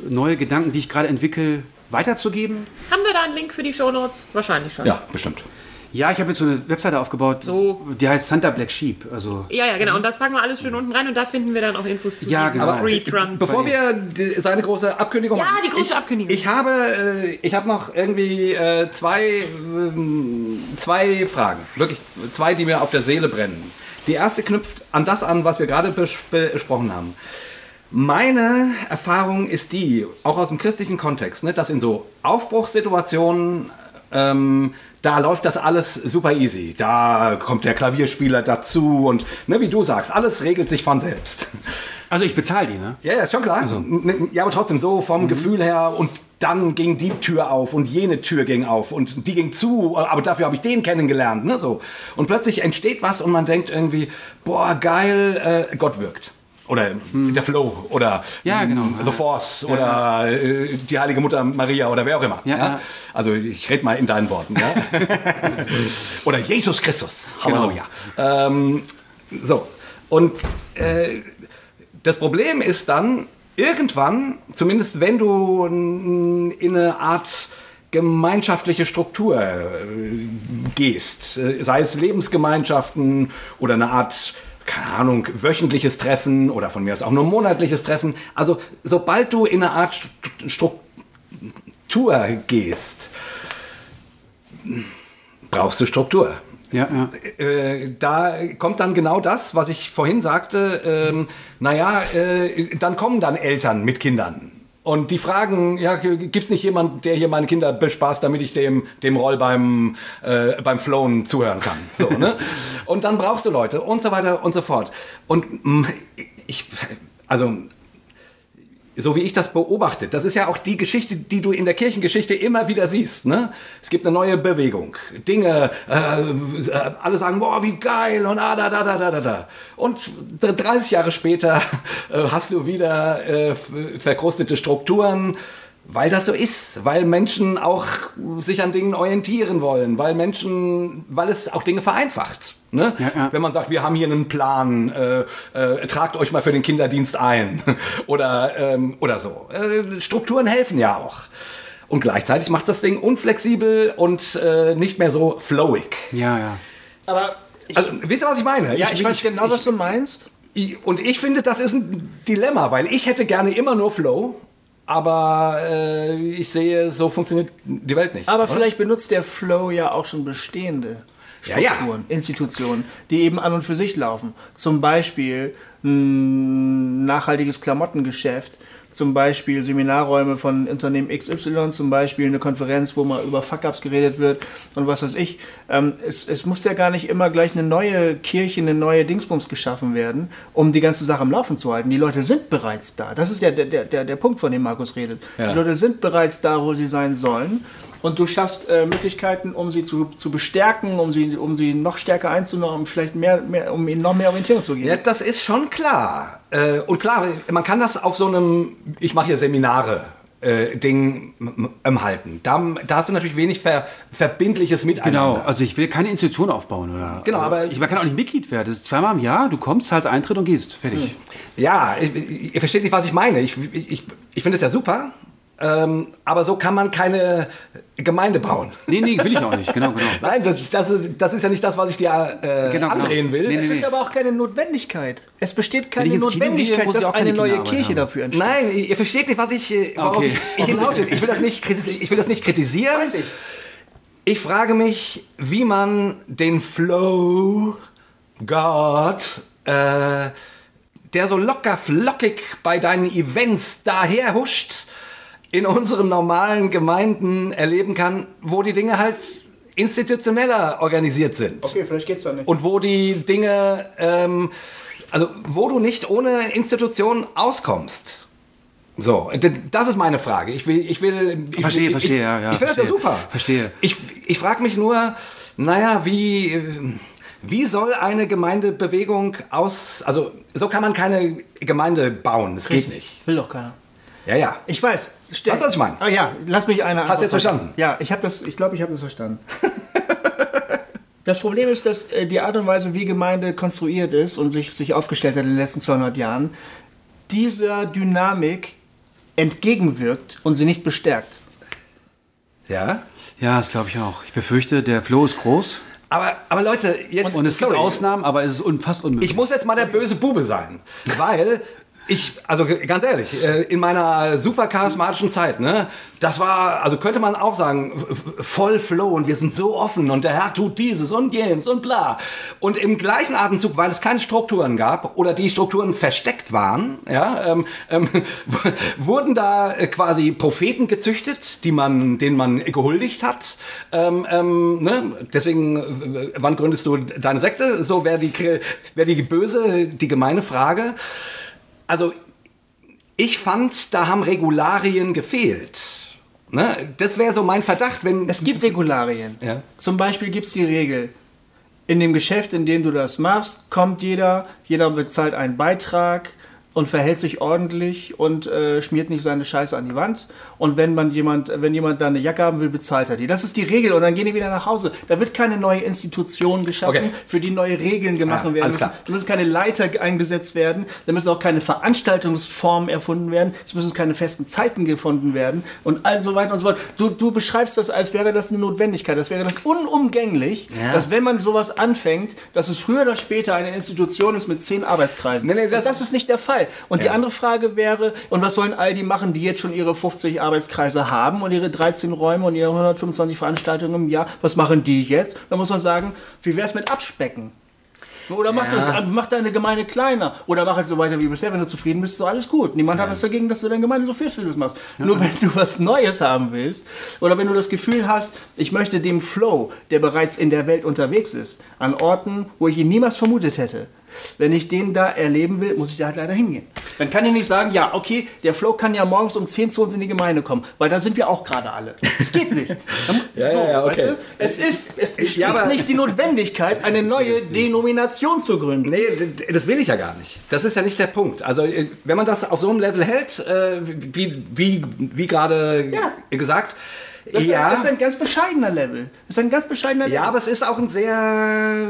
Speaker 5: neue Gedanken, die ich gerade entwickle, weiterzugeben.
Speaker 2: Haben wir da einen Link für die Shownotes? Wahrscheinlich schon.
Speaker 3: Ja, bestimmt.
Speaker 5: Ja, ich habe jetzt so eine Webseite aufgebaut,
Speaker 2: So.
Speaker 5: die heißt Santa Black Sheep. Also
Speaker 2: Ja, ja, genau. Und das packen wir alles schön unten rein und da finden wir dann auch Infos zu
Speaker 5: Ja,
Speaker 2: diesem
Speaker 5: genau.
Speaker 2: Pre-Trans.
Speaker 3: Bevor wir die, seine große Abkündigung
Speaker 2: Ja,
Speaker 3: machen.
Speaker 2: die große
Speaker 3: ich,
Speaker 2: Abkündigung.
Speaker 3: Ich habe, äh, ich habe noch irgendwie äh, zwei, ähm, zwei Fragen. Wirklich zwei, die mir auf der Seele brennen. Die erste knüpft an das an, was wir gerade bes besprochen haben. Meine Erfahrung ist die, auch aus dem christlichen Kontext, ne, dass in so Aufbruchssituationen ähm, da läuft das alles super easy. Da kommt der Klavierspieler dazu und ne, wie du sagst, alles regelt sich von selbst.
Speaker 5: Also ich bezahle die, ne?
Speaker 3: Ja, ja, ist schon klar. N- Ja, aber trotzdem so vom Gefühl her und dann ging die Tür auf und jene Tür ging auf und die ging zu, aber dafür habe ich den kennengelernt, ne, so. Und plötzlich entsteht was und man denkt irgendwie, boah, geil, äh, Gott wirkt. Oder der Flow oder
Speaker 5: Ja, genau.
Speaker 3: mm, The Force oder äh, die Heilige Mutter Maria oder wer auch immer.
Speaker 5: Ja, ja.
Speaker 3: Also ich rede mal in deinen Worten. Ja? oder Jesus Christus. Halleluja. Ähm, so. Und äh, das Problem ist dann, irgendwann, zumindest wenn du in eine Art gemeinschaftliche Struktur äh, gehst, äh, sei es Lebensgemeinschaften oder eine Art, keine Ahnung, wöchentliches Treffen oder von mir aus auch nur monatliches Treffen. Also sobald du in eine Art Stru- Struktur gehst, brauchst du Struktur
Speaker 5: Ja, ja.
Speaker 3: äh, da kommt dann genau das, was ich vorhin sagte. Ähm, naja, äh, dann kommen dann Eltern mit Kindern. Und die fragen, ja, gibt es nicht jemand, der hier meine Kinder bespaßt, damit ich dem, dem Roll beim, äh, beim Flown zuhören kann? So, ne? Und dann brauchst du Leute und so weiter und so fort. Und mh, ich, also so wie ich das beobachte, das ist ja auch die Geschichte, die du in der Kirchengeschichte immer wieder siehst. Ne? Es gibt eine neue Bewegung. Dinge, äh, alle sagen, boah, wie geil und ah, da, da, da, da, da, da. Und 30 Jahre später äh, hast du wieder äh, verkrustete Strukturen, weil das so ist, weil Menschen auch sich an Dingen orientieren wollen, weil Menschen, weil es auch Dinge vereinfacht. Ne?
Speaker 5: Ja, ja.
Speaker 3: Wenn man sagt, wir haben hier einen Plan, äh, äh, tragt euch mal für den Kinderdienst ein oder, ähm, oder so. Äh, Strukturen helfen ja auch. Und gleichzeitig macht das Ding unflexibel und äh, nicht mehr so flowig.
Speaker 5: Ja, ja.
Speaker 4: Aber ich,
Speaker 3: Also, wisst ihr, was ich meine?
Speaker 4: ja, ich, weiß genau, was du meinst.
Speaker 3: Ich, und ich finde, das ist ein Dilemma, weil ich hätte gerne immer nur Flow, aber äh, ich sehe, so funktioniert die Welt nicht.
Speaker 4: Aber
Speaker 3: oder?
Speaker 4: vielleicht benutzt der Flow ja auch schon bestehende
Speaker 3: Ja, ja.
Speaker 4: Strukturen, Institutionen, die eben an und für sich laufen. Zum Beispiel ein nachhaltiges Klamottengeschäft, zum Beispiel Seminarräume von Unternehmen XY, zum Beispiel eine Konferenz, wo mal über Fuck-Ups geredet wird und was weiß ich. Ähm, es, es muss ja gar nicht immer gleich eine neue Kirche, eine neue Dingsbums geschaffen werden, um die ganze Sache am Laufen zu halten. Die Leute sind bereits da. Das ist ja der, der, der, der Punkt, von dem Markus redet.
Speaker 3: Ja.
Speaker 4: Die Leute sind bereits da, wo sie sein sollen. Und du schaffst äh, Möglichkeiten, um sie zu, zu bestärken, um sie, um sie noch stärker einzunehmen, um vielleicht mehr, mehr, um ihnen noch mehr Orientierung zu geben.
Speaker 3: Ja, das ist schon klar. Äh, und klar, man kann das auf so einem, ich mache hier Seminare. Äh, Ding m- m- halten. Da, da hast du natürlich wenig ver, verbindliches Miteinander.
Speaker 5: Genau, also ich will keine Institution aufbauen. Oder,
Speaker 3: Genau, aber-
Speaker 5: ich man kann auch nicht Mitglied werden. Das ist zweimal im Jahr, du kommst, zahlst Eintritt und gehst. Fertig.
Speaker 3: Ja, ich- ihr versteht nicht, was ich meine. Ich, ich, ich finde es ja super, ähm, aber so kann man keine Gemeinde bauen.
Speaker 5: Nee, nee, will ich auch nicht. Genau, genau.
Speaker 3: Nein, das, das, ist, das ist ja nicht das, was ich dir äh,
Speaker 5: Genau, genau.
Speaker 3: andrehen will.
Speaker 5: Nee, nee,
Speaker 4: Es ist
Speaker 5: nee.
Speaker 4: aber auch keine Notwendigkeit. Es besteht keine
Speaker 5: gehe,
Speaker 4: Notwendigkeit,
Speaker 5: ich
Speaker 4: dass eine neue Kirche
Speaker 5: haben.
Speaker 4: dafür entsteht.
Speaker 3: Nein, ihr versteht nicht, was ich, äh, worauf
Speaker 5: Okay.
Speaker 3: ich, ich hinaus will. Ich will das nicht, ich will das nicht kritisieren.
Speaker 4: Weiß ich.
Speaker 3: Ich frage mich, wie man den Flow, Gott, äh, der so locker flockig bei deinen Events daher huscht, in unseren normalen Gemeinden erleben kann, wo die Dinge halt institutioneller organisiert sind.
Speaker 4: Okay, vielleicht geht's doch nicht.
Speaker 3: Und wo die Dinge, ähm, also wo du nicht ohne Institution auskommst. So, das ist meine Frage. Ich will, ich will, ich,
Speaker 5: Verstehe,
Speaker 3: ich,
Speaker 5: verstehe,
Speaker 3: ich,
Speaker 5: ja, ja,
Speaker 3: Ich finde das ja super.
Speaker 5: Verstehe.
Speaker 3: Ich, ich frage mich nur, naja, wie, wie soll eine Gemeindebewegung aus, also so kann man keine Gemeinde bauen. Das geht nicht.
Speaker 4: Will doch keiner.
Speaker 3: Ja, ja.
Speaker 4: Ich weiß. Stell-
Speaker 3: Weißt du, was ich meine?
Speaker 4: Ah ja, lass mich eine
Speaker 3: Hast du jetzt
Speaker 4: Antwort
Speaker 3: verstanden?
Speaker 4: Ja, ich habe das, ich glaube, ich habe das verstanden. das Problem ist, dass äh, die Art und Weise, wie Gemeinde konstruiert ist und sich, sich aufgestellt hat in den letzten 200 Jahren, dieser Dynamik entgegenwirkt und sie nicht bestärkt.
Speaker 3: Ja.
Speaker 5: Ja, das glaube ich auch. Ich befürchte, der Flow ist groß
Speaker 3: Aber, aber Leute, jetzt.
Speaker 5: und es
Speaker 3: sorry.
Speaker 5: gibt Ausnahmen, aber es ist un fast unmöglich.
Speaker 3: Ich muss jetzt mal der böse Bube sein, weil ich, also ganz ehrlich, äh, in meiner super charismatischen Zeit, ne, das war, also könnte man auch sagen, voll Flow und wir sind so offen und der Herr tut dieses und jenes und bla. Und im gleichen Atemzug, weil es keine Strukturen gab oder die Strukturen versteckt waren, ja, ähm, ähm, wurden da äh, quasi Propheten gezüchtet, die man, denen man gehuldigt hat. Ähm, ähm, ne? Deswegen, äh, wann gründest du deine Sekte? So wäre die, wär die böse, die gemeine Frage. Also, ich fand, da haben Regularien gefehlt. Ne? Das wäre so mein Verdacht, wenn.
Speaker 4: Es gibt Regularien.
Speaker 3: Ja.
Speaker 4: Zum Beispiel gibt es die Regel, in dem Geschäft, in dem du das machst, kommt jeder, jeder bezahlt einen Beitrag und verhält sich ordentlich und äh, schmiert nicht seine Scheiße an die Wand. Und wenn man jemand, wenn jemand da eine Jacke haben will, bezahlt er die. Das ist die Regel und dann gehen die wieder nach Hause. Da wird keine neue Institution geschaffen,
Speaker 3: Okay.
Speaker 4: für die neue Regeln gemacht
Speaker 3: Ja,
Speaker 4: werden müssen. Da müssen keine Leiter eingesetzt werden, da müssen auch keine Veranstaltungsformen erfunden werden, es müssen keine festen Zeiten gefunden werden und all so weiter und so fort. Du, du beschreibst das, als wäre das eine Notwendigkeit, als wäre das unumgänglich,
Speaker 3: Ja.
Speaker 4: dass wenn man sowas anfängt, dass es früher oder später eine Institution ist mit zehn Arbeitskreisen.
Speaker 3: Nee, nee, das-
Speaker 4: das ist nicht der Fall. Und die
Speaker 3: Ja.
Speaker 4: andere Frage wäre, und was sollen all die machen, die jetzt schon ihre 50 Arbeitskreise haben und ihre 13 Räume und ihre 125 Veranstaltungen im Jahr, was machen die jetzt? Da muss man sagen, wie wäre es mit Abspecken? Oder mach,
Speaker 3: Ja.
Speaker 4: das, mach deine Gemeinde kleiner. Oder mach halt so weiter wie bisher. Wenn du zufrieden bist, ist alles gut. Niemand hat was dagegen, dass du deine Gemeinde so führst, wie du machst. Nur wenn du was Neues haben willst oder wenn du das Gefühl hast, ich möchte dem Flow, der bereits in der Welt unterwegs ist, an Orten, wo ich ihn niemals vermutet hätte, wenn ich den da erleben will, muss ich da halt leider hingehen. Dann kann ich nicht sagen, ja, okay, der Flow kann ja morgens um 10 zu uns in die Gemeinde kommen, weil da sind wir auch gerade alle. Es geht nicht. Da mu-
Speaker 3: Ja, ja, ja, okay.
Speaker 4: weißt du? Es ist, es besteht
Speaker 3: Ja,
Speaker 4: nicht die Notwendigkeit, eine neue Denomination zu gründen.
Speaker 3: Nee, das will ich ja gar nicht. Das ist ja nicht der Punkt. Also, äh, wenn man das auf so einem Level hält, äh, wie, wie, wie gerade
Speaker 4: Ja.
Speaker 3: gesagt,
Speaker 4: Das,
Speaker 3: ja.
Speaker 4: ist, das ist ein ganz bescheidener Level. Das ist ein ganz bescheidener Level.
Speaker 3: Ja, aber es ist auch ein sehr.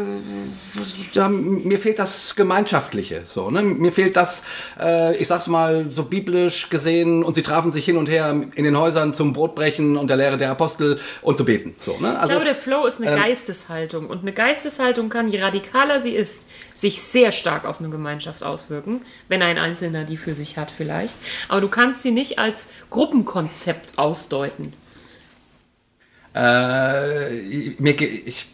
Speaker 3: Ja, mir fehlt das Gemeinschaftliche. So, ne? Mir fehlt das, äh, ich sag's mal, so biblisch gesehen, und sie trafen sich hin und her in den Häusern zum Brotbrechen und der Lehre der Apostel und zu beten. So, ne?
Speaker 2: Ich
Speaker 3: also,
Speaker 2: glaube, der Flow ist eine Geisteshaltung. Und eine Geisteshaltung kann, je radikaler sie ist, sich sehr stark auf eine Gemeinschaft auswirken. Wenn ein Einzelner die für sich hat, vielleicht. Aber du kannst sie nicht als Gruppenkonzept ausdeuten.
Speaker 3: Äh, ich,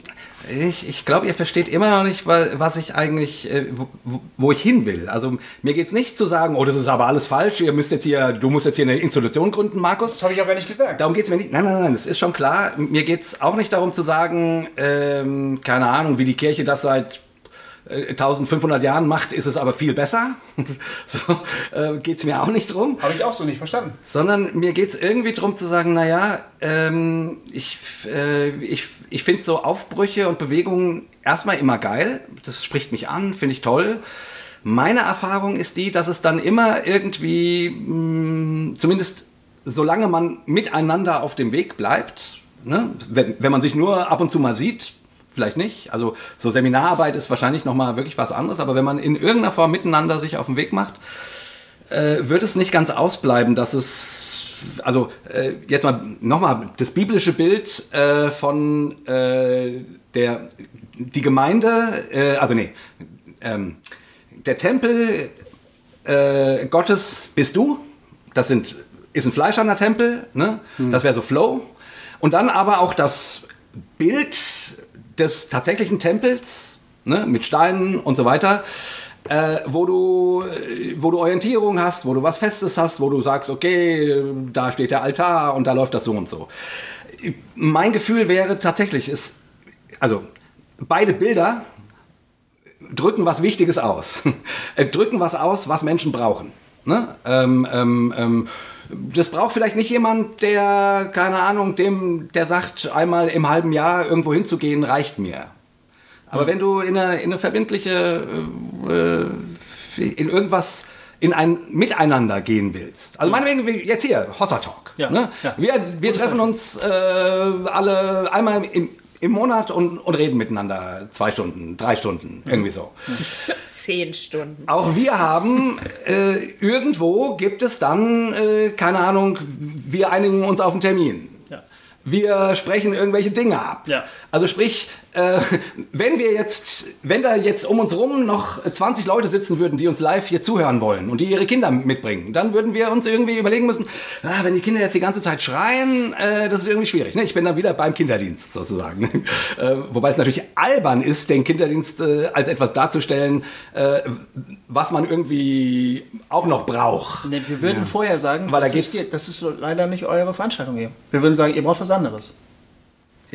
Speaker 3: ich, ich glaube, ihr versteht immer noch nicht, wa- was ich eigentlich, äh, wo, wo ich hin will. Also mir geht's nicht zu sagen, oh, das ist aber alles falsch, ihr müsst jetzt hier, du musst jetzt hier eine Institution gründen, Markus.
Speaker 4: das habe ich auch gar nicht gesagt.
Speaker 3: Darum geht's mir nicht. Nein, nein, nein, das ist schon klar. Mir geht's auch nicht darum zu sagen, ähm, keine Ahnung, wie die Kirche das seit 1500 Jahren macht, ist es aber viel besser. so äh, geht's mir auch nicht drum.
Speaker 4: Habe ich auch so nicht verstanden.
Speaker 3: Sondern mir geht's irgendwie drum zu sagen, naja, ähm, ich, äh, ich, ich finde so Aufbrüche und Bewegungen erstmal immer geil. Das spricht mich an, finde ich toll. Meine Erfahrung ist die, dass es dann immer irgendwie, mh, zumindest solange man miteinander auf dem Weg bleibt, ne, wenn, wenn man sich nur ab und zu mal sieht, vielleicht nicht. Also so Seminararbeit ist wahrscheinlich noch mal wirklich was anderes, aber wenn man in irgendeiner Form miteinander sich auf den Weg macht, äh, wird es nicht ganz ausbleiben, dass es, also äh, jetzt mal nochmal das biblische Bild äh, von äh, der, die Gemeinde, äh, also nee, ähm, der Tempel äh, Gottes bist du, das sind, ist ein fleischerner Tempel, ne? das wäre so Flow. Und dann aber auch das Bild des tatsächlichen Tempels, ne? mit Steinen und so weiter, äh, wo, du, äh, wo du Orientierung hast, wo du was Festes hast, wo du sagst, okay, da steht der Altar und da läuft das so und so. Mein Gefühl wäre tatsächlich, ist, also beide Bilder drücken was Wichtiges aus. Äh, drücken was aus, was Menschen brauchen. Ne? Ähm, ähm, ähm, das braucht vielleicht nicht jemand, der, keine Ahnung, dem, der sagt, einmal im halben Jahr irgendwo hinzugehen, reicht mir. Aber wenn du in eine, in eine verbindliche, äh, in irgendwas, in ein Miteinander gehen willst. Also meinetwegen, jetzt hier, Hossa Talk.
Speaker 4: Ja,
Speaker 3: ne?
Speaker 4: ja.
Speaker 3: Wir, wir treffen uns äh, alle einmal im, im Monat und, und reden miteinander zwei Stunden, drei Stunden, irgendwie so.
Speaker 2: Zehn Stunden.
Speaker 3: Auch wir haben, äh, irgendwo gibt es dann, äh, keine Ahnung, wir einigen uns auf einen Termin.
Speaker 4: Ja.
Speaker 3: Wir sprechen irgendwelche Dinge ab.
Speaker 4: Ja.
Speaker 3: Also sprich, äh, wenn wir jetzt, wenn da jetzt um uns rum noch 20 Leute sitzen würden, die uns live hier zuhören wollen und die ihre Kinder mitbringen, dann würden wir uns irgendwie überlegen müssen, ah, wenn die Kinder jetzt die ganze Zeit schreien, äh, das ist irgendwie schwierig. Ne? Ich bin dann wieder beim Kinderdienst sozusagen. äh, wobei es natürlich albern ist, den Kinderdienst äh, als etwas darzustellen, äh, was man irgendwie auch noch braucht.
Speaker 4: Nee, wir würden vorher sagen,
Speaker 3: Weil da
Speaker 4: das, ist
Speaker 3: geht's-
Speaker 4: hier, das ist leider nicht eure Veranstaltung hier. Wir würden sagen, ihr braucht was anderes.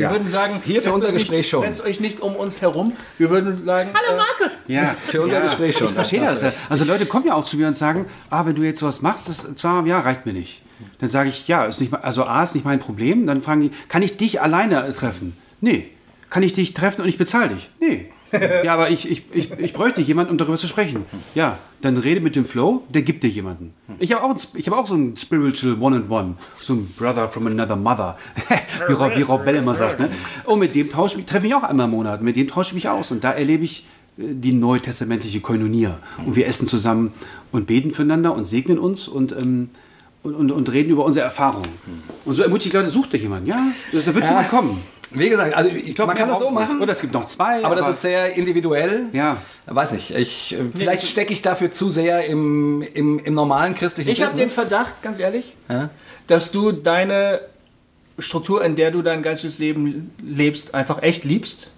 Speaker 4: Wir
Speaker 3: Ja.
Speaker 4: würden sagen,
Speaker 3: Hier für
Speaker 4: setzt
Speaker 3: unser
Speaker 4: euch
Speaker 3: Gespräch
Speaker 4: nicht,
Speaker 3: schon.
Speaker 4: Setzt euch nicht um uns herum. Wir würden sagen,
Speaker 2: Hallo
Speaker 4: äh,
Speaker 2: Marke.
Speaker 5: Ja,
Speaker 3: Für unser Gespräch schon.
Speaker 5: Ich verstehe
Speaker 3: Das
Speaker 5: das. ja. Also Leute kommen ja auch zu mir und sagen, ah, wenn du jetzt sowas machst, das zweimal im Jahr reicht mir nicht. Dann sage ich, ja, ist nicht, also A ist nicht mein Problem. Dann fragen die, kann ich dich alleine treffen? Nee. Kann ich dich treffen und ich bezahle dich? Nee. Ja, aber ich, ich, ich, ich bräuchte jemanden, um darüber zu sprechen. Ja, dann rede mit dem Flow, der gibt dir jemanden. Ich habe auch, ich hab auch so ein Spiritual One-on-One, so ein Brother from another mother, wie, Rob, wie Rob Bell immer sagt. Ne? Und mit dem tausche ich, treffe ich auch einmal im Monat, mit dem tausche ich mich aus. Und da erlebe ich äh, die neutestamentliche Koinonia. Und wir essen zusammen und beten füreinander und segnen uns und, ähm, und, und, und reden über unsere Erfahrungen. Und so ermutige ich Leute, sucht euch jemanden. Ja, da wird jemand kommen.
Speaker 3: Wie gesagt, also ich,
Speaker 5: glaub,
Speaker 3: man kann das so machen.
Speaker 5: Oder es gibt noch zwei.
Speaker 3: Aber das ist sehr individuell.
Speaker 5: Ja.
Speaker 3: Weiß nicht. Ich, äh, vielleicht stecke ich dafür zu sehr im, im, im normalen christlichen
Speaker 4: ich habe den. Verdacht, ganz ehrlich, dass du deine Struktur, in der du dein ganzes Leben lebst, einfach echt liebst.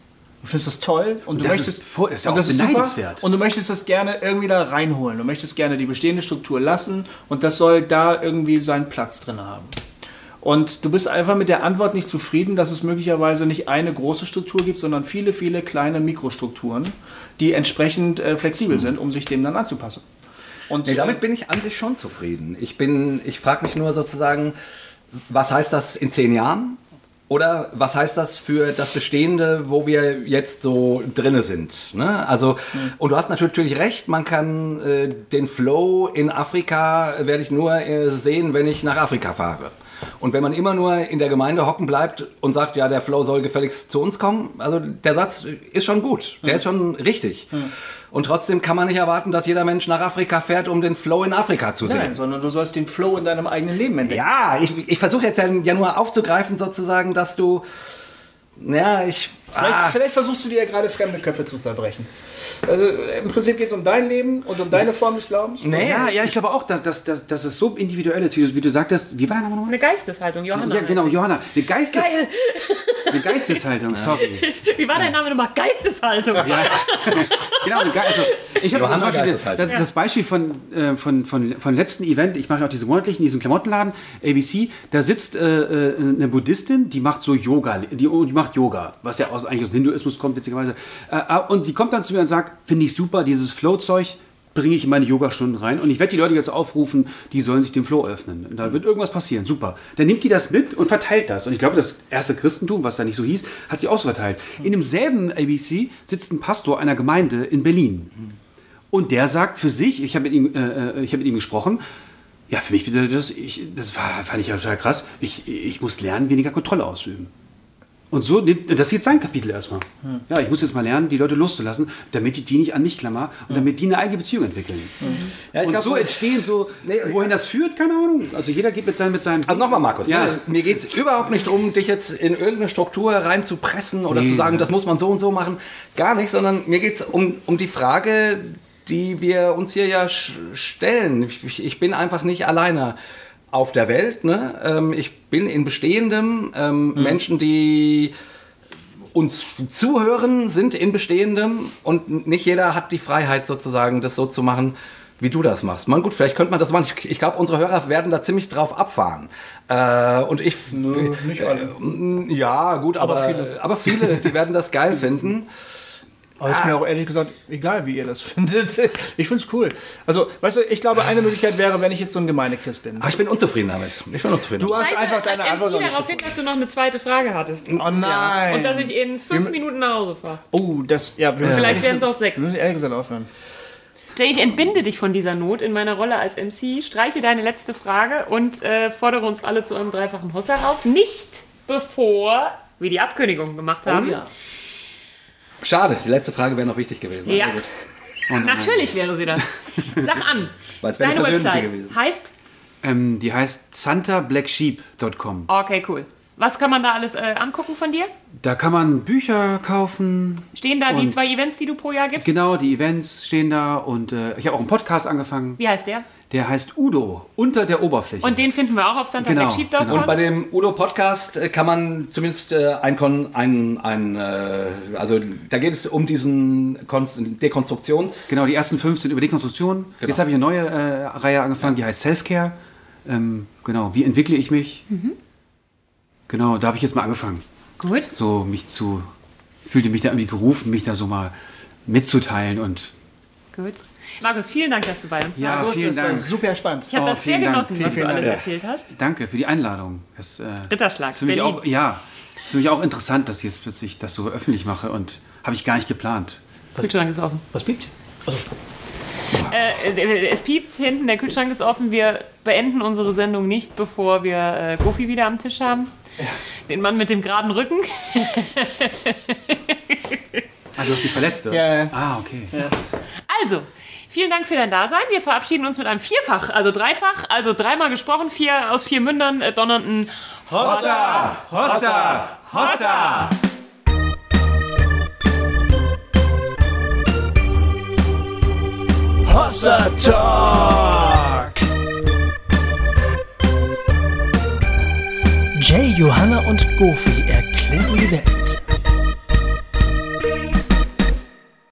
Speaker 4: Du findest das toll und du
Speaker 5: das
Speaker 4: möchtest
Speaker 5: ist voll- ist ja
Speaker 4: und
Speaker 5: auch
Speaker 4: das ist super
Speaker 5: beneidenswert.
Speaker 4: und du möchtest das gerne irgendwie da reinholen. Du möchtest gerne die bestehende Struktur lassen und das soll da irgendwie seinen Platz drin haben. Und du bist einfach mit der Antwort nicht zufrieden, dass es möglicherweise nicht eine große Struktur gibt, sondern viele, viele kleine Mikrostrukturen, die entsprechend äh, flexibel sind, um sich dem dann anzupassen. Und
Speaker 3: Nee, damit bin ich an sich schon zufrieden. Ich bin, ich frage mich nur sozusagen, was heißt das in zehn Jahren? Oder was heißt das für das Bestehende, wo wir jetzt so drinne sind? Ne? Also, und du hast natürlich recht, man kann äh, den Flow in Afrika werde ich nur äh, sehen, wenn ich nach Afrika fahre. Und wenn man immer nur in der Gemeinde hocken bleibt und sagt, ja, der Flow soll gefälligst zu uns kommen, also der Satz ist schon gut, der ist schon richtig. Und trotzdem kann man nicht erwarten, dass jeder Mensch nach Afrika fährt, um den Flow in Afrika zu sehen.
Speaker 4: Nein, sondern du sollst den Flow in deinem eigenen Leben entdecken.
Speaker 3: Ja, ich, ich versuche jetzt ja, ja nur aufzugreifen, sozusagen, dass du. Ja, ich.
Speaker 4: Vielleicht,
Speaker 3: ah,
Speaker 4: vielleicht versuchst du dir ja gerade fremde Köpfe zu zerbrechen. Also im Prinzip geht es um dein Leben und um deine Form des Glaubens.
Speaker 3: nee,
Speaker 5: Ja, ja, ich glaube auch, dass, dass, dass, dass es so individuell ist, wie du, wie du sagtest. Wie war der Name nochmal?
Speaker 2: Eine Geisteshaltung, Johanna.
Speaker 5: Ja, genau. Johanna. Eine, Geistes
Speaker 2: Geil.
Speaker 5: eine Geisteshaltung, sorry.
Speaker 2: Wie war dein Name nochmal? Geisteshaltung.
Speaker 5: Genau, eine Ge also, ich habe zum Beispiel das,
Speaker 3: Geisteshaltung.
Speaker 5: das, Beispiel von, äh, von, von, von letzten Event, ich mache ja auch diese monatlichen, in diesem Klamottenladen, ABC, da sitzt äh, äh, eine Buddhistin, die macht so Yoga, die, die macht Yoga, was ja aus, eigentlich aus dem Hinduismus kommt, witzigerweise. Äh, äh, und sie kommt dann zu mir und sagt, finde ich super, dieses Flow-Zeug bringe ich in meine Yogastunden rein und ich werde die Leute jetzt aufrufen, die sollen sich dem Flow öffnen. Und da wird irgendwas passieren, super. Dann nimmt die das mit und verteilt das. Und ich glaube, das erste Christentum, was da nicht so hieß, hat sie auch so verteilt. In demselben ABC sitzt ein Pastor einer Gemeinde in Berlin. Und der sagt für sich, ich habe mit, ihm, äh, äh, hab mit ihm gesprochen, ja, für mich bedeutet das, ich, das war, fand ich ja total krass, ich, ich muss lernen, weniger Kontrolle auszuüben. Und so das ist jetzt sein Kapitel erstmal. Ja, ich muss jetzt mal lernen, die Leute loszulassen, damit ich die nicht an mich klammer und damit die eine eigene Beziehung entwickeln.
Speaker 3: Ja, ich
Speaker 5: und
Speaker 3: glaub,
Speaker 5: so entstehen so,
Speaker 3: Nee,
Speaker 5: wohin das führt, keine Ahnung. Also jeder geht mit seinem, mit seinem.
Speaker 3: Also nochmal, Markus,
Speaker 5: Ja.
Speaker 3: ne? mir geht es überhaupt nicht darum, dich jetzt in irgendeine Struktur reinzupressen oder
Speaker 5: Nee.
Speaker 3: zu sagen, das muss man so und so machen. Gar nicht, sondern mir geht es um, um die Frage, die wir uns hier ja stellen. Ich, ich bin einfach nicht alleine auf der Welt. Ne? Ähm, ich bin in Bestehendem. Ähm, Menschen, die uns zuhören, sind in Bestehendem und nicht jeder hat die Freiheit sozusagen, das so zu machen, wie du das machst. Man, gut, vielleicht könnte man das machen. Ich, ich glaube, unsere Hörer werden da ziemlich drauf abfahren. Äh, und ich.
Speaker 4: nicht alle.
Speaker 3: Ja, gut, aber,
Speaker 4: Aber
Speaker 3: viele. aber viele, die werden das geil finden.
Speaker 4: Aber ist mir auch ehrlich gesagt egal, wie ihr das findet. Ich finde es cool. Also, weißt du, ich glaube, eine Möglichkeit wäre, wenn ich jetzt so ein Gemeinechrist bin.
Speaker 3: Aber ich bin unzufrieden damit. Ich bin unzufrieden.
Speaker 4: Du hast einfach deine
Speaker 2: als
Speaker 4: Antwort nicht
Speaker 2: darauf hin, dass du noch eine zweite Frage hattest.
Speaker 4: Oh nein.
Speaker 2: Und dass ich in fünf Minuten nach Hause fahre.
Speaker 4: Oh, das, ja, wir müssen
Speaker 2: Vielleicht werden es auch sechs.
Speaker 4: Wir müssen ehrlich gesagt aufhören.
Speaker 2: Jay, ich entbinde dich von dieser Not in meiner Rolle als MC, streiche deine letzte Frage und äh, fordere uns alle zu einem dreifachen Hossa rauf. Nicht bevor wir die Abkündigung gemacht haben.
Speaker 4: ja.
Speaker 3: Schade, die letzte Frage wäre noch wichtig gewesen.
Speaker 2: Ja.
Speaker 3: Also.
Speaker 5: Oh.
Speaker 2: Natürlich wäre sie das. Sag an.
Speaker 3: Weil es wäre
Speaker 2: Deine Website
Speaker 3: gewesen.
Speaker 2: heißt?
Speaker 5: Ähm, die heißt santablacksheep.com.
Speaker 2: Okay, cool. Was kann man da alles äh, angucken von dir?
Speaker 5: Da kann man Bücher kaufen.
Speaker 2: Stehen da die zwei Events, die du pro Jahr gibst?
Speaker 5: Genau, die Events stehen da und äh, ich habe auch einen Podcast angefangen.
Speaker 2: Wie heißt der?
Speaker 5: Der heißt Udo, unter der Oberfläche.
Speaker 2: Und den finden wir auch auf
Speaker 5: Genau,
Speaker 2: santablacksheep.com.
Speaker 5: genau.
Speaker 3: Und bei dem Udo-Podcast äh, kann man zumindest äh, ein, Kon ein, ein äh, also da geht es um diesen Konst Dekonstruktions...
Speaker 5: Genau, die ersten fünf sind über Dekonstruktion.
Speaker 3: Genau.
Speaker 5: Jetzt habe ich eine neue äh, Reihe angefangen, die heißt Self-Care. Ähm, genau, wie entwickle ich mich?
Speaker 2: Mhm.
Speaker 5: Genau, da habe ich jetzt mal angefangen.
Speaker 2: Gut.
Speaker 5: So mich zu, fühlte mich da irgendwie gerufen, mich da so mal mitzuteilen und
Speaker 2: Gut. Markus, vielen Dank, dass du bei uns
Speaker 5: Ja,
Speaker 2: warst.
Speaker 5: vielen
Speaker 4: das war
Speaker 5: Dank.
Speaker 4: super spannend.
Speaker 2: Ich habe
Speaker 5: Oh,
Speaker 2: das sehr
Speaker 5: vielen Dank.
Speaker 2: genossen,
Speaker 5: Vielen,
Speaker 2: was du
Speaker 5: vielen
Speaker 2: alles
Speaker 5: Dank.
Speaker 2: erzählt hast.
Speaker 5: danke für die Einladung. Das, äh,
Speaker 2: Ritterschlag,
Speaker 5: ist für mich
Speaker 2: Berlin.
Speaker 5: auch, ja, ist für mich auch interessant, dass ich jetzt plötzlich das so öffentlich mache und habe ich gar nicht geplant.
Speaker 2: Kühlschrank ist offen.
Speaker 4: Was piept? Also,
Speaker 2: Äh, es piept hinten, der Kühlschrank ist offen. Wir beenden unsere Sendung nicht, bevor wir äh, Goofy wieder am Tisch haben. Den Mann mit dem geraden Rücken.
Speaker 5: Ah, du hast die verletzt, oder?
Speaker 4: Ja, ja.
Speaker 5: Ah, okay.
Speaker 2: Also, vielen Dank für dein Dasein. Wir verabschieden uns mit einem Vierfach, also Dreifach, also dreimal gesprochen, vier aus vier Mündern äh, donnernden
Speaker 5: Hossa! Hossa! Hossa!
Speaker 4: Hossa Talk!
Speaker 1: Jay, Johanna und Goofy erklären die Welt.